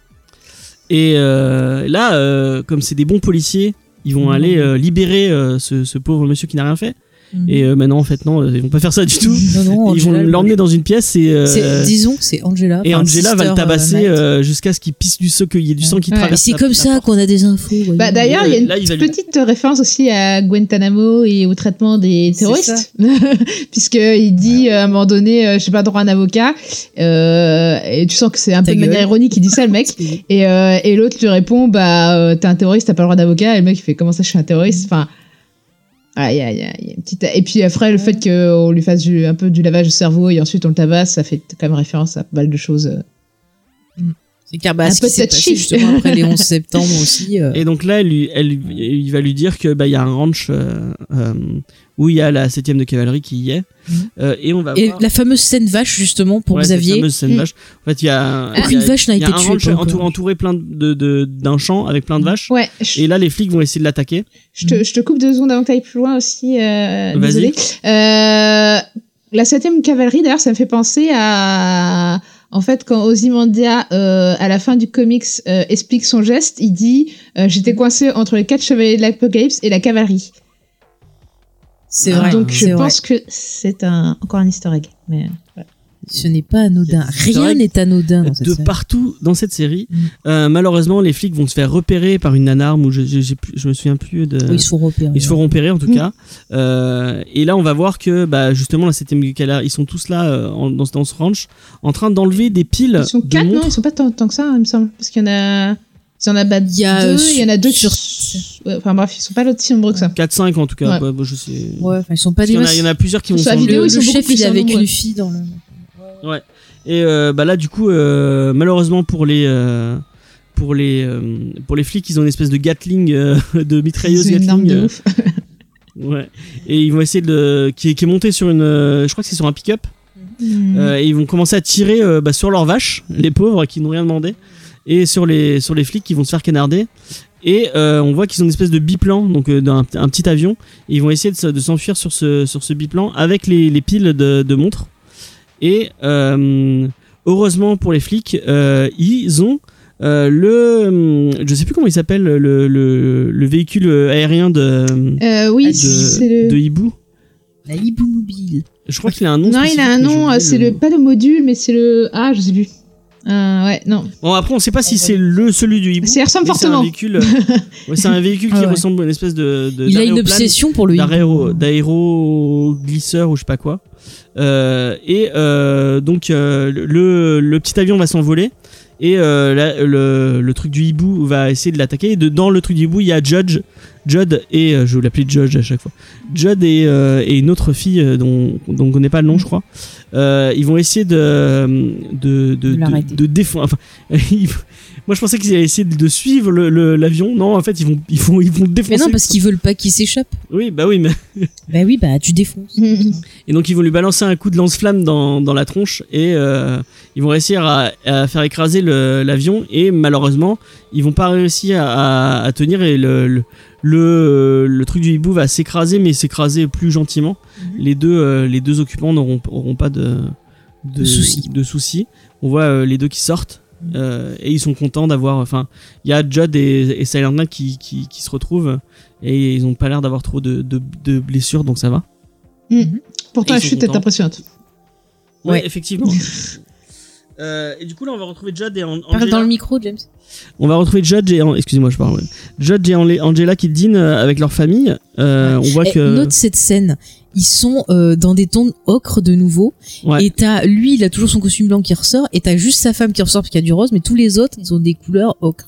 Et euh, là, euh, comme c'est des bons policiers, ils vont Mhm. aller euh, libérer ce, ce pauvre monsieur qui n'a rien fait. Mhm. Et euh, maintenant, en fait, non, ils vont pas faire ça du tout. non, non, ils vont Angela, l'emmener dans une pièce et, euh, disons c'est Angela. et Angela va le tabasser euh, euh, jusqu'à ce qu'il pisse du sang, qu'il y ait du sang qui Ouais. Et traverse. c'est comme ça qu'on a des infos. Bah d'ailleurs, il y a une Là, il va lui- petite référence aussi à Guantanamo et au traitement des terroristes, puisque il dit euh, à un moment donné, euh, j'ai pas droit à un avocat, euh, et tu sens que c'est un Ta peu de manière ironique, il dit ça le mec, et, euh, et l'autre lui répond, bah euh, t'es un terroriste, t'as pas le droit d'avocat, et le mec il fait comment ça je suis un terroriste, enfin. Il y a, il y a- il y a une petite... Et puis après, le fait qu'on lui fasse du- un peu du lavage de cerveau et ensuite on le tabasse, ça fait quand même référence à pas mal de choses. C'est car bah, Un ce peu qui s'est passé justement après les 11 septembre aussi. euh, Et donc là, elle, lui- elle, il va lui dire que bah il y a un ranch euh, euh, où il y a la 7 de cavalerie qui y est. Euh, et on va Et voir. la fameuse scène vache justement pour Ouais, Xavier. fameuse scène Mm. vache. En fait, il y a, Ah, il y a- une vache n'a il y a été un tuée, ranch entouré, entouré plein de, de- d'un champ avec plein de vaches. Ouais, je, Et là, les flics vont essayer de l'attaquer. je te, je te coupe deux secondes avant que tu ailles plus loin aussi. Euh, Vas-y. désolé. Euh, la 7 cavalerie, d'ailleurs, ça me fait penser à. En fait, quand Ozymandia, euh, à la fin du comics, euh, explique son geste, il dit euh, J'étais coincé entre les quatre chevaliers de l'Apocalypse et la cavalerie. C'est vrai. Donc je vrai. pense que c'est un encore un Easter egg. Mais voilà. Ce n'est pas anodin. Rien n'est anodin dans cette de série. partout dans cette série. Mm. Euh, malheureusement, les flics vont se faire repérer par une nanarme ou je, je, je me souviens plus de. Ils se font repérer. Ils se feront repérer en tout Mm. cas. Euh, et là, on va voir que bah, justement, la 7ème Gala, ils sont tous là euh, en- dans, dans ce ranch en train d'enlever des piles. Ils sont de quatre, non montres. Ils sont pas tant, tant que ça, il me semble. Parce qu'il y en a. Il y en a Il y a, deux, euh, il y en a deux sur- Ouais, Enfin bref, ils sont pas aussi nombreux que ça. 4-5 en tout cas. Ouais. Bah, bah, je sais. Ouais, enfin, ils sont pas des y, en a, il y en a plusieurs qui vont Sur la vidéo, Le, ils sont le chef, il est avec une fille dans le. Et euh, bah, là, du coup, euh, malheureusement pour les. euh, pour les, pour les flics, ils ont une espèce de Gatling, de mitrailleuse ont une arme Gatling. de ouf. ouais. Et ils vont essayer de. qui, est- qui est monté sur une. je crois que c'est sur un pick-up. Euh, et ils vont commencer à tirer bah, sur leurs vaches, les pauvres qui n'ont rien demandé, et sur les, sur les flics qui vont se faire canarder. Et euh, on voit qu'ils ont une espèce de biplan, donc euh, d'un un petit avion. Et ils vont essayer de s'enfuir sur ce, sur ce biplan avec les, les piles de, de montres. Et euh, heureusement pour les flics, euh, ils ont euh, le. Je sais plus comment il s'appelle, le, le, le véhicule aérien de, Euh, oui, de, c'est le. de Hibou. La Hibou Mobile. Je crois qu'il a un nom. Non, il a un nom, c'est le... pas le module, mais c'est le. Ah, je sais plus. Euh, ouais, non. Bon après on sait pas si c'est le celui du hibou. Ça y ressemble mais c'est un fortement. véhicule. ouais, c'est un véhicule qui Ah ouais. ressemble à une espèce de. de Il a une obsession pour le d'aéro- hibou. d'aéroglisseur ou je sais pas quoi. Euh, et euh, donc euh, le, le petit avion va s'envoler et euh, la- le, le truc du hibou va essayer de l'attaquer. Et de- dans le truc du hibou il y a Judge, Judd et euh, je vais l'appeler Judge à chaque fois. Judd et, euh, et une autre fille euh, dont, dont on connaît pas le nom je crois. Euh, ils vont essayer de de de, De défendre. Enfin, ils- moi je pensais qu'ils allaient essayer de suivre le- le- l'avion. non en fait ils vont ils vont ils vont défoncer. Mais non, parce qu'ils veulent pas qu'il s'échappe. Oui bah oui mais Bah oui, bah tu défonces. et donc ils vont lui balancer un coup de lance-flamme dans, dans la tronche et euh, ils vont réussir à, à faire écraser le- l'avion et malheureusement ils vont pas réussir à, à tenir et le, le, le, le truc du hibou va s'écraser mais s'écraser plus gentiment. Mhm. Les deux euh, les deux occupants n'auront auront pas de, De soucis. de soucis. On voit euh, les deux qui sortent. Mhm. euh, et ils sont contents d'avoir enfin il y a Judd et, et Silent Knight qui, qui, qui se retrouvent et ils ont pas l'air d'avoir trop de, de, de blessures donc ça va Pourtant, Et la ils sont chute est impressionnante. Ouais, Ouais. effectivement. Euh, et du coup là on va retrouver Judd et An- Parle dans Angela. le micro, James. On va retrouver Judd et An- excusez-moi je parle. ouais. Judd et An- Angela qui dînent euh, avec leur famille. Euh, On voit Eh, que Note cette scène. Ils sont euh, dans des tons ocre de nouveau. Ouais. Et t'as lui, il a toujours son costume blanc qui ressort. Et t'as juste sa femme qui ressort parce qu'il y a du rose. Mais tous les autres, ils ont des couleurs ocre.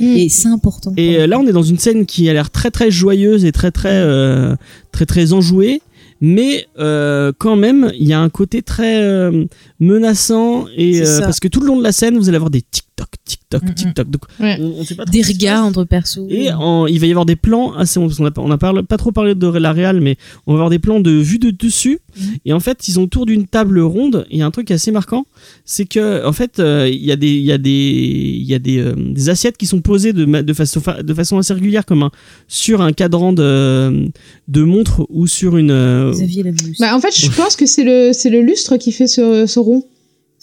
Mm. Et c'est important. et là on est dans une scène qui a l'air très très joyeuse et très très euh, très très enjouée. Mais euh, quand même, il y a un côté très euh, menaçant et euh, parce que tout le long de la scène, vous allez avoir des tic toc, tic toc, Mm, tic toc. Donc Ouais. on, on sait pas trop des regards entre persos. Et en- il va y avoir des plans assez parce qu'on a, on a parlé- pas trop parlé de la réal mais on va avoir des plans de vue de dessus Mhm. et en fait ils ont autour d'une table ronde et il y a un truc assez marquant c'est que en fait euh, il y a des il y a des il y a des, euh, des assiettes qui sont posées de, de façon fa- de façon assez régulière comme un sur un cadran de de montre ou sur une euh, Xavier. Bah, en fait, je pense que c'est le, c'est le lustre qui fait ce, ce rond.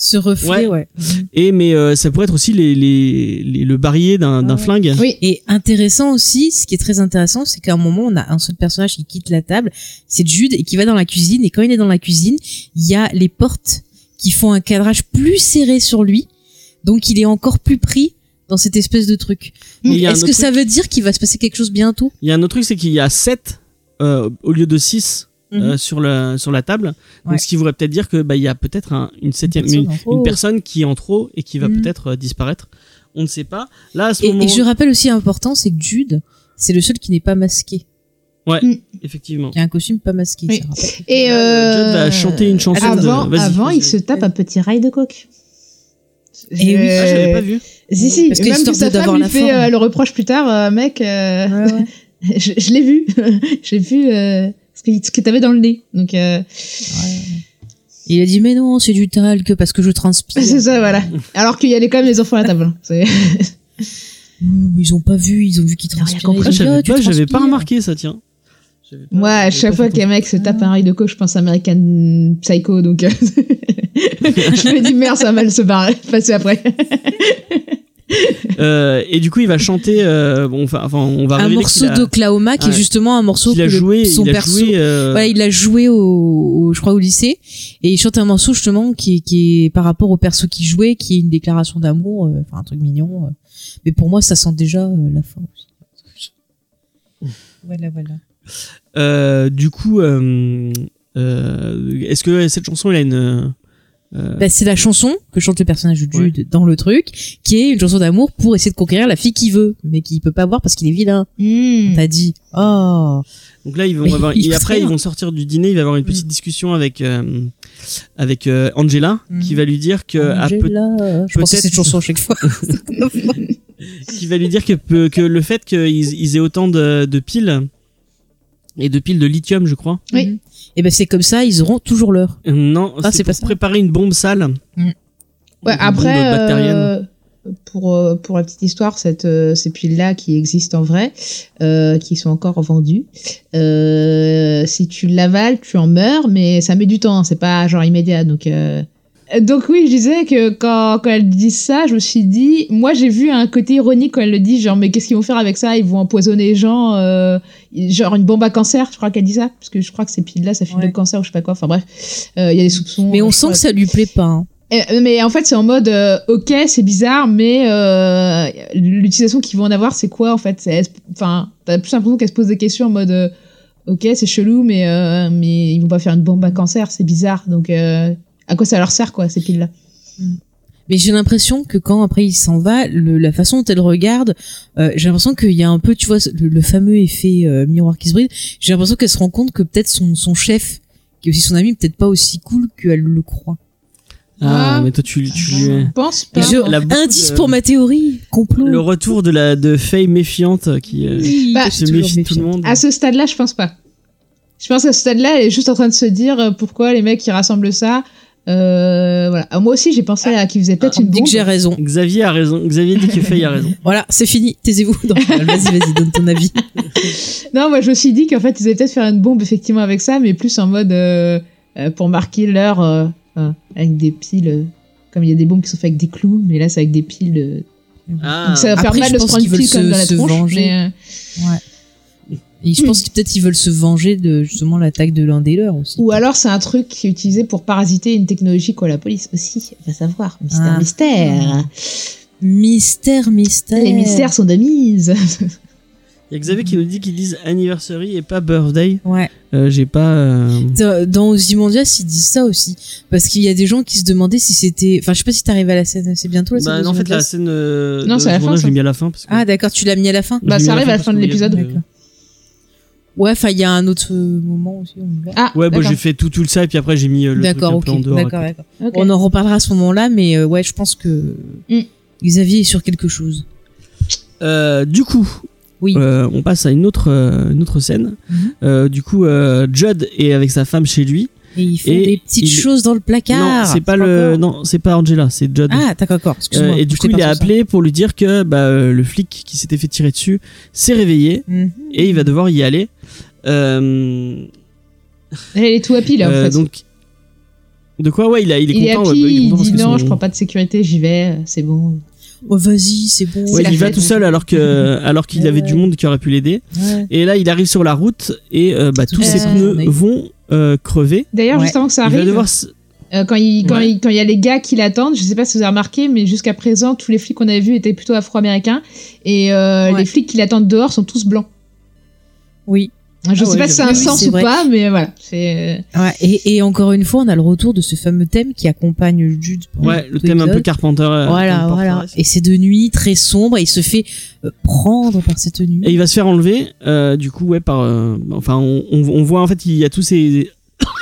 Ce reflet, ouais. et mais euh, ça pourrait être aussi les, les, les- le barillet d'un d'un Ah. flingue Oui. Et intéressant aussi, ce qui est très intéressant, c'est qu'à un moment, on a un seul personnage qui quitte la table, c'est Jude, et qui va dans la cuisine. Et quand il est dans la cuisine, il y a les portes qui font un cadrage plus serré sur lui. Donc il est encore plus pris dans cette espèce de truc. Est-ce que ça veut dire qu'il va se passer quelque chose bientôt? Il y a un autre truc c'est qu'il y a 7 au lieu de 6 Mhm. euh, sur la sur la table donc Ouais. ce qui voudrait peut-être dire que bah il y a peut-être un- une septième personne une, trop. une personne qui est en trop et qui va Mhm. peut-être euh, disparaître on ne sait pas là à ce Et, moment et je rappelle aussi important, c'est que Jude, c'est le seul qui n'est pas masqué. effectivement Qui a un costume pas masqué. Oui. ça rappelle. Et Là, euh, Judd va chanter une chanson de- Avant, vas-y, avant il se tape un petit rail de coke. Et oui. ah j'avais pas vu Si, si, Parce que même histoire que sa de- d'avoir femme lui la fait euh, le reproche plus tard, euh, mec, euh, Ouais, ouais. je, je l'ai vu, j'ai vu euh, ce que, ce que t'avais dans le nez. Donc, euh, Il a dit mais non, c'est du talc parce que je transpire. c'est ça, voilà. Alors qu'il y avait quand même les enfants à la table. hein. C'est- Ils ont pas vu, ils ont vu qu'il Ils ont rien transpirait. compris. ils Ah, j'avais tu pas j'avais pas transpires. remarqué ça tiens Moi, à chaque fois qu'un mec se tape un rail de coke, je pense à American Psycho, donc euh, je me dis merde, ça va mal se barrer, passer après. Euh, et du coup, il va chanter. euh, bon, enfin, enfin, on va un morceau a- d'Oklahoma qui est justement un morceau qu'il a que le- joué. son il a perso joué. euh, Voilà, il a joué au, au- je crois au lycée et il chante un morceau justement qui, est- qui est par rapport au perso qu'il jouait qui est une déclaration d'amour euh, enfin un truc mignon euh. mais pour moi ça sent déjà euh, la fin aussi voilà voilà euh, du coup, euh, euh, est-ce que cette chanson, elle a une. Euh, Bah, c'est la chanson que chante le personnage de Jude dans le truc qui est une chanson d'amour pour essayer de conquérir la fille qu'il veut mais qu'il peut pas avoir parce qu'il est vilain Hmm. t'as dit oh Donc là, ils vont Mais avoir, il et après, rien. ils vont sortir du dîner. Il va avoir une petite discussion avec euh, avec euh, Angela, Mhm. qui va lui dire que à peu- Angela. je pense à peut-être- cette chanson à chaque fois qui va lui dire que peu- que le fait qu'ils ils aient autant de, de piles et de piles de lithium, je crois. Oui. Et ben c'est comme ça ils auront toujours l'heure Non, Ah, c'est pour pas ça. préparer une bombe sale. Mm. Ouais, Une après, euh, pour, euh, pour la petite histoire, cette, euh, ces piles-là qui existent en vrai, euh, qui sont encore vendues, euh, si tu l'avales, tu en meurs, mais ça met du temps, c'est pas genre immédiat. Donc, euh, donc oui, je disais que quand, quand elle dit ça, je me suis dit, moi j'ai vu un côté ironique quand elle le dit, genre mais qu'est-ce qu'ils vont faire avec ça? Ils vont empoisonner les gens, euh, genre une bombe à cancer, je crois qu'elle dit ça, parce que je crois que ces piles-là, ça fait Ouais. le cancer ou je sais pas quoi. Enfin bref, euh, il y a des soupçons. mais on sent que ça lui plaît pas hein. Euh, Mais en fait, c'est en mode, euh, ok, c'est bizarre, mais euh, l'utilisation qu'ils vont en avoir, c'est quoi en fait? Enfin, t'as plus l'impression qu'elle se pose des questions en mode, euh, ok, c'est chelou, mais euh, mais ils vont pas faire une bombe à cancer, c'est bizarre. Donc, euh, à quoi ça leur sert quoi ces piles-là Mais j'ai l'impression que quand après il s'en va, le- la façon dont elle regarde, euh, j'ai l'impression qu'il y a un peu, tu vois, le, le fameux effet euh, miroir qui se brise. J'ai l'impression qu'elle se rend compte que peut-être son, son chef, qui est aussi son ami, peut-être pas aussi cool qu'elle le croit. Ah, Ah. mais toi, tu, tu lui- Je pense pas. Je- Elle a beaucoup indice de- pour ma théorie, complot. le retour de la de Faye méfiante qui euh, Bah, suis se méfie de tout le monde. À ce stade-là, je pense pas. Je pense qu'à ce stade-là, elle est juste en train de se dire euh, pourquoi les mecs qui rassemblent ça. Euh, voilà. Ah, moi aussi, j'ai pensé à qu'ils faisaient peut-être une bombe. que j'ai raison. Xavier a raison. Xavier dit que Faye a raison. Voilà, c'est fini, taisez-vous. Non, vas-y, vas-y, donne ton avis. Non, moi je me suis dit qu'en fait ils allaient peut-être faire une bombe effectivement avec ça, mais plus en mode euh, euh, pour marquer l'heure euh, euh, avec des piles. comme il y a des bombes qui sont faites avec des clous, mais là c'est avec des piles. euh, Ah, donc ça va faire Après, mal de se prendre une pile comme dans la tronche. venger. mais, euh, Ouais. Et je pense que peut-être ils veulent se venger de justement l'attaque de l'un des leurs aussi. Ou alors c'est un truc qui est utilisé pour parasiter une technologie qu'ont la police aussi. On va savoir. Mystère, Ah. mystère. Mystère, mystère. Les mystères sont de mise. il y a Xavier qui nous dit qu'ils disent anniversary et pas birthday. Ouais. Euh, J'ai pas. euh, Dans- Ozymandias, ils disent ça aussi. Parce qu'il y a des gens qui se demandaient si c'était. Enfin, je sais pas si t'arrives à la scène. C'est bientôt la scène. Bah, non, en fait, la scène. euh, Non, de c'est à la fin, je l'ai mis à la fin. Parce que Ah, d'accord, tu l'as mis à la fin Bah, ça arrive à la fin de qu'il y a- l'épisode. Ouais, enfin, il y a un autre euh, moment aussi. on le. Ah, Ouais, bah, j'ai fait tout, tout ça et puis après j'ai mis euh, le truc un peu en dehors. D'accord. On en reparlera à ce moment-là, mais euh, ouais, je pense que Mm. Xavier est sur quelque chose. Euh, du coup, Oui. euh, on passe à une autre, euh, une autre scène. Mhm. Euh, du coup, euh, Judd est avec sa femme chez lui. Et ils font Et des petites il- choses dans le placard. non, c'est pas le, non, c'est pas Angela, c'est Judd. Ah, d'accord, d'accord. Excuse-moi. Euh, et du coup, il est ça. appelé pour lui dire que bah, euh, le flic qui s'était fait tirer dessus s'est réveillé Mhm. et il va devoir y aller. Euh, Elle est tout happy là en euh, fait. donc, de quoi? Ouais, il, a, il est il est content. happy, ouais, bah, il est il content parce dit que non, son- je prends pas de sécurité, j'y vais, c'est bon. Oh, vas-y, c'est bon. Ouais, il y va fête. tout seul alors que alors qu'il Ouais, avait du monde qui aurait pu l'aider. Et là, il arrive sur la route et euh, bah, tous ses pneus On a eu- vont euh, crever. D'ailleurs, Ouais. juste avant que ça Il va arrive, devoir. euh, quand il quand Ouais. il quand il y a les gars qui l'attendent, je sais pas si vous avez remarqué, mais jusqu'à présent, tous les flics qu'on avait vus étaient plutôt afro-américains et euh, Ouais. les flics qui l'attendent dehors sont tous blancs. Oui. Je Ah sais ouais, pas si c'est un sens ou vrai. pas, mais voilà. C'est Ouais, et, et encore une fois, on a le retour de ce fameux thème qui accompagne Jude. Ouais, le thème un peu. Carpenter. euh, Voilà, Carpenter voilà. Forest. Et c'est de nuit, très sombre, et il se fait euh, prendre par cette nuit. Et il va se faire enlever, euh, du coup, ouais, par. euh, enfin, on, on, on voit en fait, il y a tous ces.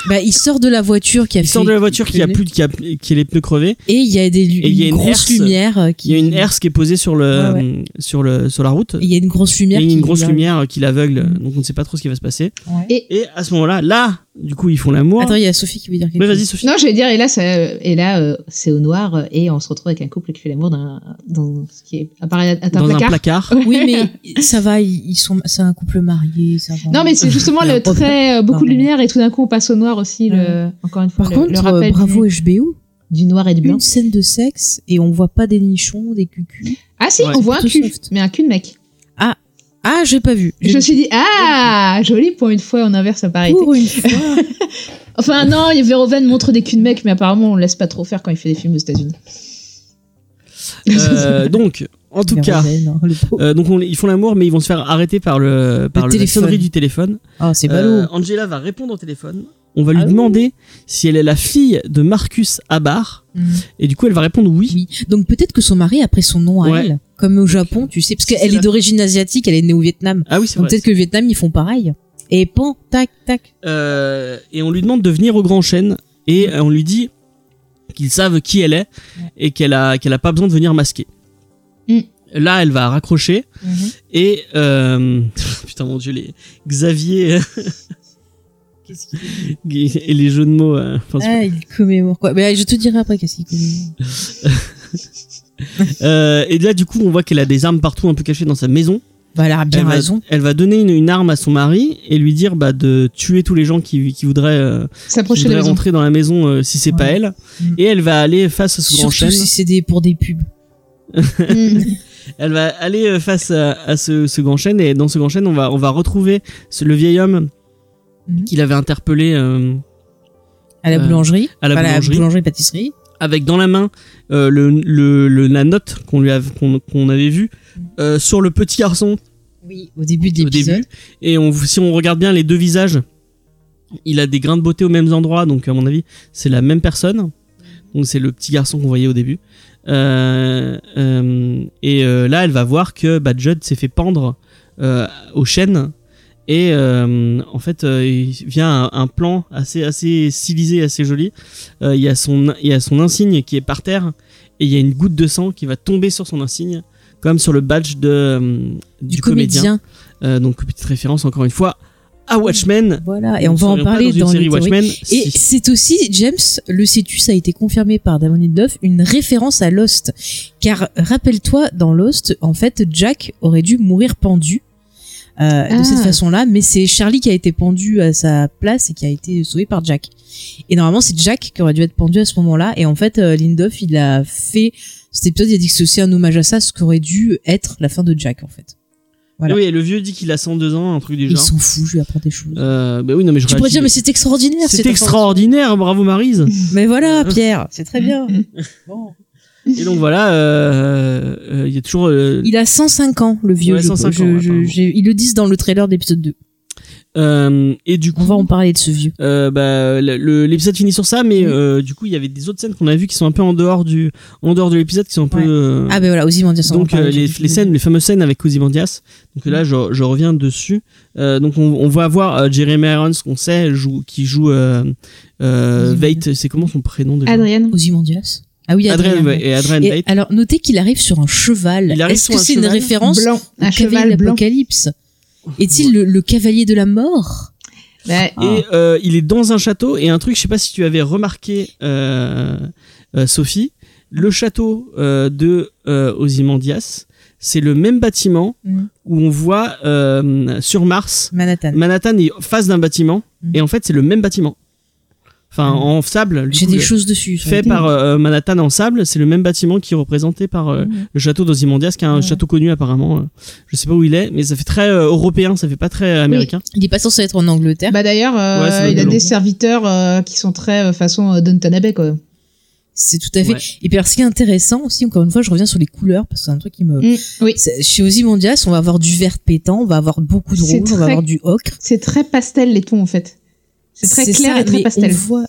Bah, il sort de la voiture qui a Il fait- sort de la voiture qui a plus, de- qui a, qui a les pneus crevés. Et il y a des lu- Et il y a une, grosse herse. lumière euh, qui. Il y a une herse qui est posée sur le, Ouais, sur le, sur la route. Et il y a une grosse Et lumière. il y a une qui- grosse lumière qui l'aveugle, Mm. donc on ne sait pas trop ce qui va se passer. Ouais. Et à ce moment-là, là, du coup, ils font l'amour. Attends, il y a Sophie qui veut dire quelque Mais chose. vas-y, Sophie. non, je vais dire et là ça et là euh, c'est au noir euh, et on se retrouve avec un couple qui fait l'amour dans dans ce qui est apparaît à un Dans placard. un placard. Oui, mais ça va, ils sont, c'est un couple marié, ça va. Non, mais c'est justement le un trait, euh, beaucoup Non, de lumière et tout d'un coup on passe au noir aussi. Le, encore une fois, Par le, contre, le euh, rappel. bravo du- HBO. du noir et du blanc. Une scène de sexe et on voit pas des nichons, des cucus. Ah si, Ouais. on voit un cul, soft. mais un cul de mec. Ah, j'ai pas vu. Je me suis dit, ah, joli pour une fois, on inverse la parité. pour une fois. Enfin, non, Verhoeven montre des culs de mecs, mais apparemment, on le laisse pas trop faire quand il fait des films aux États-Unis. Euh, donc, en tout cas, hein, euh, donc on- ils font l'amour, mais ils vont se faire arrêter par le par le, la téléphone. sonnerie du téléphone. Ah, c'est Euh, ballot. Angela va répondre au téléphone. On va lui Ah oui. demander si elle est la fille de Marcus Abar. Mhm. Et du coup, elle va répondre oui. Oui. Donc peut-être que son mari a pris son nom à Ouais. elle, comme au Japon, tu sais, parce qu'elle est d'origine asiatique, elle est née au Vietnam. Ah oui, c'est Donc vrai. peut-être que le Vietnam ils font pareil. Et pan, tac, tac. Euh, et on lui demande de venir au Grand Chêne. Et euh, on lui dit qu'ils savent qui elle est et qu'elle a qu'elle a pas besoin de venir masquer. Mm. Là, elle va raccrocher et euh, putain mon dieu les Xavier Qu'est-ce qu'il et les jeux de mots. euh, Ah, il commémore quoi. Mais je te dirai après qu'est-ce qu'il commémore. Euh, et là, du coup, on voit qu'elle a des armes partout un peu cachées dans sa maison. Bah, elle a bien elle, va, raison. elle va donner une, une arme à son mari et lui dire bah, de tuer tous les gens qui, qui voudraient, euh, qui voudraient rentrer dans la maison euh, si c'est Ouais. pas elle. Mm. Et elle va aller face à ce grand Surtout chêne. si c'est des, pour des pubs. Mm. Elle va aller face à, à ce, ce grand chêne et dans ce grand chêne, on va, on va retrouver ce- le vieil homme Mhm. qu'il avait interpellé euh, À la boulangerie. à la Enfin, boulangerie. boulangerie-pâtisserie. Avec dans la main euh, le, le, le- la note qu'on lui avait, qu'on, avait vue euh, sur le petit garçon Oui. Au début de l'épisode. début. Et on, si on regarde bien les deux visages, il a des grains de beauté aux mêmes endroits, donc à mon avis, c'est la même personne. Donc c'est le petit garçon qu'on voyait au début. Euh, et là, elle va voir que bah, Judd s'est fait pendre aux chaînes. Et euh, en fait, euh, il vient un, un plan assez, assez stylisé, assez joli. Euh, Il y, a son- il y a son insigne qui est par terre et il y a une goutte de sang qui va tomber sur son insigne, comme sur le badge de, du, Du comédien. comédien. Donc petite référence encore une fois à Watchmen. Voilà. Et on va en parler dans dans série. Watchmen. Et c'est aussi, James, le sais-tu, ça a été confirmé par Damon Lindelof, une référence à Lost. Car rappelle-toi, dans Lost, en fait, Jack aurait dû mourir pendu. Euh, Ah. de cette façon-là, mais c'est Charlie qui a été pendu à sa place et qui a été sauvé par Jack. Et normalement, c'est Jack qui aurait dû être pendu à ce moment-là. Et en fait, euh, il a fait cet épisode, il a dit que c'est aussi un hommage à ça, ce qu'aurait dû être la fin de Jack, en fait. Voilà. Oui, et le vieux dit qu'il a 102 ans, un truc du Il genre. s'en fout, je lui apprends des choses. Euh, bah oui, non, mais je tu pourrais dire, mais c'est extraordinaire. c'est extraordinaire, bravo Marise. Mais voilà, Pierre, c'est très bien. Bon. et donc voilà, euh, euh, il y a toujours. euh, Il a 105 ans, le vieux. Ouais, je- 105 je- ans, je- apparemment. j'ai- ils le disent dans le trailer d'épisode 2. euh, et du coup, On va en parler de ce vieux. euh, bah, l'épisode finit sur ça, mais euh, du coup, il y avait des autres scènes qu'on a vues qui sont un peu en dehors du, en dehors de l'épisode, qui sont un peu. Ouais. euh, Ah ben voilà, Ozymandias. donc euh, les, les scènes, les fameuses scènes avec Ozymandias. Donc là, je, je reviens dessus. Euh, donc on, on va voir euh, Jeremy Irons, qu'on sait, joue, qui joue euh, euh. Veidt. C'est comment son prénom déjà? Adrienne. Ozymandias. Ah oui, Adrien. Adrien, ouais. et Adrien Et alors, notez qu'il arrive sur un cheval. Il arrive Est-ce sur que un c'est une cheval référence Blanc. au Un cavalier cheval l'Apocalypse? Est-il le, le cavalier de la mort? Bah, Et euh, il est dans un château et un truc, je sais pas si tu avais remarqué, euh, euh, Sophie, le château euh, de euh, Ozymandias, c'est le même bâtiment Mhm. où on voit euh, sur Mars, Manhattan. Manhattan est face d'un bâtiment Mhm. et en fait c'est le même bâtiment. Enfin Mhm. en sable. J'ai des choses dessus. Fait par euh, Manhattan en sable, c'est le même bâtiment qui est représenté par euh, Mhm. le château d'Ozymandias, qui est un Ouais. château connu apparemment. euh, je sais pas où il est, mais ça fait très euh, européen, ça fait pas très euh, américain. Il est pas censé être en Angleterre. bah d'ailleurs, euh, Ouais, il a des serviteurs euh, qui sont très euh, façon euh, Downton Abbey quoi. C'est tout à fait. Ouais. Et puis alors, ce qui est intéressant aussi, encore une fois, je reviens sur les couleurs parce que c'est un truc qui me. Mm, oui. Chez Ozymandias, on va avoir du vert pétant, on va avoir beaucoup de rouge, on va avoir du ocre. C'est très pastel les tons en fait. C'est très clair ça, et très pastel. voit-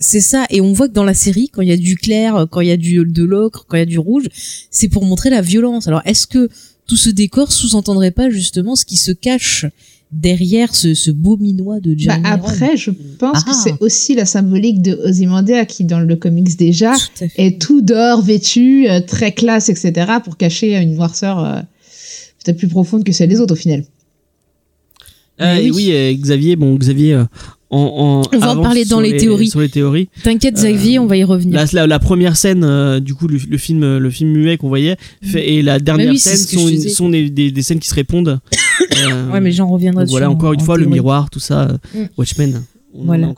C'est ça, et on voit que dans la série, quand il y a du clair, quand il y a du de l'ocre, quand il y a du rouge, c'est pour montrer la violence. Alors, est-ce que tout ce décor sous-entendrait pas justement ce qui se cache derrière ce, ce beau minois de Bah, Jeremy Irons après, je pense que Ah. c'est aussi la symbolique de Ozymandias qui, dans le comics déjà, Tout est tout d'or vêtu, euh, très classe, etc., pour cacher une noirceur euh, peut-être plus profonde que celle des autres au final. Euh, oui. oui, euh, Xavier, bon Xavier, euh, en On va en parler dans les théories. Sur les théories. T'inquiète, Xavier, on va y revenir. La, la, la première scène, euh, du coup, le, le film, euh, le film muet qu'on voyait, fait, et la dernière oui, c'est scène sont, sont des, des, des scènes qui se répondent. Euh, ouais, mais j'en reviendrai voilà, en- encore une fois, le miroir, tout ça, euh, Mm. Watchmen. on Voilà.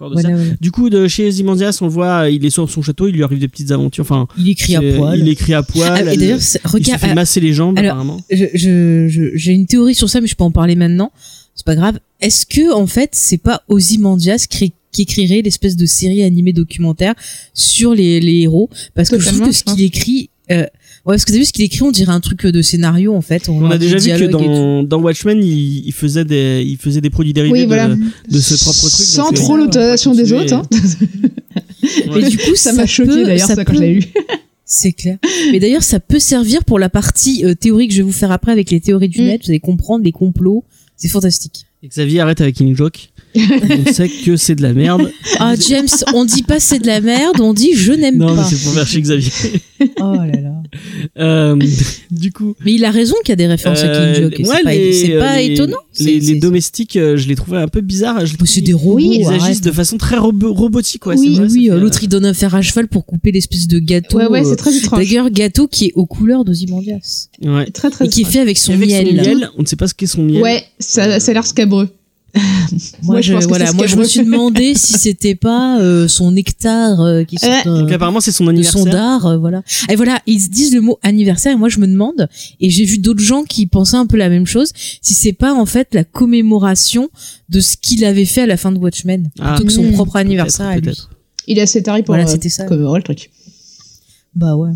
Du coup, de chez Zimandias, on le voit, il est sur son château, il lui arrive des petites aventures. Enfin, Il écrit à poil. Il écrit à poil. Ah, et d'ailleurs, c'est- il se regarde, fait masser les jambes, alors, apparemment. je, je, je- j'ai une théorie sur ça, mais je peux en parler maintenant. C'est pas grave. Est-ce que en fait, c'est pas Ozymandias qui, qui écrirait l'espèce de série animée documentaire sur les, les héros? Parce que je trouve que ce qu'il écrit, euh, ouais, parce que t'as vu ce qu'il écrit, on dirait un truc de scénario en fait. On a déjà vu que dans, dans Watchmen, il, il faisait des, il faisait des produits dérivés Oui, de, voilà. de ses propres trucs. Sans donc, euh, trop euh, l'autorisation des autres. hein. Ouais. Mais du coup, ça m'a choqué d'ailleurs, ça, quand peut- je l'ai lu. C'est clair. Mais d'ailleurs, ça peut servir pour la partie euh, théorique que je vais vous faire après avec les théories du Mm. net. Vous allez comprendre les complots. C'est fantastique. Et Xavier arrête avec Killing Joke. On sait que c'est de la merde. Ah, James, on dit pas c'est de la merde, on dit je n'aime Non, mais pas. c'est pour faire chez Xavier. Oh là là. Euh, du coup. Mais il a raison qu'il y a des références à euh, Killing Joke. et moi, c'est pas, les- c'est pas les- étonnant. Les, domestiques, euh, je les trouvais un peu bizarres. Oh, c'est des robots. Oui, Ils arrête. agissent de façon très robo- robotique, ouais. Oui, vrai, oui, euh, l'autre il donne un fer à cheval pour couper l'espèce de gâteau. Ouais, ouais, euh, c'est très étrange. D'ailleurs, gâteau qui est aux couleurs d'Ozymandias. euh, ouais. Très, très Et qui est fait avec son Avec miel. son miel, on ne sait pas ce qu'est son miel. Ouais, ça, ça a l'air scabreux. Moi, Ouais, je je, pense que voilà, c'est moi je me suis demandé si c'était pas euh, son nectar euh, qui sort Ouais. euh, Donc apparemment, c'est son de son anniversaire. dard, euh, voilà. Et voilà, ils disent le mot anniversaire et moi je me demande, et j'ai vu d'autres gens qui pensaient un peu la même chose, si c'est pas en fait la commémoration de ce qu'il avait fait à la fin de Watchmen, Ah, plutôt que son mmh, propre anniversaire à lui. peut-être. Il est assez taré pour Voilà, euh, c'était ça. commémorer le truc. Bah ouais.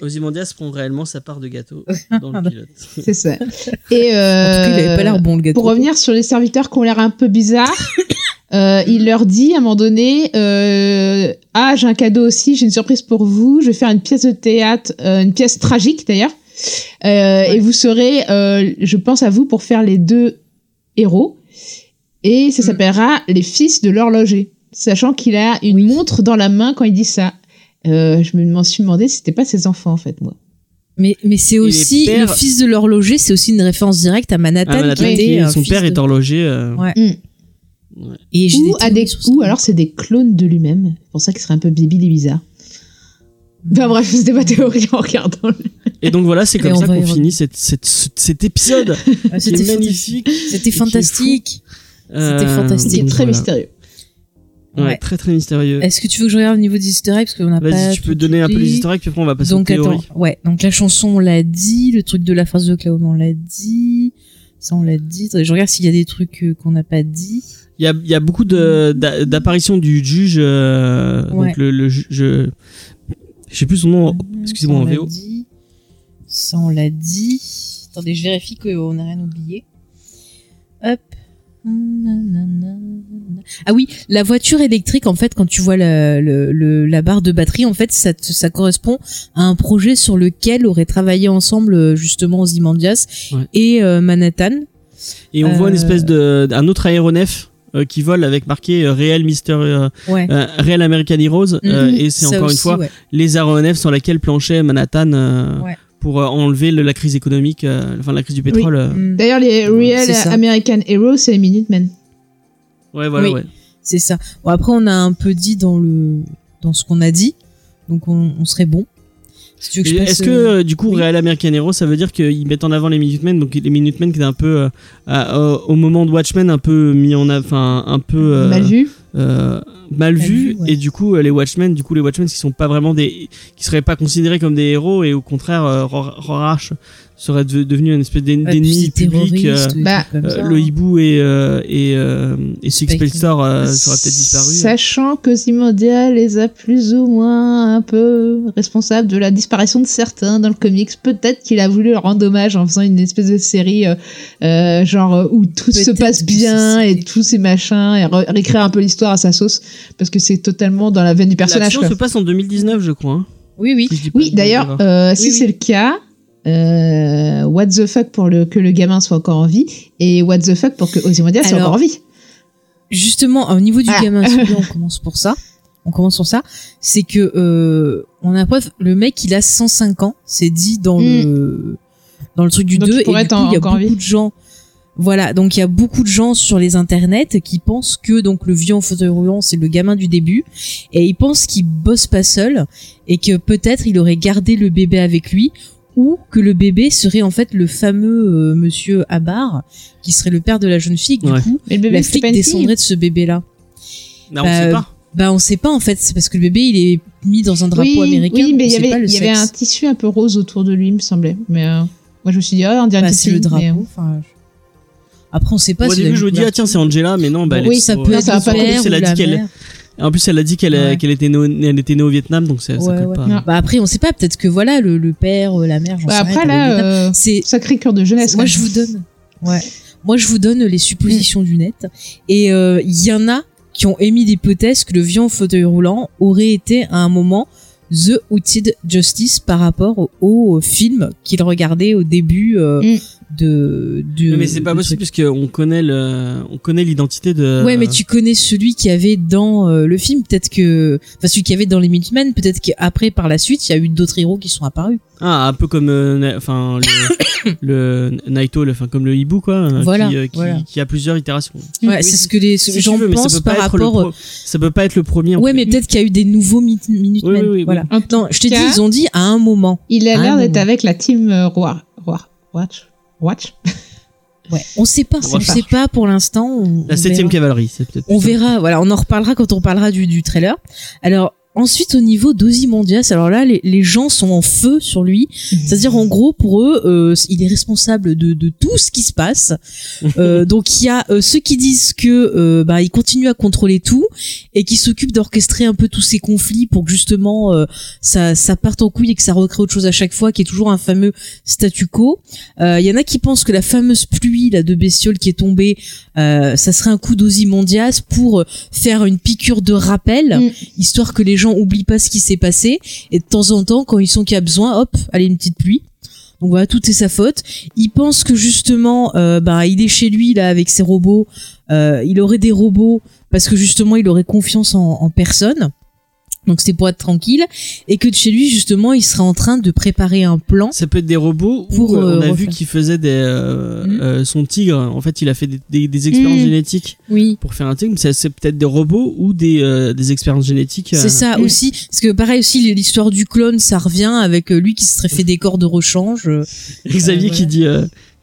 Ozymandias prend réellement sa part de gâteau dans le pilote. C'est ça. Et En tout cas, il avait euh, pas l'air bon le gâteau. Pour revenir sur les serviteurs qui ont l'air un peu bizarres, euh, il leur dit à un moment donné euh, Ah, j'ai un cadeau aussi, j'ai une surprise pour vous. Je vais faire une pièce de théâtre, euh, une pièce tragique d'ailleurs. Euh, Et vous serez, euh, je pense à vous pour faire les deux héros. Et ça Mm. s'appellera Les Fils de l'horloger. Sachant qu'il a une montre dans la main quand il dit ça. Euh, je me m'en suis demandé si c'était pas ses enfants en fait, moi. Mais, mais c'est aussi pères- le fils de l'horloger, c'est aussi une référence directe à Manhattan, Ah, Manhattan, qui était un son père de- est horloger. euh, Ouais. Mm. Et Ou, à des, alors c'est des clones de lui-même. C'est pour ça qu'il serait un peu bébile et bizarre. Enfin bref, c'était ma théorie en regardant. le- Et donc voilà, c'est comme ça qu'on finit cette, cette- ce- cet épisode Ah, C'était magnifique. C'était fantastique. Euh, fantastique. Très voilà. mystérieux. Ouais, très très mystérieux. Est-ce que tu veux que je regarde au niveau des easter eggs? Parce qu'on a pas Vas-y, tu peux donner un peu les historiques, puis après on va passer Donc aux théories. attends, ouais. Donc la chanson on l'a dit, le truc de la phrase de Claude on l'a dit, ça on l'a dit. Je regarde s'il y a des trucs euh, qu'on n'a pas dit. Il y a, y a beaucoup d'apparitions du juge, euh, Ouais. donc le, le juge, je, je sais plus son nom, excusez-moi Ça, en VO. dit. Ça on l'a dit. Attendez, je vérifie qu'on n'a rien oublié. Ah oui, la voiture électrique, en fait, quand tu vois la, le- le- la barre de batterie, en fait, ça, correspond à un projet sur lequel auraient travaillé ensemble euh, justement Ozymandias Ouais. et euh, Manhattan. Et on voit une Euh, espèce de, un autre aéronef euh, qui vole avec marqué réel Mister, Ouais. réel American Heroes, Mhm. et c'est encore une fois ouais. les aéronefs sur lesquels planchait Manhattan. Pour euh, enlever le- la crise économique, euh, enfin la crise du pétrole. euh. Mm. D'ailleurs, les Real. American Heroes, c'est les Minutemen. Ouais, voilà, Oui. ouais. C'est ça. Bon, après, on a un peu dit dans le dans ce qu'on a dit, donc on, on serait bon. Si Est-ce que euh, euh, du coup oui. Real American Hero ça veut dire qu'ils mettent en avant les Minutemen donc les Minutemen qui étaient un peu euh, à- au- moment de Watchmen un peu mis en enfin un peu euh, Mal vu. euh, mal vu, ouais. et du coup les Watchmen du coup les Watchmen qui sont pas vraiment des qui seraient pas considérés comme des héros et au contraire euh, Ror- Rorschach serait de- devenu une espèce d'ennemi public euh, bah, euh, le hibou et euh, et euh, et Six Spectre. Spectre euh, seraient peut-être disparus Sachant que Simondia les a plus ou moins un peu responsables de la disparition de certains dans le comics. Peut-être qu'il a voulu leur rendre hommage en faisant une espèce de série euh, euh, genre où tout se passe bien et tous ces machins et re- réécrire un peu l'histoire à sa sauce parce que c'est totalement dans la veine du personnage. L'action se passe en 2019 je crois hein, Oui, oui. si Oui, d'ailleurs, euh, si Oui, c'est le cas, euh, what the fuck pour le, que le gamin soit encore en vie et what the fuck pour que Ozymandias soit encore en vie. Justement, au niveau du Ah. gamin, on commence pour ça. On commence sur ça. C'est que euh, on a preuve, le mec, il a 105 ans. C'est dit dans le dans le truc du Hmm. Donc, 2 il et du coup, il y a beaucoup vie. de gens. Voilà, donc il y a beaucoup de gens sur les internets qui pensent que donc le vieux en fauteuil roulant c'est le gamin du début et ils pensent qu'il bosse pas seul et que peut-être il aurait gardé le bébé avec lui ou que le bébé serait en fait le fameux euh, monsieur Abar, qui serait le père de la jeune fille. Ouais. Du coup, Mais le bébé, la flic descendrait de ce bébé-là. Non, on Bah, sait pas. Bah on sait pas en fait, c'est parce que le bébé il est mis dans un drapeau oui, américain. Oui, mais il y avait, pas le il y avait un tissu un peu rose autour de lui, il me semblait. Mais euh, moi, je me suis dit, ah, on dirait Bah, c'est le mais, drapeau. enfin, je- Après on sait pas. Début, une je me dis, ah tiens, c'est Angela, mais non, bah, elle Oui, est ça peut être c'est ou la la mère. En plus, elle a dit qu'elle Ouais. qu'elle était, née elle était née au Vietnam, donc ça, ça Ouais, colle ouais. pas. Non. Bah après on sait pas, peut-être que voilà le, le père, euh, la mère. j'en Bah, sais rien, après, là, euh, c'est sacré cœur de jeunesse. Moi, je vous donne. Ouais. Moi, je vous donne les suppositions du net. Et euh, il y en a qui ont émis l'hypothèse que le vieux fauteuil roulant aurait été à un moment The Outed Justice par rapport au, au film qu'il regardait au début euh, Mm. De, de. Mais c'est pas possible truc. puisqu'on connaît le, on connaît l'identité de. Ouais, mais tu connais celui qui avait dans euh, le film, peut-être que, enfin celui qui avait dans les Minutemen, peut-être qu'après par la suite, il y a eu d'autres héros qui sont apparus. Ah, un peu comme, euh, enfin, le, le Naito, le- enfin, comme le hibou, quoi. euh, Voilà, Qui, euh, qui, voilà. qui a plusieurs itérations. Ouais, Oui, c'est ce que les gens pensent par rapport. pro- Ça peut pas être le premier. en Ouais, fait. mais peut-être qu'il y a eu des nouveaux mi- Minutemen. Oui, oui, oui, voilà. Non, je t'ai dit, ils ont dit à un moment. Il a l'air d'être avec la team euh, Roi. Roi. Watch. Watch. Ouais, on sait pas, On on sait pas pour l'instant. La on septième verra. cavalerie, c'est peut-être. On verra, voilà, on en reparlera quand on parlera du, du trailer. Alors, ensuite, au niveau d'Ozymandias, alors là, les, les gens sont en feu sur lui. C'est-à-dire, en gros, pour eux, euh, il est responsable de, de tout ce qui se passe. Euh, donc, il y a euh, ceux qui disent que bah, il continue à contrôler tout et qui s'occupe d'orchestrer un peu tous ces conflits pour que justement ça, ça parte en couille et que ça recrée autre chose à chaque fois, qui est toujours un fameux statu quo. Il y en a qui pensent que la fameuse pluie là de bestioles qui est tombée, ça serait un coup d'Ozymandias pour faire une piqûre de rappel, Mm. histoire que les gens oublient pas ce qui s'est passé et de temps en temps, quand ils sont qu'il y a besoin, hop, allez une petite pluie. Donc voilà, tout est sa faute. Il pense que justement, euh, bah, il est chez lui là avec ses robots. Euh, il aurait des robots parce que justement, il aurait confiance en personne. Donc c'était pour être tranquille et que de chez lui justement, il serait en train de préparer un plan. Ça peut être des robots Pour, ou euh, on euh, a vu refaire. qu'il faisait des euh, Mhm. euh, son tigre. En fait, il a fait des, des, des expériences Mhm. génétiques Oui. pour faire un tigre. mais C'est c'est peut-être des robots ou des euh, des expériences génétiques. euh, C'est ça Mm. aussi, parce que pareil aussi l'histoire du clone, ça revient avec euh, lui qui se serait fait des corps de rechange. Euh, Xavier Euh, qui dit.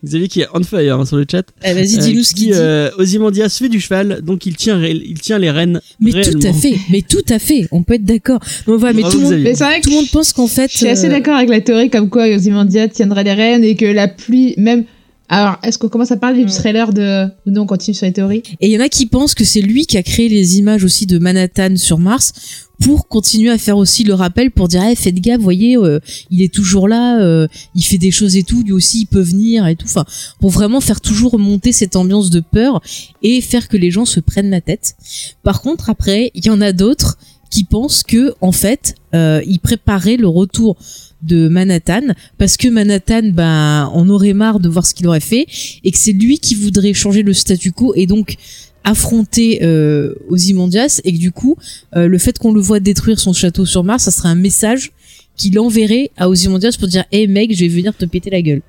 Euh, Xavier qui est on fire hein, sur le chat. eh, Vas-y, Euh, dis-nous ce qui qu'il dit. euh, Ozymandias fait du cheval, donc il tient ré- il tient les rênes. mais réellement. tout à fait, mais tout à fait, on peut être d'accord. Donc voilà, mais Bravo, tout le monde, Xavier. Mais c'est vrai que tout le monde pense qu'en fait, je suis assez euh, d'accord avec la théorie comme quoi Ozymandias tiendrait les rênes et que la pluie, même. Alors, est-ce qu'on commence à parler du trailer de. Ou non, on continue sur les théories? Et il y en a qui pensent que c'est lui qui a créé les images aussi de Manhattan sur Mars pour continuer à faire aussi le rappel pour dire hey, faites gaffe, voyez, euh, il est toujours là, euh, il fait des choses et tout, lui aussi il peut venir et tout. Enfin, pour vraiment faire toujours monter cette ambiance de peur et faire que les gens se prennent la tête. Par contre, après, il y en a d'autres qui pensent que en fait, euh, il préparait le retour de Manhattan parce que Manhattan, ben, on aurait marre de voir ce qu'il aurait fait et que c'est lui qui voudrait changer le statu quo et donc affronter euh, Ozymandias et que du coup euh, le fait qu'on le voit détruire son château sur Mars ça serait un message qu'il enverrait à Ozymandias pour dire hey mec je vais venir te péter la gueule.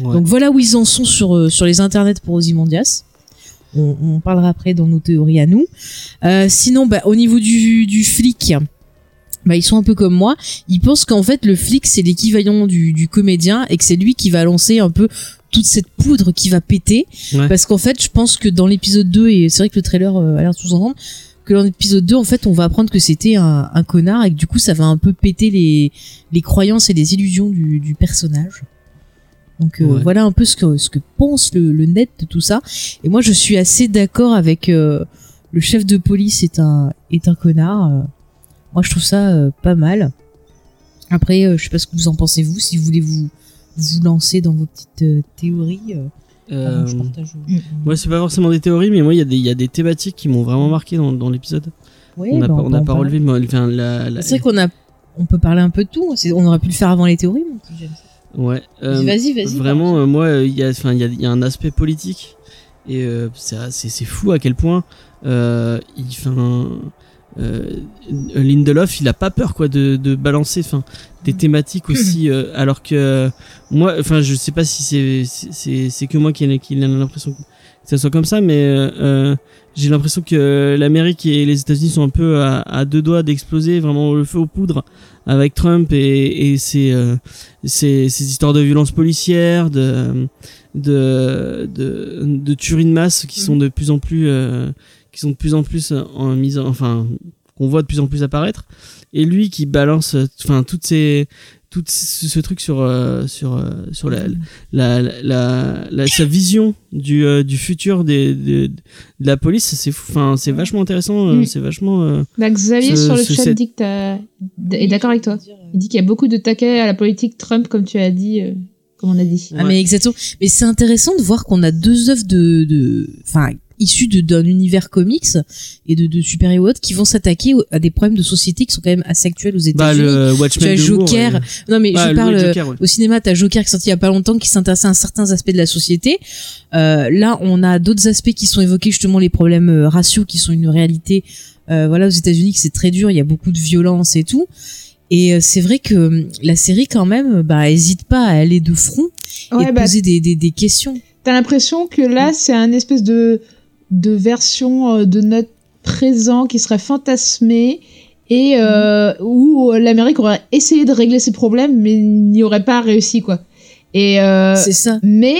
Ouais. donc voilà où ils en sont sur euh, sur les internets pour Ozymandias on, on parlera après dans nos théories à nous. Euh, sinon bah, au niveau du, du flic bah, ils sont un peu comme moi. Ils pensent qu'en fait, le flic, c'est l'équivalent du, du comédien et que c'est lui qui va lancer un peu toute cette poudre qui va péter. Ouais. Parce qu'en fait, je pense que dans l'épisode 2, et c'est vrai que le trailer euh, a l'air de sous-entendre, que dans l'épisode 2, en fait, on va apprendre que c'était un, un connard et que du coup, ça va un peu péter les, les croyances et les illusions du, du personnage. Donc euh, Ouais. voilà un peu ce que, ce que pense le, le net de tout ça. Et moi, je suis assez d'accord avec euh, le chef de police est un, est un connard. Moi, je trouve ça euh, pas mal. Après, euh, je sais pas ce que vous en pensez vous, si vous voulez vous vous lancer dans vos petites euh, théories. euh, Euh, je partage. ouais, c'est pas forcément des théories, mais moi il y a des il y a des thématiques qui m'ont vraiment marqué dans, dans l'épisode. Ouais, on n'a bah, pas, relevé mais, enfin, la, la- C'est vrai qu'on a, on peut parler un peu de tout. C'est- On aurait pu le faire avant les théories, mon petit James. ouais. euh, vas-y, vas-y. Vraiment, euh, moi, il y a, enfin, il y a, il y a un aspect politique et euh, c'est c'est c'est fou à quel point, euh, il, enfin, euh, Lindelof, il a pas peur quoi de, de balancer, enfin, des thématiques aussi, euh, alors que moi, enfin, je sais pas si c'est c'est c'est que moi qui qui ai l'impression que ça soit comme ça, mais euh, euh, j'ai l'impression que l'Amérique et les États-Unis sont un peu à, à deux doigts d'exploser, vraiment le feu aux poudres avec Trump et, et ces, euh, ces, ces histoires de violence policière, de de de, de tueries de masse qui sont de plus en plus euh, qui sont de plus en plus en mise en- enfin qu'on voit de plus en plus apparaître et lui qui balance euh, enfin toutes ces tout ce, ce truc sur euh, sur euh, sur la, la, la, la- sa vision du euh, du futur des, des- de la police c'est fou enfin c'est vachement intéressant euh, Mm. c'est vachement euh, Bah, Xavier Ce- sur le ce- chat dit que t'as- est d'accord avec toi. Il dit qu'il y a beaucoup de taquets à la politique Trump, comme tu as dit, euh, comme on a dit. Ah mais exactement. Mais c'est intéressant de voir qu'on a deux œuvres de, de, enfin, issues de- d'un univers comics et de, de super-héros autres qui vont s'attaquer à des problèmes de société qui sont quand même assez actuels aux bah États-Unis. le tu Watchmen as de Moore, Joker. Non mais Bah, je le parle Joker, ouais. au cinéma, t'as Joker qui est sorti il y a pas longtemps, qui s'intéresse à certains aspects de la société. Euh, là, on a d'autres aspects qui sont évoqués, justement les problèmes euh, raciaux qui sont une réalité. Euh, voilà, aux États-Unis, que c'est très dur, il y a beaucoup de violence et tout. Et c'est vrai que euh, la série, quand même, bah, hésite pas à aller de front et Ouais, bah, poser des, des, des questions. T'as l'impression que là, c'est un espèce de, de version euh, de notre présent qui serait fantasmé et euh, où l'Amérique aurait essayé de régler ses problèmes, mais n'y aurait pas réussi, quoi. Et euh, c'est ça. mais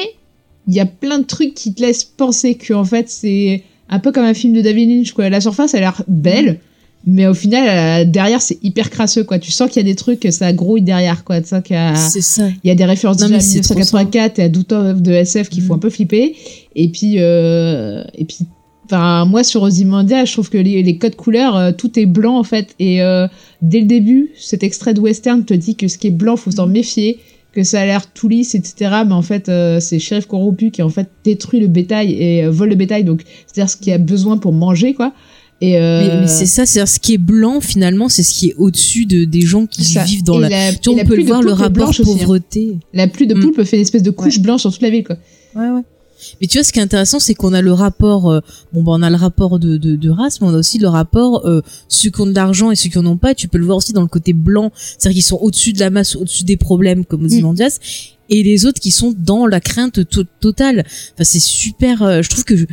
il y a plein de trucs qui te laissent penser que en fait c'est un peu comme un film de David Lynch quoi. La surface a l'air belle, mais au final euh, derrière c'est hyper crasseux quoi. Tu sens qu'il y a des trucs ça grouille derrière quoi. Tu sens qu'il y a ça. il y a des références Non, déjà à mais c'est trop 1984 et à Doute de SF qui Mm. font un peu flipper. Et puis euh, et puis Enfin, moi sur Ozymandias, je trouve que les, les codes couleurs, euh, tout est blanc en fait. Et euh, dès le début, cet extrait de western te dit que ce qui est blanc, faut s'en méfier, que ça a l'air tout lisse, etc. Mais en fait, euh, c'est shérif corrompu qui en fait détruit le bétail et euh, vole le bétail, donc c'est-à-dire ce qu'il a besoin pour manger, quoi. Et euh, Mais, mais c'est ça, c'est ce qui est blanc finalement, c'est ce qui est au-dessus de des gens qui ça. vivent dans Et la. la, Tu la on peut le voir le rapport blanche aussi, hein. pauvreté. La pluie de Mm. poulpe fait une espèce de couche blanche sur toute la ville, quoi. Ouais, ouais. Mais tu vois, ce qui est intéressant, c'est qu'on a le rapport, euh, bon, bah, on a le rapport de, de, de race, mais on a aussi le rapport, euh, ceux qui ont de l'argent et ceux qui en ont pas, et tu peux le voir aussi dans le côté blanc, c'est-à-dire qu'ils sont au-dessus de la masse, au-dessus des problèmes, comme Ozymandias, et les autres qui sont dans la crainte to- totale. Enfin, c'est super, euh, je trouve que je-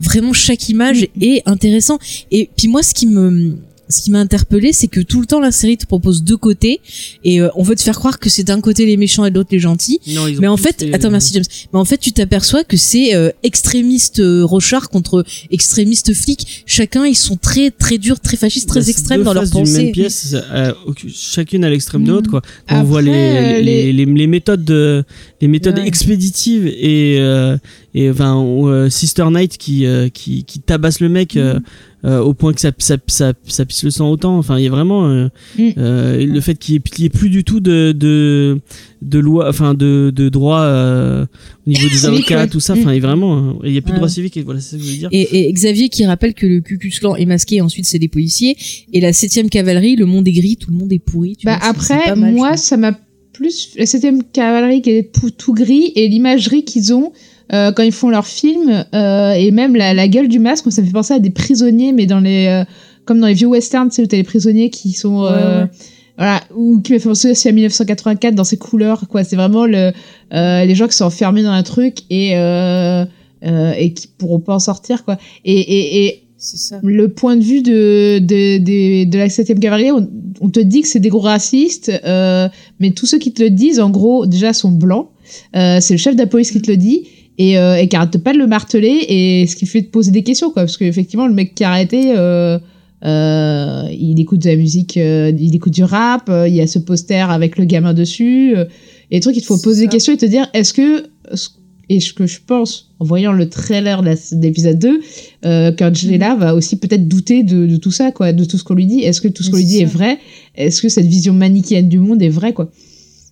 vraiment chaque image est intéressant. Et puis moi, ce qui me, ce qui m'a interpellé, c'est que tout le temps la série te propose deux côtés et euh, on veut te faire croire que c'est d'un côté les méchants et de l'autre les gentils. Non, ils ont Mais en fait, attends, merci James. Mais en fait, tu t'aperçois que c'est euh, extrémiste euh, Rochard contre extrémiste flic. Chacun, ils sont très très durs, très fascistes, très Bah, extrêmes deux dans leur pensée. même pièce, euh, chacune à l'extrême de Mm. l'autre quoi. Quand on voit les, euh, les, les, les méthodes de, les méthodes Ouais. expéditives et euh, et enfin euh, Sister Knight qui euh, qui qui tabasse le mec euh, euh, au point que ça ça, ça ça pisse le sang autant. Enfin, il y a vraiment euh, Mm. euh, le fait qu'il n'y ait, plus du tout de de de loi, enfin de de droit euh, au niveau des Civique, avocats, ouais. tout ça. Mm. Enfin, il y a vraiment, euh, il y a plus de droit civique. Et voilà, c'est ça que je voulais dire. Et, et Xavier qui rappelle que le Ku Klux Klan est masqué, et ensuite c'est des policiers. Et la septième cavalerie, le monde est gris, tout le monde est pourri. Tu Bah vois, après, mal, moi, ça m'a plus la 7 cavalerie qui est tout gris et l'imagerie qu'ils ont euh, quand ils font leur film euh, et même la, la gueule du masque, ça me fait penser à des prisonniers, mais dans les euh, comme dans les vieux westerns, tu sais où t'as les prisonniers qui sont Ouais, euh, ouais. voilà ou qui me fait penser aussi à 1984 dans ses couleurs quoi. C'est vraiment le euh, les gens qui sont enfermés dans un truc et euh, euh, et qui pourront pas en sortir quoi. Et et, et ça. le point de vue de, de, de, de la 7 cavalerie, on, on te dit que c'est des gros racistes, euh, mais tous ceux qui te le disent, en gros, déjà sont blancs. Euh, c'est le chef de la police qui te le dit. Et, euh, et qui arrête pas de le marteler, et ce qui fait te poser des questions, quoi. Parce qu'effectivement, le mec qui a arrêté, euh, euh, il écoute de la musique, euh, il écoute du rap, euh, il y a ce poster avec le gamin dessus, euh, et des trucs, il te faut poser ça. des questions et te dire, est-ce que, et ce que je pense, en voyant le trailer de de l'épisode 2, euh, qu'Angela va aussi peut-être douter de, de tout ça, quoi, de tout ce qu'on lui dit. Est-ce que tout ce qu'on lui dit est vrai? Est-ce que cette vision manichéenne du monde est vraie, quoi?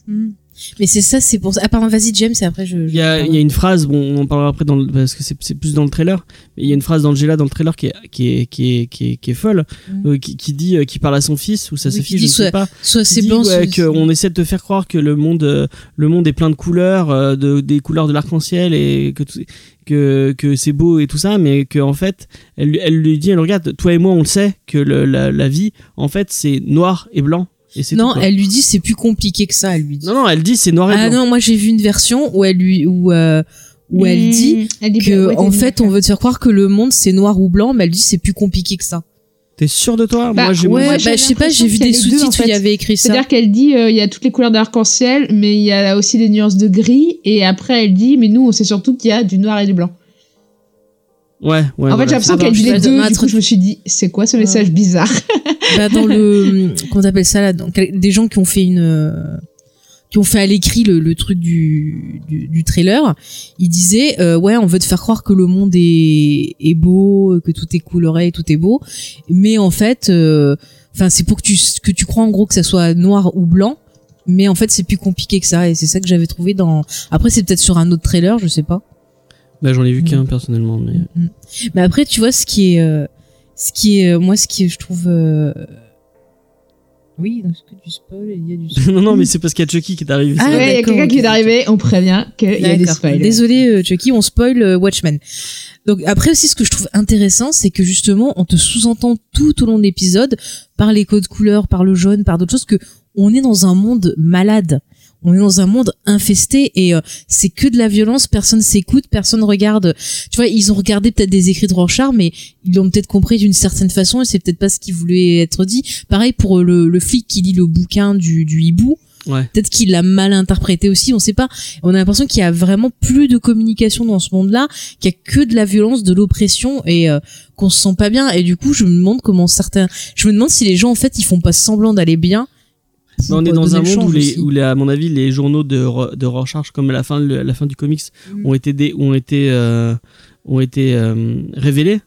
Mm. Mais c'est ça, c'est pour ça. Ah, pardon, vas-y, James, et après je. je Il y a, il y a une phrase, bon, on en parlera après dans le, parce que c'est, plus dans le trailer, mais il y a une phrase d'Angela dans le trailer qui est, qui est, qui est, qui est, qui est folle, Mm. euh, qui, qui dit, euh, qui parle à son fils ou sa Oui, sa fille, je ne sais pas. Soit c'est blanc, ouais, soit- qu'on essaie de te faire croire que le monde, euh, le monde est plein de couleurs, de, des couleurs de l'arc-en-ciel et que, que, que c'est beau et tout ça, mais que en fait, elle, lui- elle lui dit, elle regarde, toi et moi, on le sait, que le, la, la vie, en fait, c'est noir et blanc. Et c'est Non, tout, elle lui dit c'est plus compliqué que ça, elle lui dit. non, non, elle dit c'est noir et ah blanc. non, moi j'ai vu une version où elle lui où euh, où elle dit Mmh, elle dit que ouais, en fait on veut te faire croire que le monde c'est noir ou blanc, mais elle dit c'est plus compliqué que ça. T'es sûr de toi? Bah, Moi, j'ai Ouais, moi, bah je sais pas, j'ai vu des deux, en sous-titres où il y fait. avait écrit ça. C'est-à-dire qu'elle dit euh, il y a toutes les couleurs d'arc-en-ciel, mais il y a aussi des nuances de gris. Et après, elle dit mais nous, on sait surtout qu'il y a du noir et du blanc. Ouais, ouais. en fait, j'ai l'impression bah, qu'elle dit je les deux. pas, Du coup, je me suis dit c'est quoi ce message bizarre Bah, dans le comment t'appelles ça là, dans quel- des gens qui ont fait une euh, qui ont fait à l'écrit le, le truc du, du, du trailer, ils disaient euh, ouais on veut te faire croire que le monde est, est beau, que tout est coloré, tout est beau, mais en fait, euh, enfin c'est pour que tu que tu crois en gros que ça soit noir ou blanc, mais en fait c'est plus compliqué que ça et c'est ça que j'avais trouvé dans. Après c'est peut-être sur un autre trailer, je sais pas. Bah, j'en ai vu Mm. qu'un personnellement, mais. Mm. Mais après, tu vois, ce qui est, euh, ce qui est, euh, moi, ce qui est, je trouve, euh, oui, donc ce que tu spoil, il y a du. spoil. non, non, mais c'est parce qu'il y a Chucky qui est arrivé. Ah, Ouais, il y a quelqu'un qui est arrivé, on prévient qu'il y a des spoilers. Désolé, euh, Chucky, on spoil euh, Watchmen. Donc après aussi, ce que je trouve intéressant, c'est que justement, on te sous-entend tout au long de l'épisode par les codes couleurs, par le jaune, par d'autres choses que on est dans un monde malade. On est dans un monde infesté et euh, c'est que de la violence. Personne s'écoute, personne regarde. Tu vois, ils ont regardé peut-être des écrits de Rorschach, mais ils l'ont peut-être compris d'une certaine façon et c'est peut-être pas ce qui voulait être dit. Pareil pour euh, le, le flic qui lit le bouquin du, du hibou Ouais. peut-être qu'il l'a mal interprété aussi, on sait pas. On a l'impression qu'il y a vraiment plus de communication dans ce monde-là, qu'il y a que de la violence, de l'oppression et euh, qu'on se sent pas bien. Et du coup, je me demande comment certains, je me demande si les gens en fait ils font pas semblant d'aller bien. Bah, on est dans un monde où, change les, aussi. où les- à mon avis, les journaux de, de Rorschach, comme à la fin, le- à la fin du comics, Mm. ont été, dé- ont été, euh, ont été euh, révélés.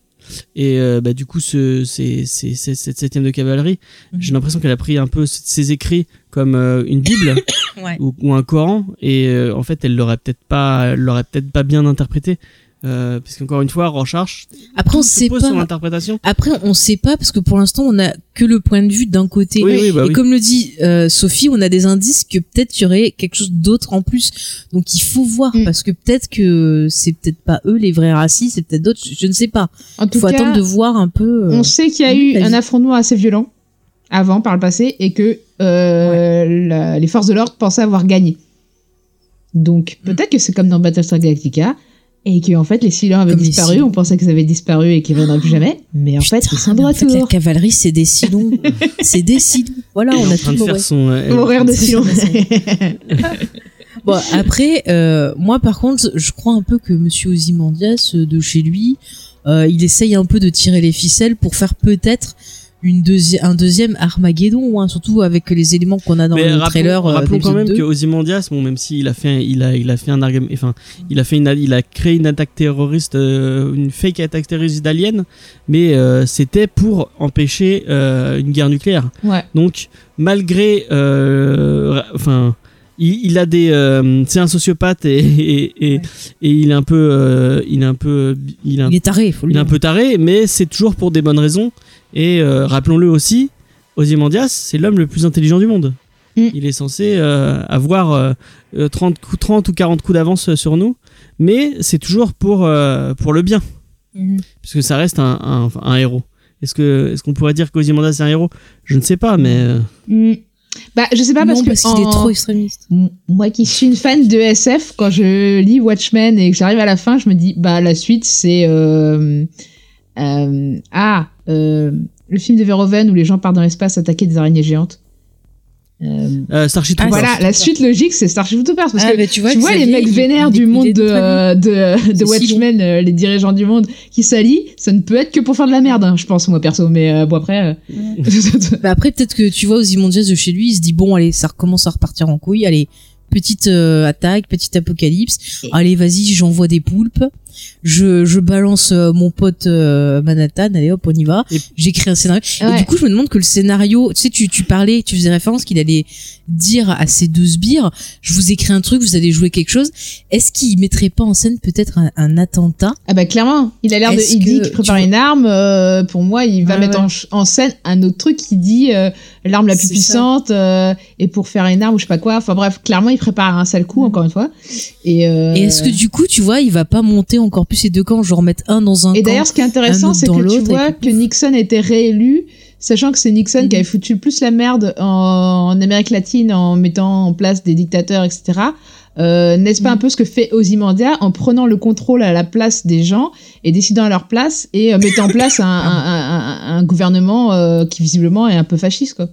Et euh, bah, du coup, ce, c'est, c'est, c'est- cette septième de cavalerie, Mhm. j'ai l'impression qu'elle a pris un peu ses écrits comme une bible Ouais. ou, ou un Coran, et en fait, elle l'aurait peut-être pas, l'aurait peut-être pas bien interprété, euh, parce qu'encore une fois, Rorschach Après, on sait pas. sur l'interprétation. Après, on sait pas parce que pour l'instant, on a que le point de vue d'un côté. Oui, oui, bah et oui. comme le dit euh, Sophie, on a des indices que peut-être il y aurait quelque chose d'autre en plus. Donc il faut voir Mm. parce que peut-être que c'est peut-être pas eux les vrais racistes, c'est peut-être d'autres. Je ne sais pas. En Il tout faut cas, attendre de voir un peu. euh, on sait qu'il y a oui, eu un affrontement assez violent avant, par le passé, et que euh, la- les forces de l'ordre pensaient avoir gagné. Donc Mm. peut-être que c'est comme dans Battlestar Galactica, et que en fait les Silons avaient Comme disparu, on pensait qu'ils avaient disparu et qu'ils reviendraient plus jamais, mais en fait Putain, ils sont de en fait, la retour. cavalerie, c'est des silons. c'est des silons. Voilà, Elle on en a train tout de faire son. euh, Horaire de Silons. Bon, après, euh, moi, par contre, je crois un peu que Monsieur Ozymandias, euh, de chez lui, euh, il essaye un peu de tirer les ficelles pour faire peut-être une deuxi- un deuxième Armageddon, hein, surtout avec les éléments qu'on a dans Mais le rappelons, trailer. euh, rappelons quand même 2. que Ozymandias, bon, même s'il a fait, il a, il a fait un argument, enfin, il a fait une, il a créé une attaque terroriste, euh, une fake attaque terroriste d'aliens, mais euh, c'était pour empêcher euh, une guerre nucléaire. ouais. Donc, malgré, euh, enfin, il, il a des, euh, c'est un sociopathe et, et, et, Ouais. et il est un peu, euh, il est un peu, il est un Il est taré, faut le il est un peu taré, mais c'est toujours pour des bonnes raisons. Et euh, rappelons-le aussi, Ozymandias, c'est l'homme le plus intelligent du monde. Mm. Il est censé euh, avoir euh, euh, 30, coups- 30 ou 40 coups d'avance euh, sur nous, mais c'est toujours pour, euh, pour le bien, Mhm. puisque ça reste un, un, héros. Est-ce que est-ce qu'on pourrait dire qu'Ozymandias est un héros? Je ne sais pas, mais euh, Mm. Bah je sais pas parce non, que parce qu'il est en- trop extrémiste. Moi qui suis une fan de SF, quand je lis Watchmen et que j'arrive à la fin, je me dis, bah la suite c'est... Euh, euh, ah, euh, le film de Verhoeven où les gens partent dans l'espace attaquer des araignées géantes. Euh, euh, Starship Ah, Troopers. voilà, la suite logique c'est Starship Troopers parce Ah, que tu vois, tu vois les mecs vénères du monde de, euh, de, de Watchmen, euh, les dirigeants du monde qui s'allient, ça ne peut être que pour faire de la merde, hein, je pense moi perso, mais euh, bon après... euh, Bah après, peut-être que tu vois, Ozymandias de chez lui, il se dit bon, allez, ça recommence à repartir en couille, allez, petite euh, attaque, petite apocalypse. Allez, vas-y, j'envoie des poulpes. Je, je balance euh, mon pote euh, Manhattan, allez hop, on y va. J'écris un scénario. Et du coup, je me demande que le scénario, tu sais, tu, tu parlais, tu faisais référence qu'il allait dire à ces deux sbires, je vous écris un truc, vous allez jouer quelque chose. Est-ce qu'il mettrait pas en scène peut-être un, un attentat? Ah bah clairement, il a l'air de, il dit qu'il prépare une arme. euh, pour moi, il va Ah mettre ouais. en, en scène un autre truc qui dit euh, l'arme la plus puissante euh, et pour faire une arme ou je sais pas quoi. Enfin bref, clairement, il prépare un sale coup encore une fois. Et, euh, Et est-ce que du coup, tu vois, il va pas monter encore plus ces deux camps, genre mettre un dans un Et camp d'ailleurs, ce qui est intéressant, c'est que tu vois et que Nixon était réélu, sachant que c'est Nixon qui avait foutu le plus la merde en, en Amérique latine en mettant en place des dictateurs, etc. Euh, N'est-ce pas un peu ce que fait Ozymandias en prenant le contrôle à la place des gens et décidant à leur place et euh, mettant en place un, un, un- un- un gouvernement euh, qui visiblement est un peu fasciste quoi.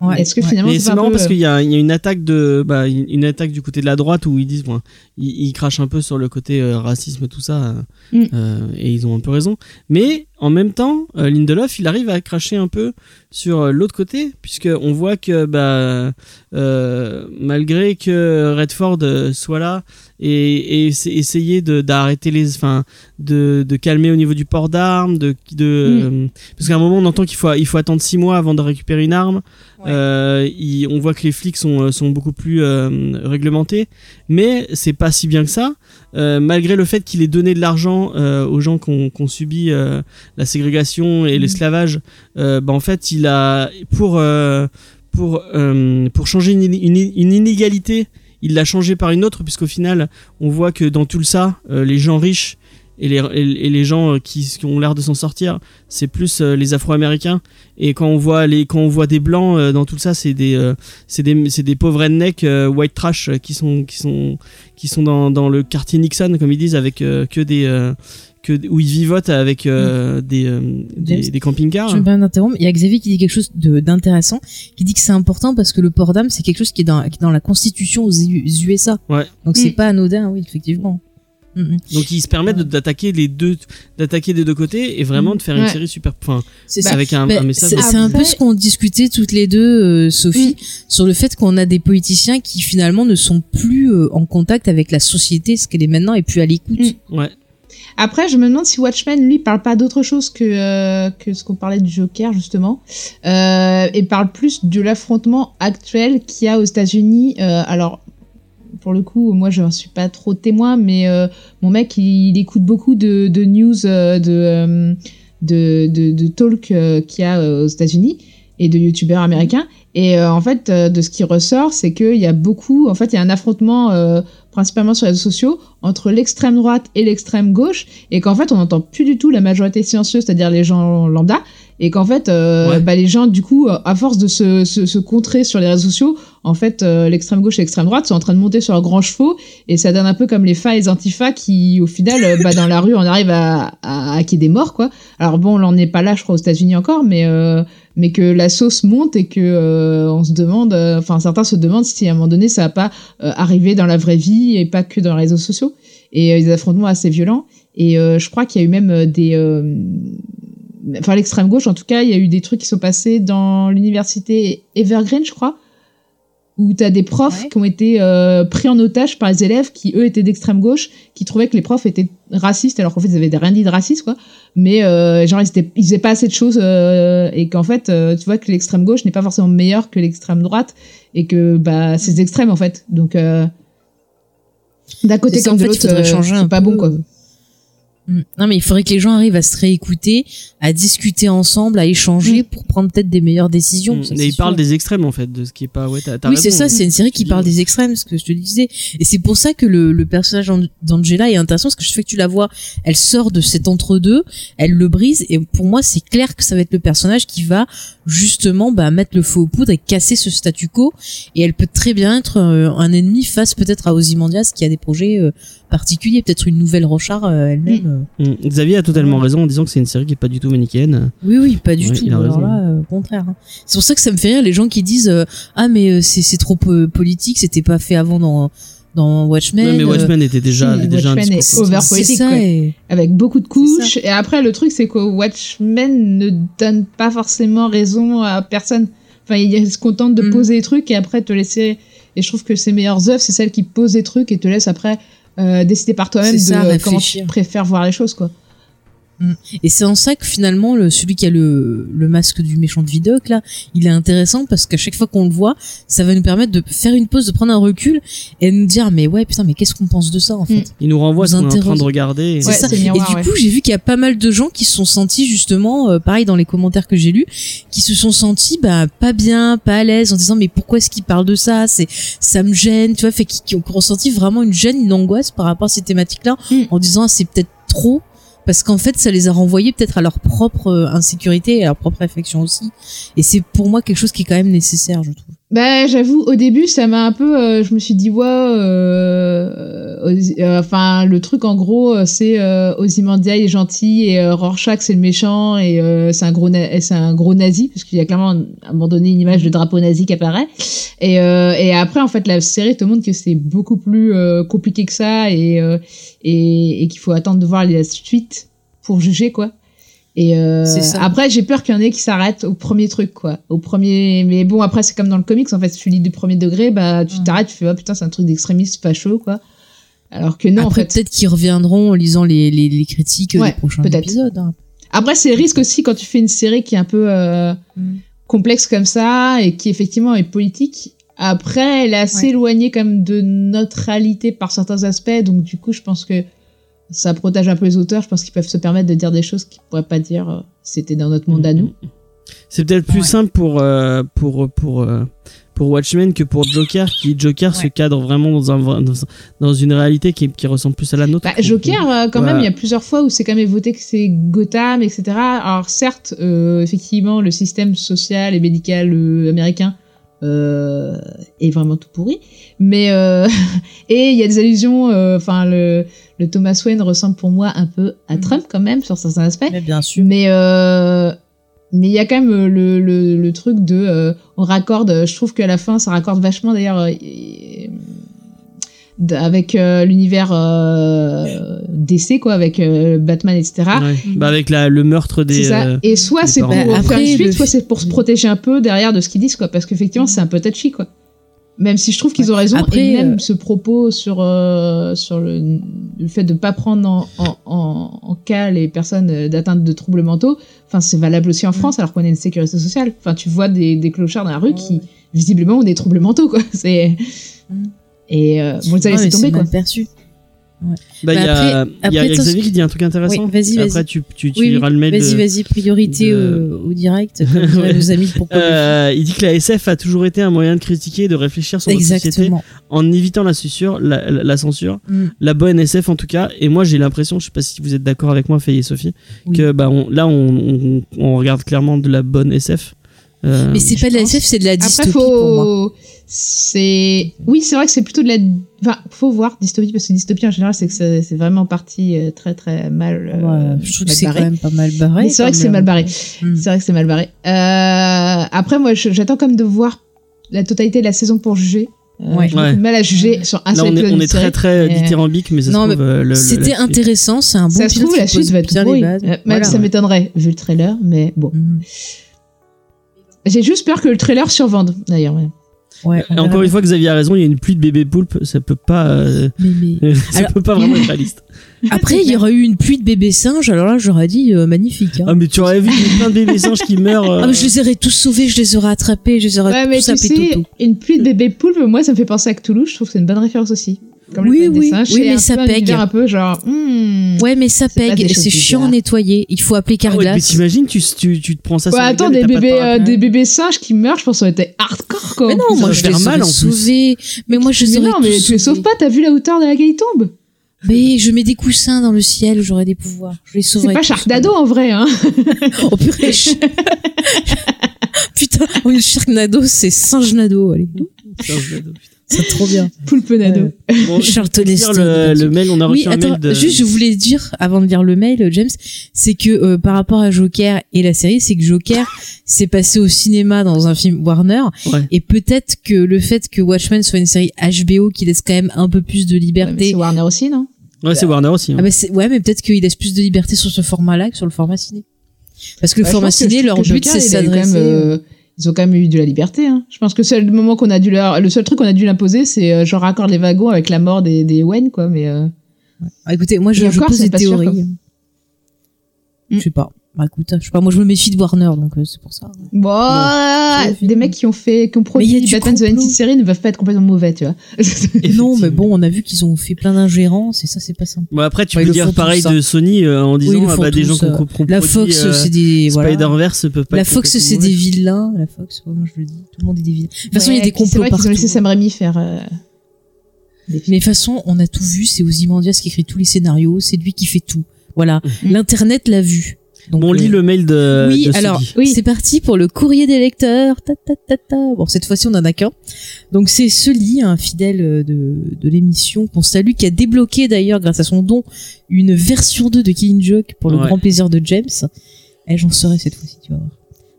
Ouais, Est-ce que ouais. finalement Mais c'est marrant peu, parce euh, qu'il y a, il y a une attaque de, bah, une attaque du côté de la droite où ils disent, bon, ils, ils crachent un peu sur le côté euh, racisme tout ça, euh, Mm. euh, et ils ont un peu raison. Mais en même temps, euh, Lindelof, il arrive à cracher un peu sur l'autre côté, puisque on voit que, bah, euh, malgré que Redford soit là et, et essa- essayer de d'arrêter les, enfin, de, de calmer au niveau du port d'armes, de, de, euh, parce qu'à un moment on entend qu'il faut, il faut attendre six mois avant de récupérer une arme. Ouais. Euh, il- on voit que les flics sont, euh, sont beaucoup plus euh, réglementés, mais c'est pas si bien que ça. Euh, malgré le fait qu'il ait donné de l'argent euh, aux gens qui ont, qui ont subi euh, la ségrégation et Mhm. l'esclavage, euh, bah, en fait, il a pour euh, pour euh, pour changer une, une, une inégalité, il l'a changé par une autre, puisqu'au final, on voit que dans tout ça, euh, les gens riches et les, gens euh, qui, ont l'air de s'en sortir, c'est plus euh, les Afro-Américains. Et quand on voit les, quand on voit des blancs dans tout ça, c'est des, c'est des, pauvres rednecks white trash qui sont, qui sont, dans, dans le quartier Nixon, comme ils disent, avec que des, que où ils vivotent avec euh, des, euh, des, camping-cars. Je me permets d'interrompre. Il y a Xavier qui dit quelque chose de- d'intéressant, qui dit que c'est important parce que le port d'âme, c'est quelque chose qui est dans, qui est dans la constitution aux USA. Ouais. Donc c'est Mm. pas anodin, oui, effectivement. Mm, mm. Donc ils se permettent de- d'attaquer les deux, d'attaquer des deux côtés et vraiment de faire une Ouais. série super, enfin, C'est Bah, ça. avec un, un message. c'est un peu ce qu'on discutait toutes les deux, euh, Sophie, sur le fait qu'on a des politiciens qui finalement ne sont plus euh, en contact avec la société, ce qu'elle est maintenant, et plus à l'écoute. Mm. Ouais. Après, je me demande si Watchmen, lui, parle pas d'autre chose que, euh, que ce qu'on parlait du Joker, justement, euh, et parle plus de l'affrontement actuel qu'il y a aux États-Unis. Euh, alors, pour le coup, moi, je ne suis pas trop témoin, mais mon mec, il, écoute beaucoup de, news, de, de, de, talk qu'il y a aux États-Unis et de youtubeurs américains. Et en fait, de ce qui ressort, c'est qu'il y a beaucoup, en fait, il y a un affrontement principalement sur les réseaux sociaux entre l'extrême droite et l'extrême gauche, et qu'en fait, on n'entend plus du tout la majorité silencieuse, c'est-à-dire les gens lambda, et qu'en fait, euh, Ouais. bah, les gens, du coup, euh, à force de se, se, se contrer sur les réseaux sociaux, en fait, euh, l'extrême gauche et l'extrême droite sont en train de monter sur leurs grands chevaux, et ça donne un peu comme les FA et les antifa qui, au final, euh, bah, dans la rue, on arrive à, à, à qu'il y ait des morts, quoi. Alors bon, on n'en est pas là, je crois, aux États-Unis encore, mais euh, mais que la sauce monte et que euh, on se demande, enfin certains se demandent si à un moment donné ça va pas euh, arriver dans la vraie vie et pas que dans les réseaux sociaux et euh, des affrontements assez violents. Et euh, je crois qu'il y a eu même des, euh, enfin l'extrême gauche en tout cas, il y a eu des trucs qui sont passés dans l'université Evergreen, je crois, où tu as des profs Ouais. qui ont été euh, pris en otage par les élèves qui eux étaient d'extrême gauche, qui trouvaient que les profs étaient racistes alors qu'en fait ils avaient rien dit de raciste quoi mais euh, genre ils, étaient, ils faisaient pas assez de choses euh, et qu'en fait euh, tu vois que l'extrême gauche n'est pas forcément meilleure que l'extrême droite et que bah c'est des extrêmes en fait donc euh, d'un côté comme de l'autre c'est pas peu. bon quoi. Non, mais il faudrait que les gens arrivent à se réécouter, à discuter ensemble, à échanger Mm. pour prendre peut-être des meilleures décisions. ça, Mais il parle des extrêmes en fait, de ce qui est pas. Ouais, t'as, t'as Oui, c'est ça, c'est une série qui parle des extrêmes, ce que je te disais. Et c'est pour ça que le, le personnage d'An- d'Angela est intéressant, parce que je fais que tu la vois, elle sort de cet entre-deux, elle le brise, et pour moi, c'est clair que ça va être le personnage qui va justement bah, mettre le feu aux poudres et casser ce statu quo. Et elle peut très bien être euh, un ennemi face peut-être à Ozymandias, qui a des projets euh, particuliers, peut-être une nouvelle Rochard euh, elle-même. euh. Mm. Xavier a totalement raison en disant que c'est une série qui est pas du tout manichéenne. Oui, oui, pas du Ouais, tout. Alors là, euh, au contraire. hein. C'est pour ça que ça me fait rire les gens qui disent euh, ah mais euh, c'est c'est trop euh, politique, c'était pas fait avant dans dans Watchmen. Ouais, mais euh, Watchmen était déjà, avait déjà un Watchmen discours est over c'est politique, ça. quoi. et- avec beaucoup de couches et après le truc c'est que Watchmen ne donne pas forcément raison à personne enfin il se contente de Mm. poser des trucs et après te laisser Et je trouve que ses meilleures œuvres, c'est celles qui posent des trucs et te laissent après décider par toi-même de ça, euh, comment tu préfères voir les choses, quoi. Et c'est en ça que finalement, le, celui qui a le, le masque du méchant de Vidoc, là, il est intéressant parce qu'à chaque fois qu'on le voit, ça va nous permettre de faire une pause, de prendre un recul et de nous dire, mais ouais, putain, mais qu'est-ce qu'on pense de ça, en fait? Il nous renvoie ce qu'on est en train de regarder. et- C'est Ouais, ça. et du ouais. coup, j'ai vu qu'il y a pas mal de gens qui se sont sentis justement, euh, pareil dans les commentaires que j'ai lus, qui se sont sentis bah pas bien, pas à l'aise, en disant mais pourquoi est-ce qu'il parle de ça? C'est ça me gêne, tu vois, fait qui, qui ont ressenti vraiment une gêne, une angoisse par rapport à ces thématiques-là, Mm. en disant ah, c'est peut-être trop. Parce qu'en fait, ça les a renvoyés peut-être à leur propre euh, insécurité et à leur propre réflexion aussi. Et c'est pour moi quelque chose qui est quand même nécessaire, je trouve. Bah, j'avoue, au début, ça m'a un peu. euh, je me suis dit, ouais. euh, euh, Enfin, le truc, en gros, euh, c'est euh, Ozymandias il est gentil et euh, Rorschach c'est le méchant et c'est un gros, c'est un gros nazi parce qu'il y a clairement à un moment donné une image de drapeau nazi qui apparaît. Et, et après, en fait, la série te montre que c'est beaucoup plus compliqué que ça et et, et qu'il faut attendre de voir la suite pour juger, quoi. Et euh, après, j'ai peur qu'il y en ait qui s'arrêtent au premier truc, quoi. Au premier. Mais bon, après, c'est comme dans le comics, en fait, si tu lis du premier degré, bah, tu Mm. t'arrêtes, tu fais, oh putain, c'est un truc d'extrémiste facho, quoi. Alors que non, Après, en fait. peut-être qu'ils reviendront en lisant les, les, les critiques Ouais, des prochains épisodes. hein. Après, c'est le risque aussi quand tu fais une série qui est un peu euh, Mm. complexe comme ça et qui effectivement est politique. Après, elle est assez Ouais. éloignée comme de notre réalité par certains aspects, donc du coup, je pense que ça protège un peu les auteurs. Je pense qu'ils peuvent se permettre de dire des choses qu'ils pourraient pas dire euh, si c'était dans notre monde à nous. C'est peut-être plus Ouais. simple pour euh, pour pour euh, pour Watchmen que pour Joker qui Joker se cadre vraiment dans un dans, dans une réalité qui, qui ressemble plus à la nôtre. Bah, Joker, euh, quand Ouais. même, il y a plusieurs fois où c'est quand même voté que c'est Gotham, etc. Alors certes, euh, effectivement, le système social et médical euh, américain euh, est vraiment tout pourri, mais euh, et il y a des allusions. euh, Enfin, le, le Thomas Wayne ressemble pour moi un peu à Mhm. Trump quand même sur certains aspects. Mais bien sûr. Mais euh, mais il y a quand même euh, le, le, le truc de euh, on raccorde. Je trouve qu'à la fin ça raccorde vachement d'ailleurs euh, avec euh, l'univers euh, DC quoi, avec euh, Batman etc. Ouais. Bah avec la, le meurtre des. Ça. euh, Et soit c'est pour. Bah, après, une suite, le- soit c'est pour se protéger un peu derrière de ce qu'ils disent quoi, parce qu'effectivement c'est un peu touchy quoi. Même si je trouve qu'ils ont raison, Après, et même euh, ce propos sur euh, sur le, le fait de pas prendre en, en, en, en cas les personnes d'atteinte de troubles mentaux, enfin c'est valable aussi en France alors qu'on a une sécurité sociale. Enfin tu vois des, des clochards dans la rue Ouais, qui ouais. visiblement ont des troubles mentaux quoi. C'est Mm. Et euh, bon ça Ah, laissé mais tomber quoi. perçu. Bah, il y Bah, il y a Xavier qui dit un truc intéressant. Oui, vas-y, vas-y. Après, tu, tu, tu Oui, oui. liras le mail. Vas-y, de- vas-y, priorité de- au direct. nos amis le Euh, il dit que la SF a toujours été un moyen de critiquer et de réfléchir sur faire notre société Exactement. en évitant la censure, la, la- la censure, Mm. la bonne SF en tout cas. Et moi, j'ai l'impression, je sais pas si vous êtes d'accord avec moi, Faye et Sophie, Oui. que bah on, là, on, on, on regarde clairement de la bonne SF. Euh, Mais c'est pas de la. SF, c'est de la Après dystopie pour moi. C'est oui c'est vrai que c'est plutôt de la enfin faut voir dystopie parce que dystopie en général c'est que c'est c'est vraiment parti euh, très très mal. euh, Ouais, je trouve que c'est quand même pas mal barré. Mais c'est vrai que c'est mal euh, barré. mm. C'est vrai que c'est mal barré. Euh, après, moi, j'attends comme de voir la totalité de la saison pour juger. Euh, Ouais. Ouais. mal à juger sur un là, seul on est, on est très très mais- dithyrambique, mais ça Non, se trouve, euh, C'était intéressant, c'est un bon Ça se trouve, la suite va être bien les pourrie. bases. Euh, Même Voilà. ça m'étonnerait, vu le trailer, mais bon. Mhm. J'ai juste peur que le trailer survende, d'ailleurs. ouais. Ouais, Et encore une fois, Xavier a raison, il y a une pluie de bébés poulpes, ça peut pas, euh. Mais- mais- ça Alors- peut pas vraiment être réaliste. Après, il y aurait eu une pluie de bébés singes, alors là, j'aurais dit euh, magnifique. hein. Ah, mais tu aurais vu plein de bébés singes qui meurent. euh, Ah, mais je les aurais tous sauvés, je les aurais attrapés, je les aurais Ouais, mais tous tu appelés sais, Toto. une pluie de bébés poulpes, moi, ça me fait penser à Cthulhu. Je trouve que c'est une bonne référence aussi. Comme Oui, oui, singes, oui, c'est mais un ça peu un pègue. univers un peu genre. hmm. Ouais, mais ça C'est choses c'est chiant à nettoyer. Il faut appeler ah ouais, mais Carglass. t'imagines, tu, tu, tu te prends ça Ouais, sur attends, des bébés, euh, des bébés singes qui meurent, je pense que ça aurait été hardcore, quoi. mais non, moi je les mal, en plus. sauvés. Mais moi je les aurais non, mais tu les sauves pas, t'as vu la hauteur de laquelle ils tombent Mais je mets des coussins dans le ciel, j'aurais des pouvoirs. Je les C'est sauverais. pas. Sharknado en vrai, hein. Oh purée. je- Putain, une Sharknado, c'est Singe-nado, allez. C'est trop bien. Poulpenado. Bon, Charlton dire Heston, le, le mail, on a Oui, reçu un attends, mail de. juste je voulais dire avant de lire le mail, James, c'est que euh, par rapport à Joker et la série, c'est que Joker s'est passé au cinéma dans un film Warner Ouais. et peut-être que le fait que Watchmen soit une série HBO qui laisse quand même un peu plus de Ouais, mais liberté. C'est Warner aussi, non? Ouais, c'est Warner aussi. hein. ah bah c'est- ouais, mais peut-être qu'il laisse plus de liberté sur ce format-là que sur le format ciné. Parce que le je format je ciné, leur que but c'est s'adresser. Ils ont quand même eu de la liberté. Hein. Je pense que seul moment qu'on a dû leur, le seul truc qu'on a dû l'imposer, c'est euh, genre raccorder les wagons avec la mort des, des Wen, quoi. Mais euh, Ah, écoutez, moi je, je encore, pose des sûr, théories. quoi. Je sais pas. Bah écoute, je sais pas, moi je me méfie de Warner, donc euh, c'est pour ça. bon, c'est des mecs qui ont fait, qui ont Mais il y a produit du Batman The. Animated Series ne peuvent pas être complètement mauvais, tu vois. Non, mais bon, on a vu qu'ils ont fait plein d'ingérences et ça c'est pas simple. Bon, après, tu Ouais, ils peux dire pareil de Sony euh, en Oui, ils disant le ah bah, des gens qui ont euh, compris La Fox, c'est des voilà. Spider-Verse peut pas La Fox, c'est des vilains. La Fox, ouais, moi je le dis. Tout le monde est des vilains. De toute façon, il y a des complots vrai qu'ils partout. ont laissé Sam Raimi faire. euh. Mais de toute façon, on a tout vu. C'est Ozymandias qui écrit tous les scénarios. C'est lui qui fait tout. Voilà. Mhm. L'internet l'a vu. Donc, Bon, on lit euh, le mail de. oui, de alors Oui. c'est parti pour le courrier des lecteurs. Ta, ta, ta, ta. Bon, cette fois-ci, on en a qu'un. Donc c'est Sully, un fidèle de, de l'émission qu'on salue, qui a débloqué d'ailleurs grâce à son don une version 2 de Killing Joke pour le Ouais. grand plaisir de James. Et j'en serai cette fois-ci, tu vas voir.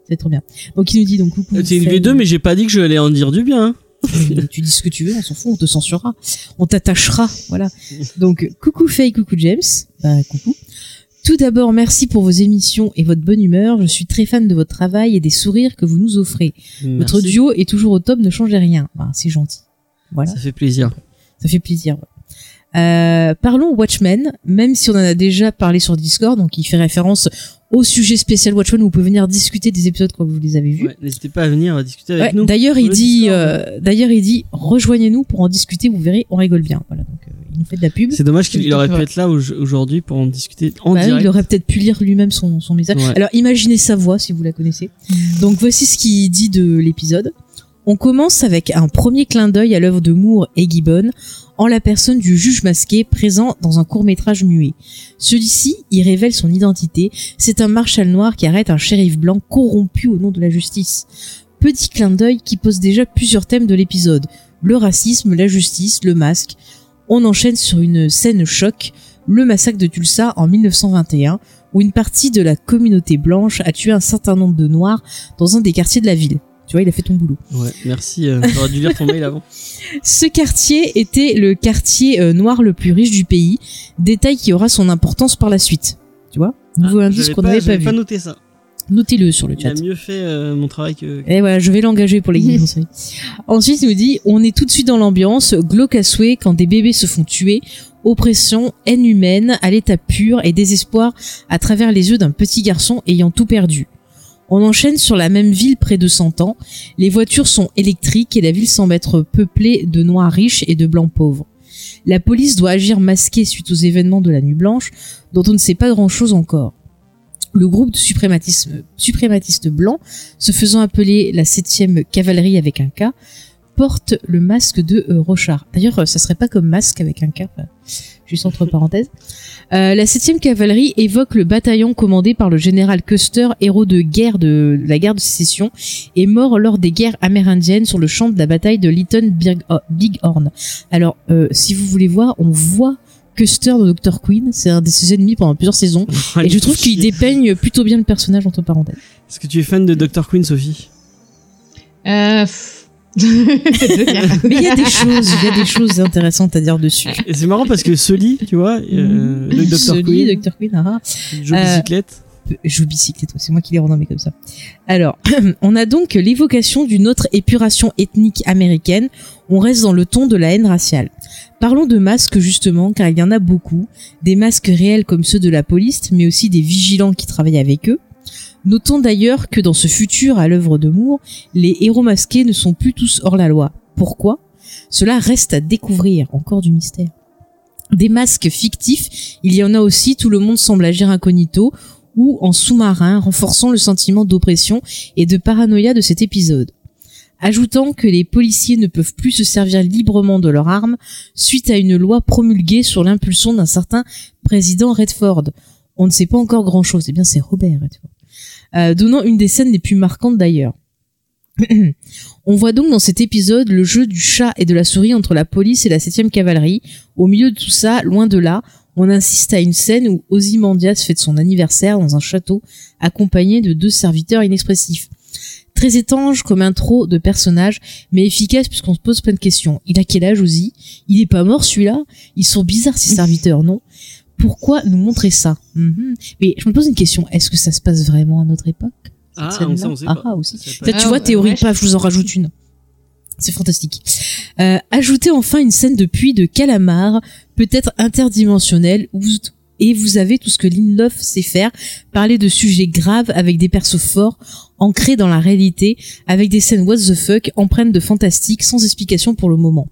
C'est trop bien. Donc il nous dit donc coucou. C'est une Faye. V2, mais j'ai pas dit que je allais en dire du bien. hein. Tu dis ce que tu veux, on s'en fout, on te censurera. On t'attachera, voilà. Donc, coucou Faye, coucou James. Bah, coucou. Tout d'abord, merci pour vos émissions et votre bonne humeur. Je suis très fan de votre travail et des sourires que vous nous offrez. Votre duo est toujours au top, ne changez rien. Bah, c'est gentil. Voilà, Ça fait plaisir. ça fait plaisir. ouais. Euh, parlons Watchmen, même si on en a déjà parlé sur Discord, donc il fait référence au sujet spécial Watchmen où vous pouvez venir discuter des épisodes quand vous les avez vus. Ouais, N'hésitez pas à venir discuter avec Ouais, nous. D'ailleurs, il dit, euh, d'ailleurs, il dit, rejoignez-nous pour en discuter. Vous verrez, on rigole bien. Voilà. Donc, euh, il nous fait de la pub. C'est dommage qu'il il aurait pu être là au- aujourd'hui pour en discuter en Bah direct. il aurait peut-être pu lire lui-même son, son message. Ouais. Alors, imaginez sa voix si vous la connaissez. Donc, voici ce qu'il dit de l'épisode. On commence avec un premier clin d'œil à l'œuvre de Moore et Gibbon en la personne du juge masqué présent dans un court-métrage muet. Celui-ci y révèle son identité. C'est un marshal noir qui arrête un shérif blanc corrompu au nom de la justice. Petit clin d'œil qui pose déjà plusieurs thèmes de l'épisode. Le racisme, la justice, le masque. On enchaîne sur une scène choc, le massacre de Tulsa en 1921, où une partie de la communauté blanche a tué un certain nombre de noirs dans un des quartiers de la ville. Tu vois, il a fait ton boulot. Ouais, merci. euh, J'aurais dû lire ton mail avant. Ce quartier était le quartier euh, noir le plus riche du pays, détail qui aura son importance par la suite. Tu vois? Nouveau Ah, indice j'avais qu'on n'avait pas, j'avais vu. pas noté ça. Notez-le sur le Il a chat. mieux fait euh, mon travail que. Et voilà, je vais l'engager pour les guides série. Ensuite, il nous dit, on est tout de suite dans l'ambiance, glauque à souhait quand des bébés se font tuer, oppression, haine humaine, à l'état pur et désespoir à travers les yeux d'un petit garçon ayant tout perdu. On enchaîne sur la même ville près de 100 ans, les voitures sont électriques et la ville semble être peuplée de noirs riches et de blancs pauvres. La police doit agir masquée suite aux événements de la nuit blanche, dont on ne sait pas grand chose encore. Le groupe de suprématistes blancs se faisant appeler la 7e cavalerie avec un K, porte le masque de euh, Rochard. D'ailleurs, euh, ça serait pas comme masque avec un K, enfin, juste entre parenthèses. Euh, la 7e cavalerie évoque le bataillon commandé par le général Custer, héros de guerre de la guerre de sécession, et mort lors des guerres amérindiennes sur le champ de la bataille de Lytton Big- oh, Bighorn. Alors, euh, si vous voulez voir, on voit Custer de Dr. Queen, c'est un de ses ennemis pendant plusieurs saisons, et je trouve qu'il dépeigne plutôt bien le personnage entre parenthèses. Est-ce que tu es fan de Dr. Queen, Sophie? Euh. Mais il y a des choses, il y a des choses intéressantes à dire dessus. Et c'est marrant parce que Sully, tu vois, euh, le Dr. Sully, Queen, Dr. Queen, ah, Joe Euh, Bicyclette. je joue bicyclette, ouais, c'est moi qui l'ai renommé comme ça. Alors, on a donc l'évocation d'une autre épuration ethnique américaine. On reste dans le ton de la haine raciale. Parlons de masques justement, car il y en a beaucoup. Des masques réels comme ceux de la police, mais aussi des vigilants qui travaillent avec eux. Notons d'ailleurs que dans ce futur à l'œuvre de Moore, les héros masqués ne sont plus tous hors la loi. Pourquoi? Cela reste à découvrir, encore du mystère. Des masques fictifs, il y en a aussi, tout le monde semble agir incognito ou en sous-marin, renforçant le sentiment d'oppression et de paranoïa de cet épisode. Ajoutant que les policiers ne peuvent plus se servir librement de leurs armes suite à une loi promulguée sur l'impulsion d'un certain président Redford. On ne sait pas encore grand chose. Eh bien, c'est Robert Redford. Euh, donnant une des scènes les plus marquantes d'ailleurs. On voit donc dans cet épisode le jeu du chat et de la souris entre la police et la 7 cavalerie. Au milieu de tout ça, loin de là, on insiste à une scène où Ozymandias fête son anniversaire dans un château, accompagné de deux serviteurs inexpressifs. Très étrange comme intro de personnage, mais efficace puisqu'on se pose plein de questions. Il a quel âge Ozzy? Il est pas mort celui-là? Ils sont bizarres ces serviteurs, non? Pourquoi nous montrer ça Mhm. Mais je me pose une question, est-ce que ça se passe vraiment à notre époque Ah, on sait, on sait Ah, pas. ah, aussi. Tu vois, théorie ouais, paf, je vous en rajoute une. C'est fantastique. Euh, ajoutez enfin une scène de puits de calamar, peut-être interdimensionnelle, où vous- et vous avez tout ce que Lindelof sait faire, parler de sujets graves avec des persos forts, ancrés dans la réalité, avec des scènes what the fuck, empreintes de fantastique, sans explication pour le moment.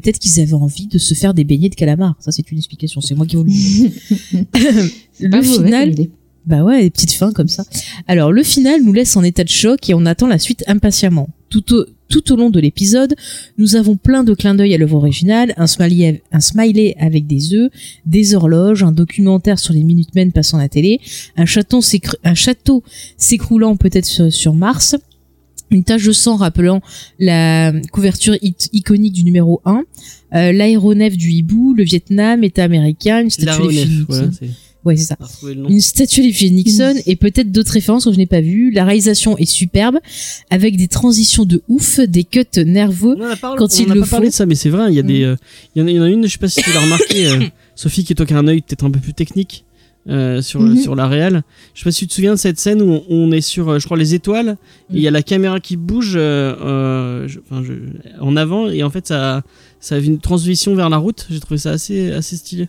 Peut-être qu'ils avaient envie de se faire des beignets de calamar. Ça, c'est une explication. C'est moi qui vous le dis. Le final, bah ouais, des petites fins comme ça. Alors le final nous laisse en état de choc et on attend la suite impatiemment. Tout au, tout au long de l'épisode, nous avons plein de clins d'œil à l'œuvre originale, un smiley, un smiley avec des œufs, des horloges, un documentaire sur les Minutemen passant à la télé, un château, s'écr- un château s'écroulant peut-être sur, sur Mars, une tache de sang rappelant la couverture iconique du numéro 1, euh, l'aéronef du hibou, le Vietnam, État américain, une statue Nixon. Ouais, c'est ça on une statue Nixon et peut-être d'autres références que je n'ai pas vues. La réalisation est superbe, avec des transitions de ouf, des cuts nerveux. On en a parlé, quand on a le pas parlé de ça, mais c'est vrai, il y a Mm. des, euh, il y, en a, il y en a une, je sais pas si tu l'as remarqué, euh, Sophie, qui est toi qui a un œil peut-être un peu plus technique euh, sur Mhm. sur la réal. Je sais pas si tu te souviens de cette scène où on, est sur, euh, je crois, les étoiles, et il y a la caméra qui bouge euh, euh, je- enfin, je- en avant, et en fait ça, ça a une transition vers la route. J'ai trouvé ça assez assez stylé.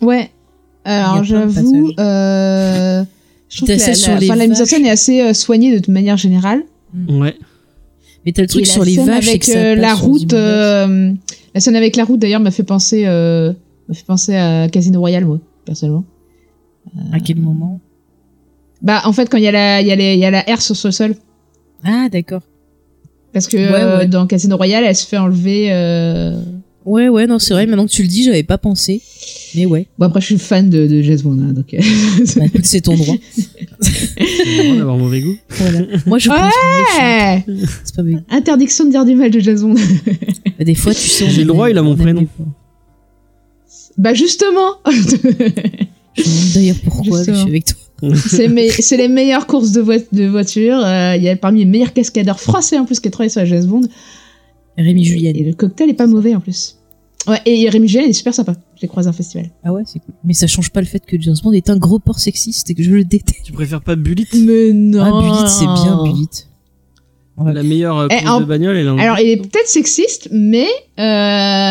Ouais. Alors Il y a plein de j'avoue, euh, je trouve que la, mise en scène est assez euh, soignée de manière générale. Ouais. Mais t'as le truc sur les vaches et avec que ça euh, passe la route. euh, la scène avec la route d'ailleurs m'a fait penser, euh, m'a fait penser à Casino Royale moi personnellement. À quel moment? Bah en fait quand il y a la, il y a les, il y a la R sur le sol. Ah, d'accord. Parce que Ouais, euh, ouais. dans Casino Royale, elle se fait enlever. euh, Ouais, ouais, non, c'est vrai. Maintenant que tu le dis, j'avais pas pensé. Mais ouais. Bon après je suis fan de, de James Bond hein, donc. euh, Bah, écoute, c'est ton droit. C'est marrant d'avoir mauvais goût. Voilà. Moi, je pense Ouais C'est pas bien. Interdiction de dire du mal de James Bond. Bah, Des fois, tu sais. J'ai le droit, il a mon prénom. bah justement. Je me demande d'ailleurs pourquoi je suis avec toi. c'est les meilleures courses de, de voiture. euh, Il y a parmi les meilleurs cascadeurs français en plus qui a travaillé sur la James Bond. Rémi Julien. Et le cocktail est pas mauvais en plus. Ouais, et Rémi Julien est super sympa. Je l'ai croisé en festival. Ah ouais, c'est cool. Mais ça change pas le fait que James Bond est un gros porc sexiste et que je le déteste. Tu préfères pas Bullet Mais non. Ah, Bullitt, c'est bien, Bullitt. Ouais. La meilleure euh, Eh, course en- de bagnole, elle en Alors, il est peut-être sexiste, mais euh,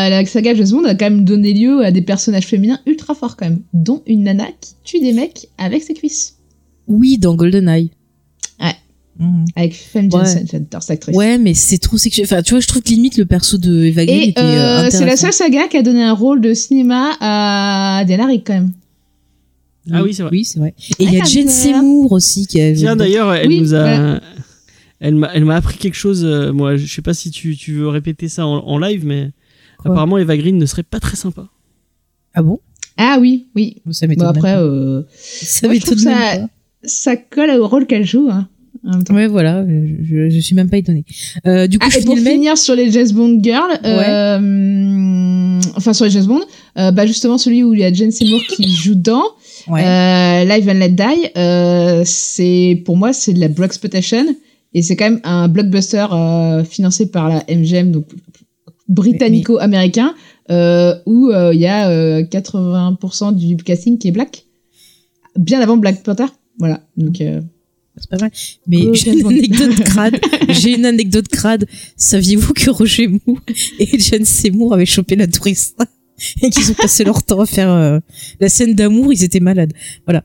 la saga James Bond a quand même donné lieu à des personnages féminins ultra forts quand même, dont une nana qui tue des mecs avec ses cuisses. Oui, dans GoldenEye. Ouais. Mhm. Avec Femme Ouais. Jensen, j'adore cette actrice. Ouais, mais c'est trop sexuel. Enfin, tu vois, je trouve que limite le perso de Eva Green était euh, euh, c'est la seule saga qui a donné un rôle de cinéma à Diana Rigg quand même. Ah oui, c'est vrai. Oui, c'est vrai. Et il y a Ah, Jane. Seymour aussi qui a Tiens, d'ailleurs, elle Oui, nous a. voilà. Elle m'a, elle m'a appris quelque chose. euh, moi, je sais pas si tu, tu veux répéter ça en, en live, mais Quoi apparemment Eva Green ne serait pas très sympa. Ah bon? Ah oui, oui. Ça Bon m'étonne. après, même euh, ça moi, je trouve m'étonne ça- ça colle au rôle qu'elle joue. Hein. Ouais, voilà, je, je, je suis même pas étonnée. Euh, du coup, Ah, je et pour finir sur les James Bond Girls, euh, enfin sur les James Bond, euh, bah justement celui où il y a Jane Seymour qui joue dans Ouais. euh, Live and Let Die, euh, c'est pour moi c'est de la exploitation et c'est quand même un blockbuster euh, financé par la MGM donc britannico-américain euh, où euh, il y a euh, 80% du casting qui est black, bien avant Black Panther. Voilà, donc euh, C'est pas mal. Mais Oh, j'ai une anecdote crade. J'ai une anecdote crade. Saviez-vous que Roger Moore et Jane Seymour avaient chopé la touriste? et qu'ils ont passé leur temps à faire euh, la scène d'amour, ils étaient malades. Voilà.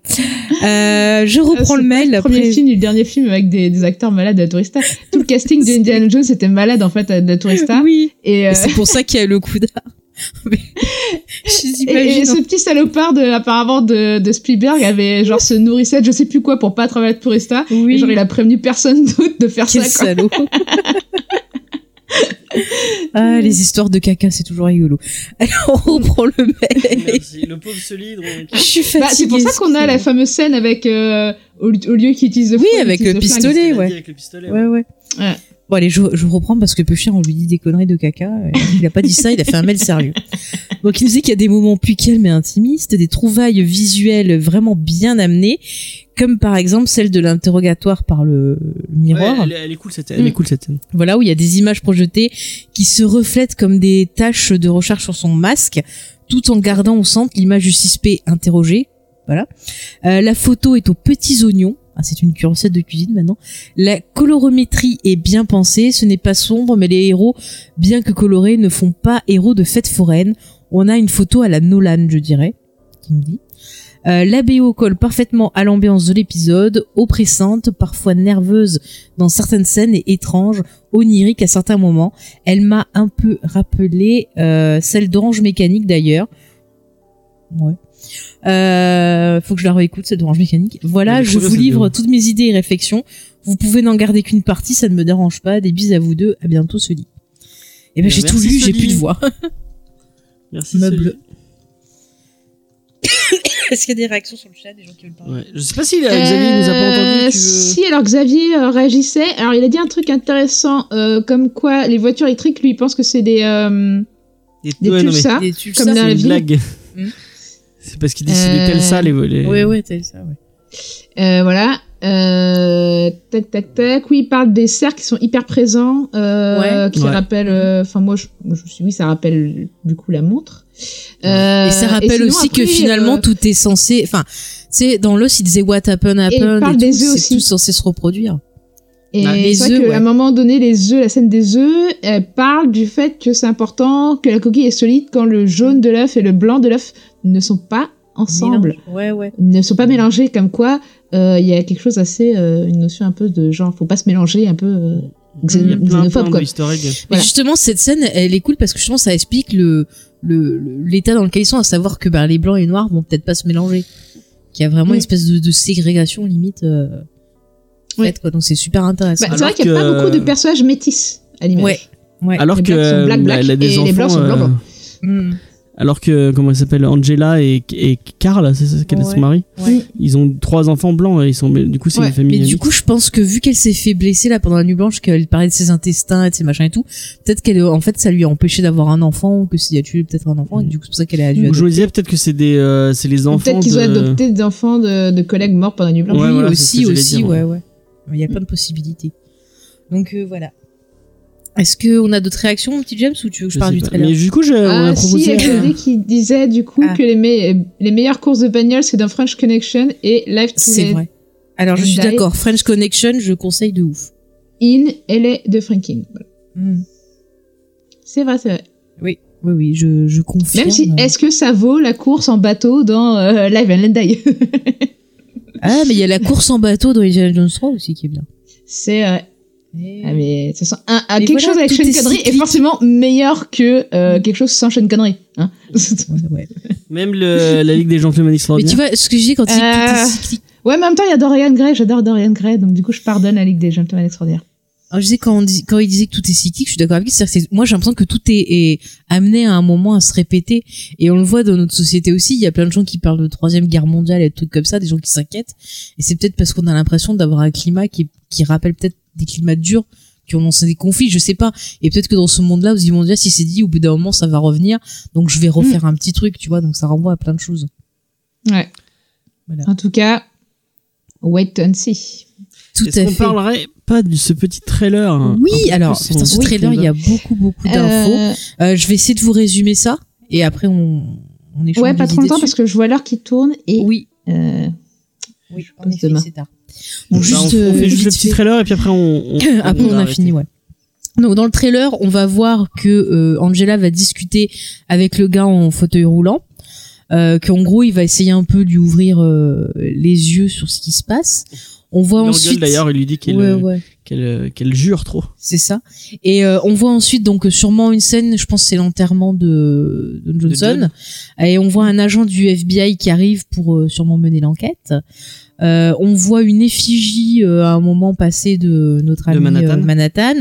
Euh, je reprends Ah, le c'est mail. Le premier après- film, le dernier film avec des, des acteurs malades à Tourista. Tout le casting d'Indiana Jones était malade en fait à de Tourista. Oui. Et, euh, C'est pour ça qu'il y a le coup d'art. Mais- Je et, et ce petit salopard de, apparemment de, de Spielberg avait genre se nourrissait de je sais plus quoi pour pas travailler à Tourista. Oui. Et genre il a prévenu personne d'autre de faire Quel ça. Quoi. salaud. Ah, les histoires de caca, c'est toujours rigolo. Alors, on reprend le mail. Merci. Le pauvre solide. Je suis fatiguée. Bah, c'est pour ça qu'on a la fameuse scène avec euh, au, lieu qu'il utilise le Oui, fouet, il avec utilise le flingue. pistolet. ouais. Avec le pistolet. Ouais, ouais. Ouais. Bon, allez, je, je reprends parce que Peuchère, on lui dit des conneries de caca. euh, Il a pas dit ça, il a fait un mail sérieux. Donc, il nous dit qu'il y a des moments plus calmes et intimistes, des trouvailles visuelles vraiment bien amenées, comme par exemple celle de l'interrogatoire par le, le miroir. Ouais, elle, elle est cool cette, elle est Mm. cool cette. Voilà, où il y a des images projetées qui se reflètent comme des taches de recherche sur son masque, tout en gardant au centre l'image du suspect interrogé. Voilà. Euh, la photo est aux petits oignons, C'est une recette de cuisine maintenant. La colorométrie est bien pensée, ce n'est pas sombre, mais les héros, bien que colorés, ne font pas héros de fête foraine. On a une photo à la Nolan, je dirais, qui me dit. Euh, colle parfaitement à l'ambiance de l'épisode, oppressante, parfois nerveuse dans certaines scènes et étrange, onirique à certains moments. Elle m'a un peu rappelé euh, celle d'Orange Mécanique d'ailleurs. Ouais. Euh, faut que je la réécoute cette Orange Mécanique. Voilà, je vous livre toutes mes idées et réflexions. Vous pouvez n'en garder qu'une partie, ça ne me dérange pas. Des bises à vous deux. À bientôt, Sully. Et ben Eh j'ai ben, tout merci, lu, j'ai plus de voix. Merci. Meuble. Est-ce qu'il y a des réactions sur le chat, des gens qui veulent parler Ouais. Je sais pas si euh, Xavier nous a pas entendu. Euh, tu veux- Si, alors Xavier euh, réagissait. Alors, il a dit un truc intéressant, euh, comme quoi les voitures électriques, lui, il pense que c'est des, euh, des Ouais, non, mais Tulsa. Des Tulsa, comme dans la une ville. blague. C'est parce qu'il dit Euh, tels ça les volets. Ouais, ouais, t'as ça, ouais. Euh, voilà. Euh, tac, tac, tac. Oui, il parle des cerfs qui sont hyper présents, euh, Ouais. qui Ouais. rappellent. euh, Enfin, moi, je, je me suis oui, ça rappelle du coup la montre. Euh, et ça rappelle sinon, aussi après, que finalement euh, tout est censé. Enfin, c'est dans l'os, il disait what happened il happened. parle et œufs c'est tout censé se reproduire. Et Ah, c'est vrai qu'à ouais. un moment donné, les œufs, la scène des œufs, elle parle du fait que c'est important que la coquille est solide quand le jaune de l'œuf et le blanc de l'œuf ne sont pas ensemble, Mélange. Ouais, ouais. ne sont pas mélangés. Comme quoi, euh, il y a quelque chose assez, euh, une notion un peu de genre, faut pas se mélanger, un peu euh, y plein, xénophobe quoi. justement, cette scène, elle est cool parce que justement, ça explique le l'état dans lequel ils sont, à savoir que bah, les blancs et les noirs vont peut-être pas se mélanger. Qu'il y a vraiment Mm. une espèce de, de ségrégation limite. Euh, faite, quoi. Donc c'est super intéressant. Bah, c'est vrai qu'il n'y a que- pas beaucoup de personnages métis à l'image. Ouais. ouais. Alors Les que sont black, black, elle a des et les enfants. blancs sont blancs, euh, blancs. Mm. Alors que comment elle s'appelle Angela et, et Carl, c'est ça qu'elle est son Ouais. mari. Ouais. Ils ont trois enfants blancs et ils sont mais du coup c'est Ouais, une famille. Mais du mixte. coup, je pense que vu qu'elle s'est fait blesser là pendant la nuit blanche, qu'elle parlait de ses intestins et de ses machins et tout, peut-être qu'elle, en fait, ça lui a empêché d'avoir un enfant ou que s'il a tué peut-être un enfant et du coup c'est pour ça qu'elle a dû. Ou je me disais peut-être que c'est des euh, c'est les enfants Peut-être qu'ils ont adopté des enfants de, de collègues morts pendant la nuit blanche. Ouais, oui, voilà, aussi, aussi, dire, ouais, ouais. ouais. Il y a plein de possibilités. Donc euh, voilà. Est-ce qu'on a d'autres réactions, mon petit James, ou tu veux que je, je parle du pas. trailer Mais du coup, je, on a Ah si, il y a Xavier qui disait du coup Ah. que les, me- les meilleures courses de bagnole c'est dans French Connection et Live to C'est vrai. Alors je suis d'accord, French Connection, je conseille de ouf. In LA de Franklin. Voilà. Mm. C'est vrai, c'est vrai. Oui, oui, oui, je, je confirme. Même si, est-ce que ça vaut la course en bateau dans euh, Live and Let Die? Ah, mais il y a la course en bateau dans Indiana Jones 3 aussi qui est bien. C'est euh, ah, mais de toute façon, un, un- Mais quelque voilà, chose avec Sean est Connery est forcément meilleur que euh, quelque chose sans Sean Connery. Hein Ouais, ouais. Même le, la Ligue des Gentlemen Mais Extraordinaires. tu vois, ce que je dis quand il dit Euh, cyclique. ouais, mais en même temps, il y a Dorian Gray. J'adore Dorian Gray, donc du coup, je pardonne la Ligue des Gentlemen Extraordinaires. Alors, je disais quand, on dit, quand il disait que tout est cyclique, je suis d'accord avec lui. C'est-à-dire que c'est- moi, j'ai l'impression que tout est, est amené à un moment à se répéter. Et on le voit dans notre société aussi. Il y a plein de gens qui parlent de troisième guerre mondiale et de trucs comme ça, des gens qui s'inquiètent. Et c'est peut-être parce qu'on a l'impression d'avoir un climat qui, qui rappelle peut-être des climats durs qui ont lancé des conflits, je sais pas. Et peut-être que dans ce monde-là, aux mondial, si c'est dit, au bout d'un moment, ça va revenir. Donc, je vais refaire un petit truc, tu vois. Donc, ça renvoie à plein de choses. Ouais. Voilà. En tout cas, wait and see. Tout Est-ce à qu'on fait. parlerait pas de ce petit trailer hein, Oui, alors, plus putain, ce trailer, il y a beaucoup, beaucoup d'infos. Euh, Euh, je vais essayer de vous résumer ça et après on, on échange ouais, pas trop longtemps dessus. parce que je vois l'heure qui tourne et oui, euh, oui, en pense effet, demain. c'est tard. Bah, juste, on, on euh, fait juste le petit fait. trailer et puis après on. on- Après, on, a fini, ouais. Donc, dans le trailer, on va voir que euh, Angela va discuter avec le gars en fauteuil roulant. Euh, qu'en gros, il va essayer un peu de lui ouvrir euh, les yeux sur ce qui se passe. On voit Il ensuite. d'ailleurs, il lui dit qu'elle ouais, ouais. qu'elle jure trop. C'est ça. Et euh, on voit ensuite donc sûrement une scène, je pense c'est l'enterrement de, de Johnson. Et on voit un agent du FBI qui arrive pour sûrement mener l'enquête. Euh, on voit une effigie euh, à un moment passé de notre De ami Manhattan. euh, Manhattan.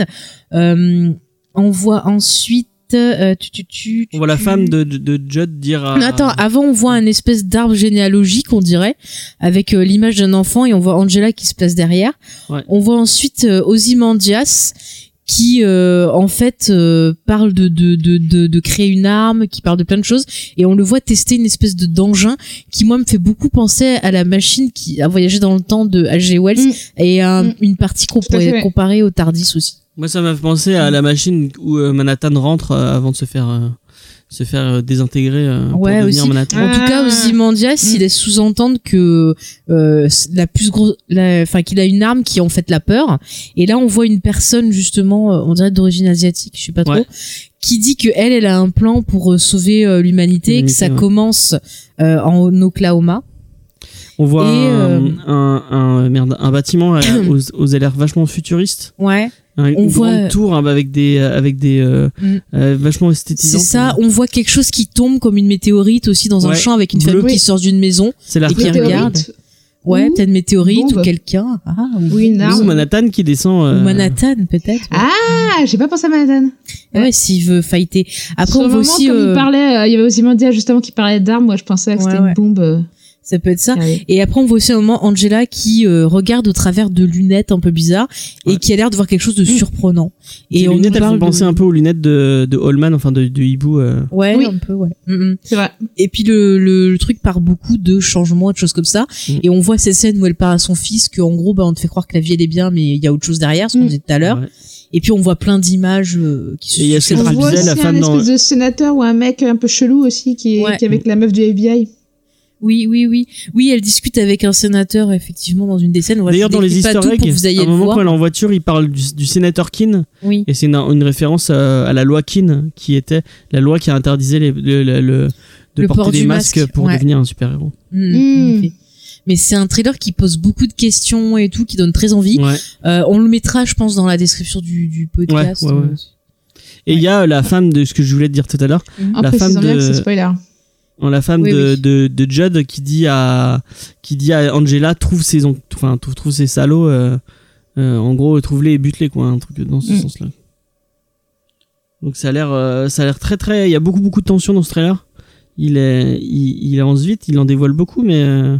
Euh, on voit ensuite euh, tu, tu, tu, On voit la femme de, de, de Judd dire à. non, attends, avant on voit un espèce d'arbre généalogique, on dirait, avec euh, l'image d'un enfant et on voit Angela qui se place derrière. Ouais. On voit ensuite euh, Ozymandias qui euh, en fait euh, parle de, de, de, de, de créer une arme, qui parle de plein de choses et on le voit tester une espèce de d'engin qui moi me fait beaucoup penser à la machine qui a voyagé dans le temps de H.G. Wells Mm. et à Mm. une partie qu'on pourrait comparer au Tardis aussi. Moi, ça m'a fait penser à la machine où euh, Manhattan rentre euh, avant de se faire euh, se faire euh, désintégrer euh, pour Ouais, devenir aussi. Manhattan. En tout cas, Ah. Ozymandias, il laisse sous-entendre que euh, la plus grosse, enfin qu'il a une arme qui est en fait la peur. Et là, on voit une personne justement, euh, on dirait d'origine asiatique, je sais pas trop, Ouais. qui dit que elle, elle a un plan pour euh, sauver euh, l'humanité, que ça ouais. commence euh, en Oklahoma. On voit Et, un, euh, un, un- merde, un bâtiment aux, aux airs vachement futuristes. Ouais. Un, On voit- tour hein, avec des avec des euh, Mm. euh, vachement C'est esthétisantes. ça. On voit quelque chose qui tombe comme une météorite aussi dans un champ avec une bleu. famille qui sort d'une maison. C'est la Et qui regarde. Ouais, Ou peut-être météorite bombe. ou quelqu'un. Ah, ou, Oui, une Ou arme. Manhattan qui descend. euh, ou Manhattan peut-être. ouais. Ah, j'ai pas pensé à Manhattan. Ouais, s'il veut fighter. Après, Sur on le voit moment, aussi, comme euh, il parlait, euh, il y avait aussi Mandia justement qui parlait d'armes. Moi, je pensais que Ouais, c'était ouais. une bombe. Ça peut être ça. arrivait. Et après, on voit aussi un moment Angela qui euh, regarde au travers de lunettes un peu bizarres et qui a l'air de voir quelque chose de surprenant. Et Et on lunettes, elles font penser de... un peu aux lunettes de, de Holman, enfin de, de Hibou. euh. Ouais, Oui. un peu, ouais. Mm, mm. C'est vrai. Et puis le, le, le truc part beaucoup de changements, de choses comme ça. Mm. Et on voit cette scène où elle parle à son fils, que en gros, bah, on te fait croire que la vie elle est bien, mais il y a autre chose derrière, ce qu'on Mm. disait tout à l'heure. Ouais. Et puis on voit plein d'images euh, qui se Et il y a aussi la un femme dans- espèce de sénateur ou un mec un peu chelou aussi qui est, Ouais. qui est avec la meuf du FBI. Oui, oui, oui. Oui, elle discute avec un sénateur, effectivement, dans une des scènes. D'ailleurs, dans les Easter eggs, que vous ayez à un moment voir. quand elle est en voiture, il parle du, du sénateur Keane, Oui. et c'est une, une référence à, à la loi Keane, qui était la loi qui les, le, le- le- de Le porter port des du masques masque, pour ouais. devenir un super-héros. Mm, Mm. en effet. Mais c'est un trailer qui pose beaucoup de questions et tout, qui donne très envie. Ouais. Euh, on le mettra, je pense, dans la description du, du podcast. Ouais, ouais, ouais. Et il y a la femme de ce que je voulais te dire tout à l'heure, En La femme bien de- que c'est spoiler. La femme Oui, de, oui. de, de Judd qui dit à qui dit à Angela trouve ses on- enfin trouve, trouve ses salauds euh, euh, en gros trouve-les et bute-les quoi un truc dans ce Mm. sens-là. Donc ça a l'air euh, ça a l'air très très il y a beaucoup beaucoup de tension dans ce trailer. Il est il, il avance vite, il en dévoile beaucoup mais euh,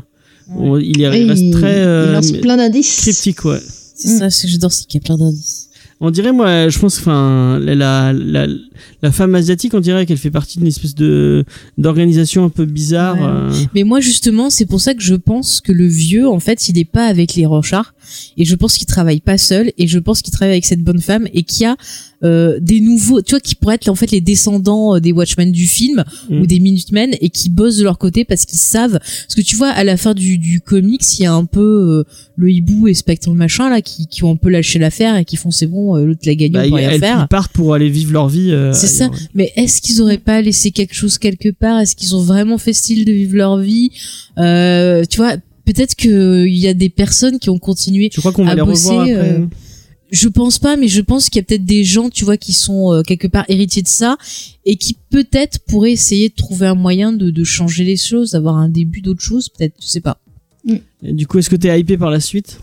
on- il, est- il reste il, très euh, il lance mais- plein d'indices. cryptique ouais. C'est ça, c'est que j'adore, c'est qu'il y a plein d'indices. On dirait, moi, je pense, enfin, la, la, la, femme asiatique, on dirait qu'elle fait partie d'une espèce de d'organisation un peu bizarre. Ouais. euh. Mais moi, justement, c'est pour ça que je pense que le vieux, en fait, il est pas avec les Rorschach. Et je pense qu'il travaille pas seul. Et je pense qu'il travaille avec cette bonne femme et qu'il y a euh, des nouveaux, tu vois, qui pourraient être en fait les descendants euh, des Watchmen du film Mm. ou des Minutemen et qui bossent de leur côté parce qu'ils savent. Parce que tu vois, à la fin du, du comics, il y a un peu euh, le hibou et Spectre machin là qui, qui ont un peu lâché l'affaire et qui font c'est bon, euh, l'autre l'a gagné, Bah, on peut rien faire. ils partent pour aller vivre leur vie. euh, C'est ça. ouais. Mais est-ce qu'ils auraient pas laissé quelque chose quelque part? Est-ce qu'ils ont vraiment fait style de vivre leur vie? Euh, Tu vois, peut-être que il y a des personnes qui ont continué. Tu crois qu'on va les revoir après euh, Je pense pas, mais je pense qu'il y a peut-être des gens, tu vois, qui sont euh, quelque part héritiers de ça et qui peut-être pourraient essayer de trouver un moyen de, de changer les choses, d'avoir un début d'autre chose, peut-être, je sais pas. Et du coup, est-ce que t'es hypé par la suite?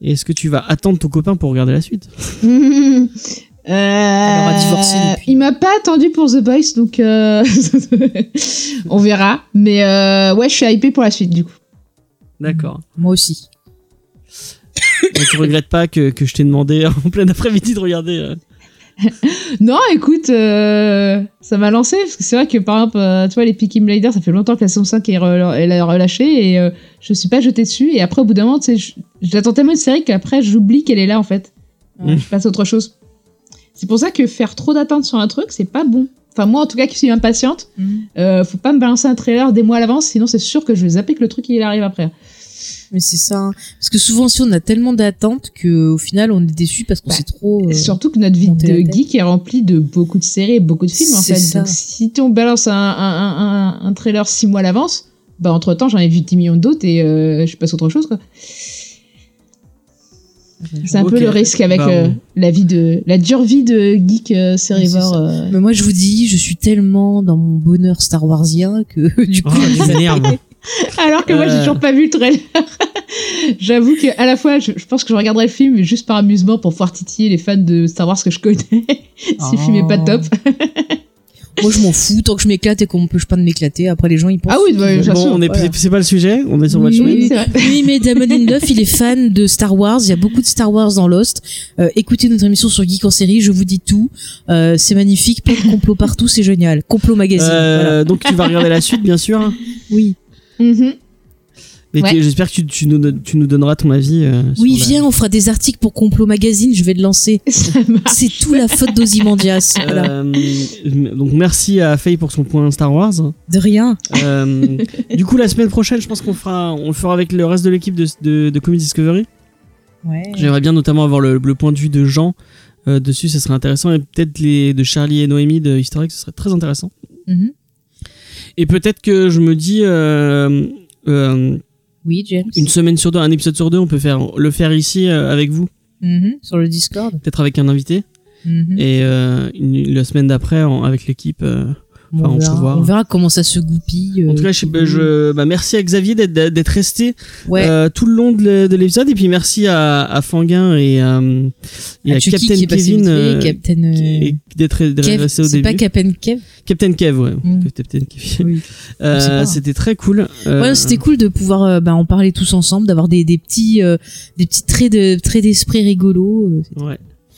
Et est-ce que tu vas attendre ton copain pour regarder la suite? Euh. Il m'a pas attendu pour The Boys, donc euh, on verra. Mais euh, ouais, je suis hypée pour la suite du coup. D'accord. Moi aussi. Tu regrettes pas que, que je t'ai demandé en plein après-midi de regarder euh, Non, écoute, euh, ça m'a lancé parce que c'est vrai que par exemple, euh, tu vois, les Peaky Blinders, ça fait longtemps que la saison 5 est rela- elle a relâché et euh, je suis pas jetée dessus. Et après, au bout d'un moment, tu sais, je- j'attends tellement une série qu'après, j'oublie qu'elle est là en fait. Je passe à autre chose. C'est pour ça que faire trop d'attentes sur un truc, c'est pas bon. Enfin, moi, en tout cas, qui suis impatiente, euh, faut pas me balancer un trailer des mois à l'avance, sinon c'est sûr que je vais zapper que le truc il arrive après. Mais c'est ça. hein. Parce que souvent, si on a tellement d'attentes que au final, on est déçu parce qu'on Bah, sait trop. euh, Et surtout que notre vie de geek est remplie de beaucoup de séries et beaucoup de films en fait. ça. Donc si on balance un, un, un, trailer six mois à l'avance, bah entre temps j'en ai vu 10 millions d'autres et euh, je passe à autre chose quoi. C'est un peu le risque avec Bah, euh, la vie de la dure vie de geek euh, sérivore. ça. euh. Mais moi, je vous dis, je suis tellement dans mon bonheur Star Warsien que du coup, Oh, tu m'énerves. Alors que moi j'ai Euh. toujours pas vu le trailer. J'avoue que à la fois je, je pense que je regarderai le film juste par amusement pour pouvoir titiller les fans de Star Wars que je connais. si le film est pas Oh. top. moi, je m'en fous tant que je m'éclate et qu'on m'empêche pas de m'éclater. Après, les gens, ils pensent. Ah oui, bah. Bon, on est, c'est- c'est pas le sujet, on est sur Oui, Watchmen. Oui, mais Damon Lindelof, il est fan de Star Wars. Il y a beaucoup de Star Wars dans Lost. Euh, écoutez notre émission sur Geek en série. Je vous dis tout. Euh, c'est magnifique. Plein de complots partout. C'est génial. Complot magazine. Euh, voilà. Donc tu vas regarder la suite, bien sûr. Oui. Mhm. Mais Ouais. tu- j'espère que tu, tu nous, don- tu nous donneras ton avis. euh, Oui, la- viens, on fera des articles pour Complot Magazine, je vais le lancer. C'est tout la faute d'Ozymandias. Voilà. Euh, donc merci à Faye pour son point Star Wars. De rien. Euh, du coup la semaine prochaine, je pense qu'on fera, on le fera avec le reste de l'équipe de, de, de Comedy Discovery. Ouais. J'aimerais bien notamment avoir le, le point de vue de Jean euh, dessus, ça serait intéressant, et peut-être les de Charlie et Noémie de Historique, ce serait très intéressant. Mhm. Et peut-être que je me dis euh, euh, Oui, James. une semaine sur deux, un épisode sur deux, on peut faire le faire ici euh, avec vous, Mhm. Sur le Discord. peut-être avec un invité, Mhm. et euh, une- la semaine d'après avec l'équipe. euh, Enfin, on on, verra, voir. on verra comment ça se goupille. En euh, tout cas, je, je- bah, merci à Xavier d'être resté Ouais. euh, tout le long de l'é- de l'épisode, et puis merci à, à Fanguin et, euh, et à, à Chucky Captain Kevin Captain d'être Kev. resté au C'est pas début. Captain Kev? Captain Kev, ouais. Mm. Captain Kevin. Oui. Euh. C'était très cool. Ouais, c'était cool de pouvoir bah, en parler tous ensemble, d'avoir des, des petits euh, des petits traits de traits d'esprit rigolos.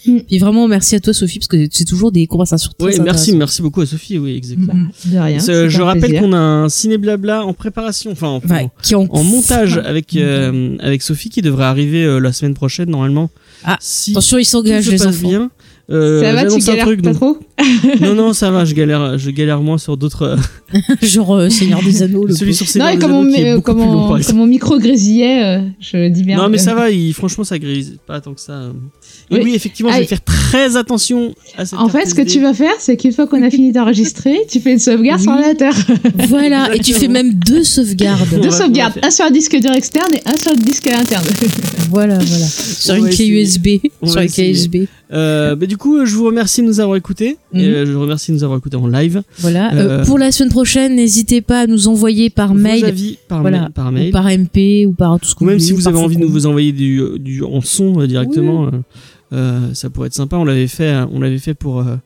Ouais, Puis vraiment merci à toi Sophie parce que c'est toujours des conversations très Ouais, merci, merci beaucoup à Sophie, oui, exactement. De rien. C'est- c'est je rappelle qu'on a un ciné blabla en préparation, enfin en, Ouais, qui en, en montage avec euh, avec Sophie qui devrait arriver euh, la semaine prochaine normalement. Ah, si Attention, ils s'engagent se les enfants. bien. Euh, Ça va, tu galères truc, pas donc- trop Non, non, ça va, je galère, je galère moins sur d'autres. euh, Genre euh, Seigneur des Anneaux. Le celui sur Seigneur Non, des Anneaux mon, qui est beaucoup comme plus long, mon- comme mon micro grésillait, euh, je dis bien. Non, mais ça va, il, franchement, ça grise pas tant que ça. Oui, Oui. effectivement, je Ah, vais faire très attention à cette En fait, ce que tu vas faire, c'est qu'une fois qu'on a fini d'enregistrer, tu fais une sauvegarde sur Oui. l'ordinateur. Voilà, et tu fais même deux sauvegardes. Deux sauvegardes, un sur un disque dur externe et un sur le disque interne. voilà, voilà. Sur On une clé. USB. On Sur va une clé. USB. Euh, bah, du coup, je vous remercie de nous avoir écoutés. Mhm. Et, euh, je vous remercie de nous avoir écoutés en live. Voilà. Euh, Euh, pour la semaine prochaine, n'hésitez pas à nous envoyer par Vos mail. avis par, Voilà. mail, par Ou mail. par MP ou par tout ce que Ou même si vous avez envie de nous envoyer du, du en son directement, euh, ça pourrait être sympa. On l'avait fait, euh, on l'avait fait pour euh,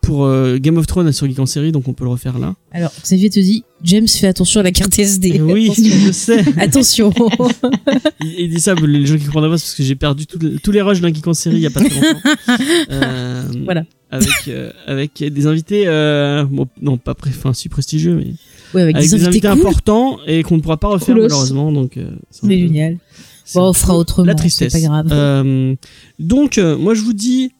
pour euh, Game of Thrones sur Geek en série, donc on peut le refaire là. Alors, Xavier te dit, James, fais attention à la carte SD. oui, je sais. Attention. Il, il dit ça pour les gens qui comprennent pas parce que j'ai perdu tout tous les rushs d'un Geek en série il y a pas très longtemps. Euh, Voilà. Avec euh, avec des invités, euh, bon, non pas pré, enfin si prestigieux, mais ouais, avec, avec des invités, cool. importants et qu'on ne pourra pas refaire Coolos. malheureusement. Donc euh, c'est peu- génial. c'est Bon, on fera autrement. La tristesse. C'est pas grave. Euh, donc, euh, moi, je vous dis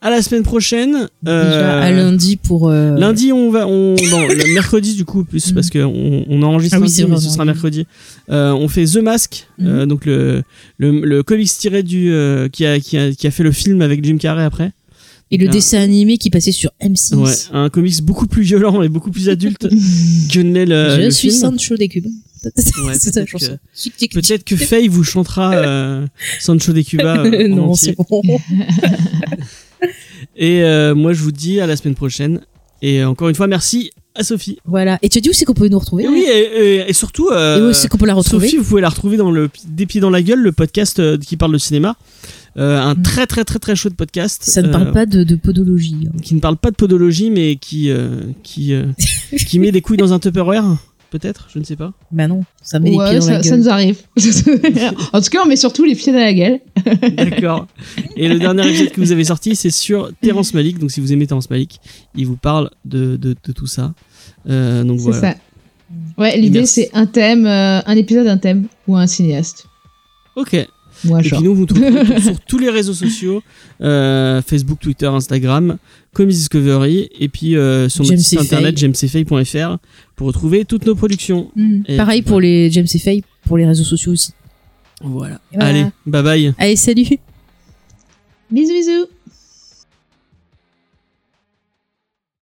à la semaine prochaine. Euh, Déjà, à lundi pour. Lundi, on va, on, non, le mercredi du coup, plus Mhm. parce que on, enregistre Ah oui, lundi, c'est vrai, mais ce sera mercredi. On fait The Mask, euh, donc le, le, le comics tiré du, qui a, qui a, qui a fait le film avec Jim Carrey après. Et le dessin animé qui passait sur M6. Ouais, un comics beaucoup plus violent et beaucoup plus adulte que ne l'est le, Je le suis film. Sancho des Cubes. Ouais, c'est sa peut-être chanson. que- que Faye vous chantera euh, Sancho de Cuba. euh, non, c'est bon. Et euh, moi, je vous dis à la semaine prochaine. Et encore une fois, merci à Sophie. voilà. Et tu as dit où c'est qu'on pouvait nous retrouver Et oui, et, et- et surtout, euh, Et où c'est qu'on peut la retrouver Sophie, vous pouvez la retrouver dans le Des pieds dans la gueule, le podcast euh, qui parle de cinéma. Euh, un Mm. très très très très chouette podcast. Ça ne euh, parle pas de, de podologie. hein. Qui ne parle pas de podologie, mais qui euh, qui euh, qui met des couilles dans un Tupperware, peut-être, je ne sais pas. Bah non, ça met les pieds Ouais, dans la ça, ça gueule. nous arrive. en tout cas, on met surtout les pieds dans la gueule. D'accord. Et le dernier épisode que vous avez sorti, c'est sur Terrence Malik. Donc si vous aimez Terrence Malik, il vous parle de de, de tout ça. Euh, donc voilà. ça. Ouais, l'idée, c'est un thème, euh, un épisode, un thème ou un cinéaste. Ok. Et Moi, puis nous, vous trouvez sur tous les réseaux sociaux euh, Facebook, Twitter, Instagram, Comics Discovery, et puis euh, sur notre James site et internet jamesfay.fr pour retrouver toutes nos productions. Hmm. Et Pareil pour les James pour les réseaux sociaux aussi. Voilà. Voilà. Allez, bye bye. Allez, salut Bisous, bisous.